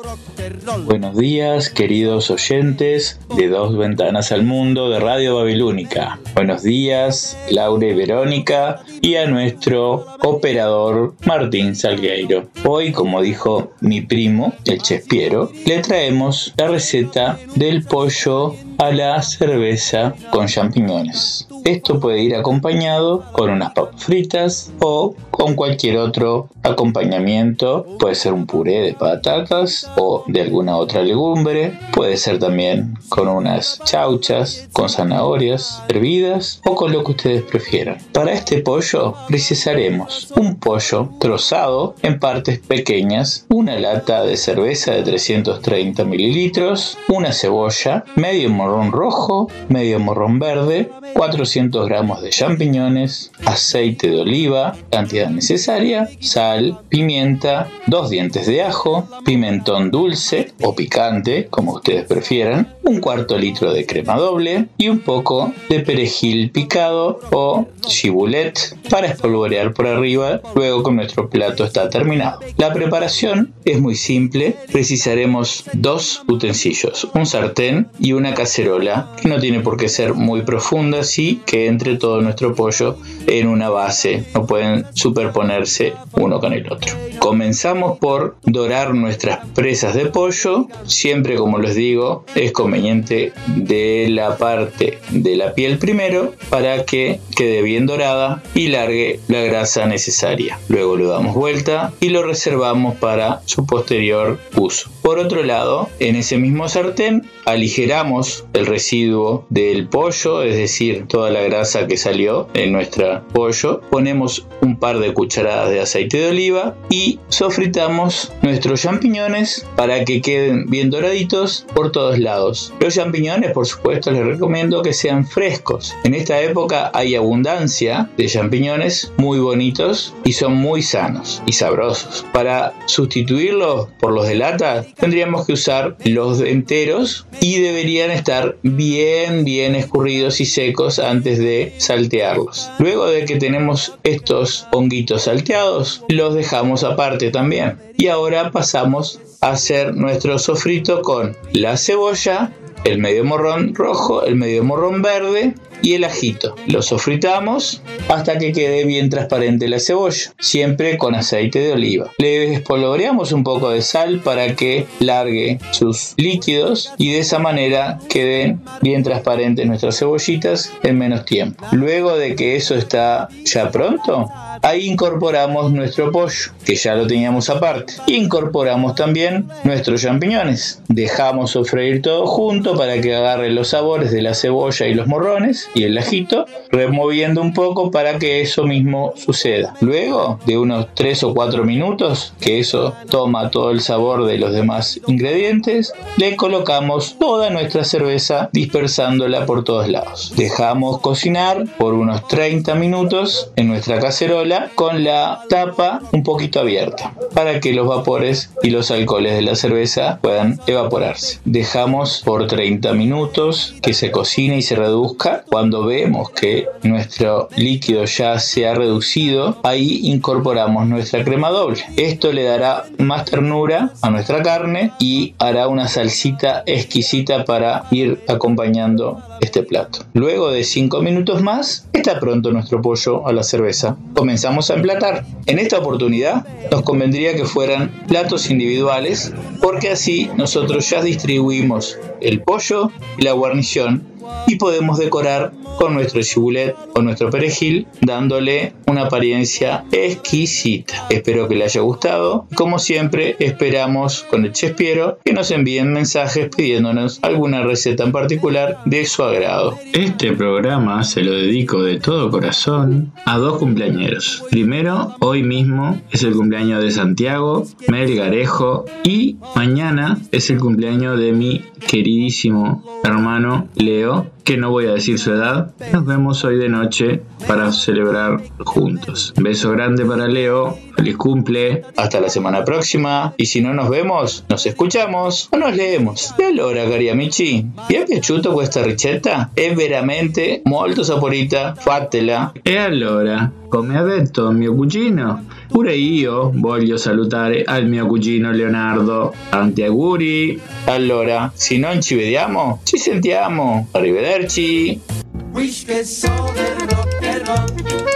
Buenos días, queridos oyentes de Dos Ventanas al Mundo de Radio Babilónica. Buenos días, Laura y Verónica, y a nuestro operador Martín Salgueiro. Hoy, como dijo mi primo, el chef Piero, le traemos la receta del pollo a la cerveza con champiñones. Esto puede ir acompañado con unas papas fritas o con cualquier otro acompañamiento. Puede ser un puré de patatas o de alguna otra legumbre. Puede ser también con unas chauchas, con zanahorias hervidas o con lo que ustedes prefieran. Para este pollo precisaremos un pollo trozado en partes pequeñas, una lata de cerveza de 330 mililitros, una cebolla, medio morrón rojo, medio morrón verde, 400 gramos de champiñones, aceite de oliva, cantidad necesaria, sal, pimienta, dos dientes de ajo, pimentón dulce o picante, como ustedes prefieran, un cuarto litro de crema doble y un poco de perejil picado o cibulet para espolvorear por arriba luego que nuestro plato está terminado. La preparación es muy simple, precisaremos dos utensilios, un sartén y una cacerola que no tiene por qué ser muy profunda, sí que entre todo nuestro pollo en una base, no pueden superponerse uno con el otro. Comenzamos por dorar nuestras presas de pollo, siempre como les digo, es conveniente de la parte de la piel primero para que quede bien dorada y largue la grasa necesaria. Luego lo damos vuelta y lo reservamos para su posterior uso. Por otro lado, en ese mismo sartén aligeramos el residuo del pollo, es decir, toda la grasa que salió en nuestro pollo. Ponemos un par de cucharadas de aceite de oliva y sofritamos nuestros champiñones para que queden bien doraditos por todos lados. Los champiñones, por supuesto, les recomiendo que sean frescos. En esta época hay abundancia de champiñones muy bonitos y son muy sanos y sabrosos. Para sustituirlos por los de lata, tendríamos que usar los enteros y deberían estar bien, bien escurridos y secos antes de saltearlos. Luego de que tenemos estos honguitos salteados, los dejamos aparte también. Y ahora pasamos a hacer nuestro sofrito con la cebolla, el medio morrón rojo, el medio morrón verde y el ajito. Lo sofritamos hasta que quede bien transparente la cebolla, siempre con aceite de oliva. Le espolvoreamos un poco de sal para que largue sus líquidos y de esa manera queden bien transparentes nuestras cebollitas en menos tiempo. Luego de que eso está ya pronto, ahí incorporamos nuestro pollo, que ya lo teníamos aparte. Incorporamos también nuestros champiñones. Dejamos sofreír todo junto para que agarre los sabores de la cebolla y los morrones y el ajito, removiendo un poco para que eso mismo suceda. Luego de unos 3 o 4 minutos, que eso toma todo el sabor de los demás ingredientes, le colocamos toda nuestra cerveza dispersándola por todos lados. Dejamos cocinar por unos 30 minutos en nuestra cacerola con la tapa un poquito abierta para que los vapores y los alcoholes de la cerveza puedan evaporarse. Dejamos por 30 minutos que se cocine y se reduzca. Cuando vemos que nuestro líquido ya se ha reducido, ahí incorporamos nuestra crema doble. Esto le dará más ternura a nuestra carne y hará una salsita exquisita para ir acompañando este plato. Luego de 5 minutos más, está pronto nuestro pollo a la cerveza. Comenzamos a emplatar. En esta oportunidad nos convendría que fueran platos individuales porque así nosotros ya distribuimos el pollo y la guarnición y podemos decorar con nuestro cibulet o nuestro perejil dándole una apariencia exquisita. Espero que le haya gustado. Como siempre, esperamos con el Chespiero que nos envíen mensajes pidiéndonos alguna receta en particular de su agrado. Este programa se lo dedico de todo corazón a dos cumpleañeros. Primero, hoy mismo es el cumpleaños de Santiago, Mel Garejo y mañana es el cumpleaños de mi queridísimo hermano Leo, know que no voy a decir su edad. Nos vemos hoy de noche para celebrar juntos. Beso grande para Leo, feliz cumple, hasta la semana próxima y si no nos vemos, nos escuchamos o nos leemos. E allora cari amici, vi è piaciuto questa ricetta? È veramente molto saporita, fatela. E allora, come ha detto mio cugino, pure io voglio salutare al mio cugino Leonardo. Tanti auguri. Allora, se non ci vediamo, ci sentiamo. Arrivederci. Wish que so del rock and roll.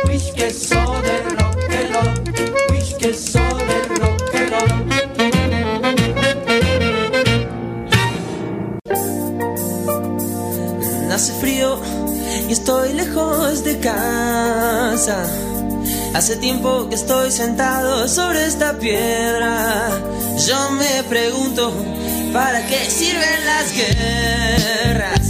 Wish que so del rock and roll. Wish que so del rock and Hace frío y estoy lejos de casa. Hace tiempo que estoy sentado sobre esta piedra. Yo me pregunto, ¿para qué sirven las guerras?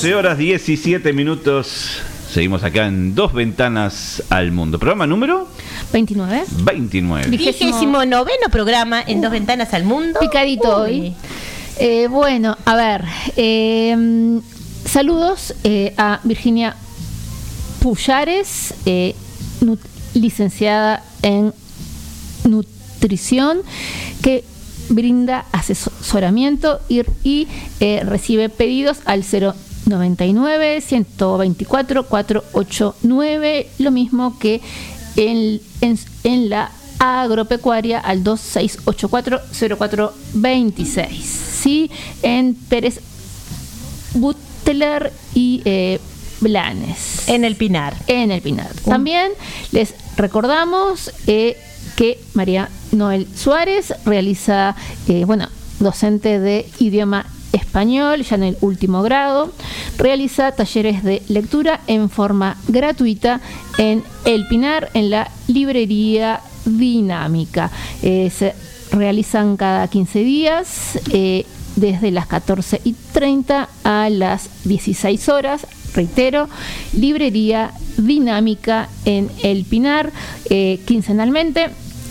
12 horas 17 minutos. Seguimos acá en Dos Ventanas al Mundo. Programa número 29. 29. Vigésimo noveno programa en Dos Ventanas al Mundo. Picadito Uy. hoy. Eh, bueno, a ver. eh, saludos eh, a Virginia Puyares, eh, licenciada en nutrición, que brinda asesoramiento y, y, eh, recibe pedidos al 099 124 489, lo mismo que en, en- en la agropecuaria al 2684 0426. Sí, en Pérez Butler y eh, Blanes. En el Pinar. En el Pinar. También les recordamos eh, que María Noel Suárez realiza, eh, bueno, docente de idioma español, ya en el último grado, realiza talleres de lectura en forma gratuita en El Pinar, en la librería dinámica. Eh, se realizan cada 15 días. eh, desde las 14 y 30 a las 16 horas. Reitero, librería dinámica en El Pinar, eh, quincenalmente.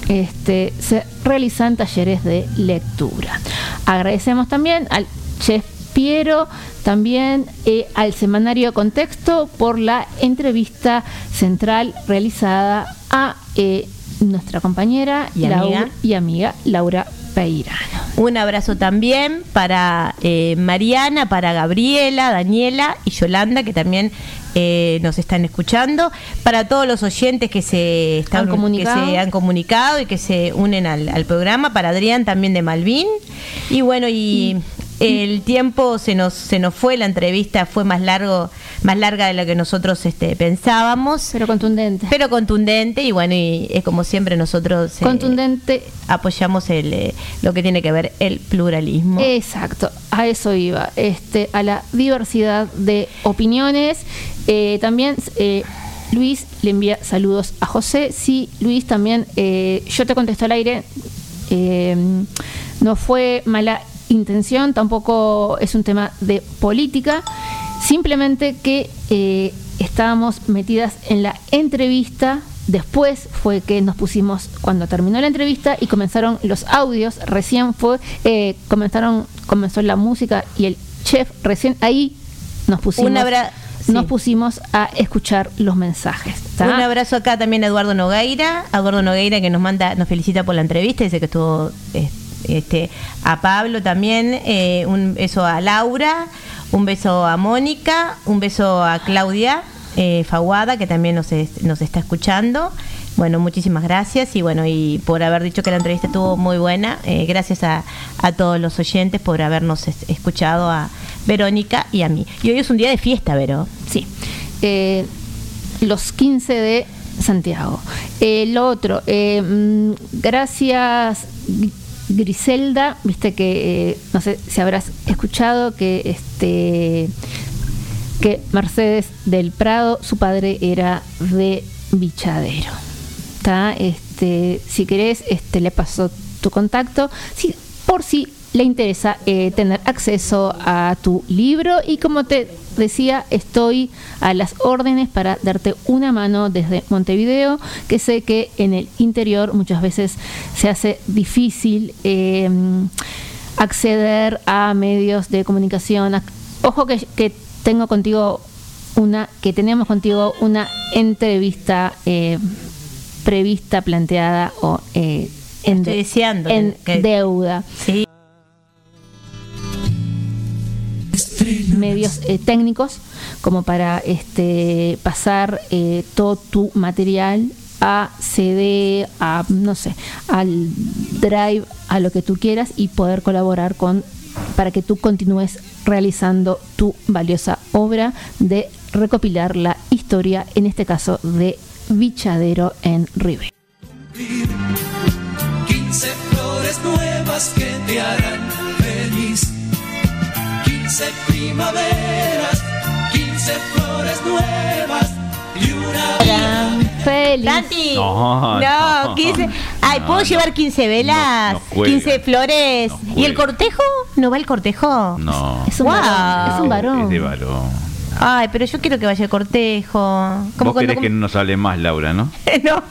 Este, se realizan talleres de lectura. Agradecemos también al chef Piero, también eh, al semanario Contexto por la entrevista central realizada a eh, nuestra compañera Y amiga. y amiga Laura Peirano. Un abrazo también para eh, Mariana, para Gabriela, Daniela y Yolanda, que también eh, nos están escuchando. Para todos los oyentes que se, están, Han que comunicado. se han comunicado y que se unen al, al programa. Para Adrián también de Malvin. Y bueno, y el tiempo se nos, se nos fue, la entrevista fue más largo, más larga de lo que nosotros este, pensábamos. Pero contundente. Pero contundente, y bueno, y es como siempre nosotros eh, Contundente. apoyamos el, eh, lo que tiene que ver el pluralismo. Exacto, a eso iba, este, a la diversidad de opiniones. Eh, también eh, Luis le envía saludos a José. Sí, Luis también, eh, yo te contesto al aire. eh, no fue mala intención, tampoco es un tema de política. Simplemente que eh, estábamos metidas en la entrevista. Después fue que nos pusimos cuando terminó la entrevista y comenzaron los audios. Recién fue eh, comenzaron comenzó la música y el chef recién ahí nos pusimos nos pusimos a escuchar los mensajes. ¿tá? Un abrazo acá también a Eduardo Nogueira, a Eduardo Nogueira que nos manda, nos felicita por la entrevista, dice que estuvo eh, este, a Pablo también, eh, un beso a Laura, un beso a Mónica, un beso a Claudia eh, Faguada que también nos, es- nos está escuchando. Bueno, muchísimas gracias y bueno, y por haber dicho que la entrevista estuvo muy buena. eh, gracias a, a todos los oyentes por habernos es- escuchado a Verónica y a mí. Y hoy es un día de fiesta, Vero. Sí. Eh, los 15 de Santiago. Eh, lo otro, mm, gracias Gr- Griselda, viste que, eh, no sé si habrás escuchado que este que Mercedes del Prado, su padre era de Bichadero. ¿Tá? Este, si querés, este, le paso tu contacto. Si, por si le interesa eh, tener acceso a tu libro y como te decía, estoy a las órdenes para darte una mano desde Montevideo, que sé que en el interior muchas veces se hace difícil eh, acceder a medios de comunicación. Ac- Ojo que, que tengo contigo una, que tenemos contigo una entrevista eh, prevista, planteada o eh, en, Estoy deseando en que- deuda. Sí. Medios eh, técnicos como para este pasar eh, todo tu material a CD, a no sé, al Drive, a lo que tú quieras y poder colaborar con para que tú continúes realizando tu valiosa obra de recopilar la historia, en este caso de Bichadero en Ribe. 15 flores nuevas que te harán feliz. 15 primaveras, 15 flores nuevas y una vida. Feliz. Santi. No, No, no. 15. Ay, ¿puedo No, llevar 15 velas? no cuelga. 15 flores. No ¿Y el cortejo? ¿No va el cortejo? No. Es un Guau. varón. Es un varón. Es de varón. Ay, pero yo quiero que vaya el cortejo. Vos querés que no nos hable más, Laura, ¿no? no.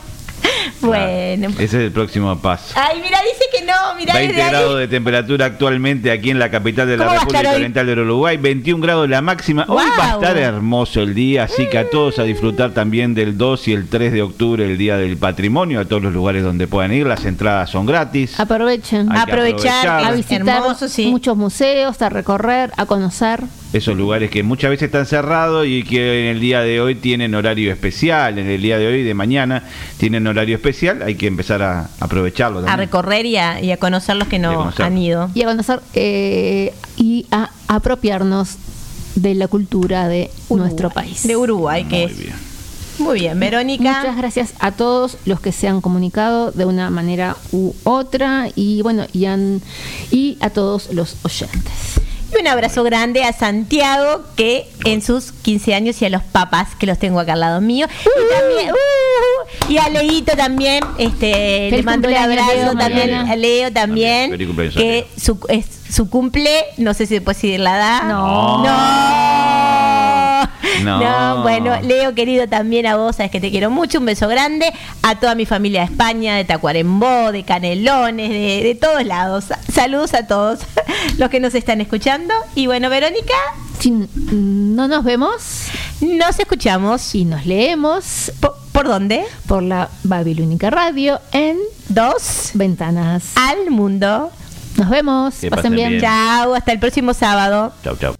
Bueno. Ese es el próximo paso. Ay, mira, dice que no. Mira, 20 desde ahí. grados de temperatura actualmente aquí en la capital de la ¿Cómo va a República? Oriental del Uruguay, 21 grados la máxima. Hoy va a estar hermoso el día, así que a todos a disfrutar también del 2 y el 3 de octubre, el Día del Patrimonio, a todos los lugares donde puedan ir, las entradas son gratis. Aprovechen. Aprovechar, aprovechar. a visitar hermoso, sí. muchos museos, a recorrer, a conocer. Esos lugares que muchas veces están cerrados y que en el día de hoy tienen horario especial, en el día de hoy y de mañana tienen horario especial, hay que empezar a aprovecharlo A recorrer y a, y a conocer los que no han ido. Y a conocer eh, y a apropiarnos de la cultura de nuestro país. De Uruguay, que Muy es. bien. Muy bien, Verónica. Muchas gracias a todos los que se han comunicado de una manera u otra y bueno, y, han- y a todos los oyentes. Y un abrazo grande a Santiago, que en sus 15 años, y a los papás, que los tengo acá al lado mío. Y también, uh, y a Leito también, este, le mando un abrazo Leo, también a Leo también, que su, es su cumple, no sé si se puede decir la edad. No. No. No. No, bueno, Leo querido también a vos, sabes que te quiero mucho, un beso grande a toda mi familia de España, de Tacuarembó, de Canelones, de, de todos lados. Saludos a todos los que nos están escuchando. Y bueno, Verónica, Si no nos vemos nos escuchamos. y nos leemos ¿Por, por dónde? por la Babilónica Radio en Dos Ventanas. al mundo. Nos vemos. Que Pasen pasen bien. bien. Chao, hasta el próximo sábado. Chau, chau.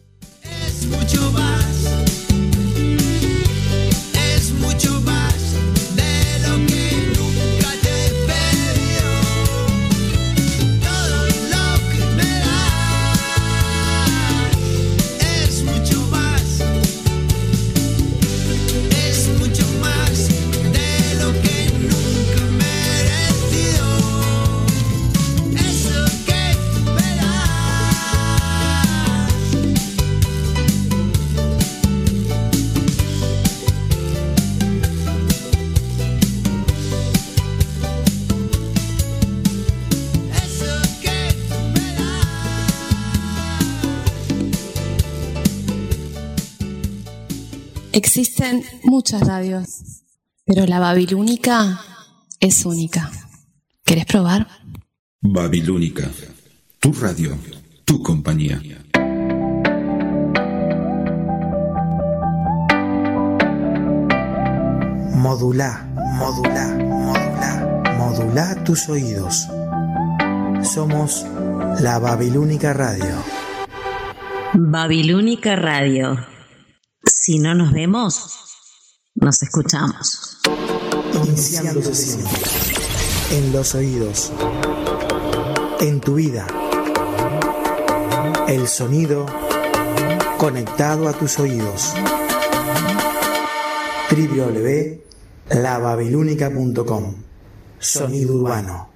Existen muchas radios, pero la babilónica es única. ¿Querés probar? Babilónica, tu radio, tu compañía. Modula, modula, modula, modula tus oídos. Somos la Babilónica Radio. Babilónica Radio. Si no nos vemos, nos escuchamos. Iniciando sesión. En los oídos. En tu vida. El sonido conectado a tus oídos. www.lababilúnica.com Sonido urbano.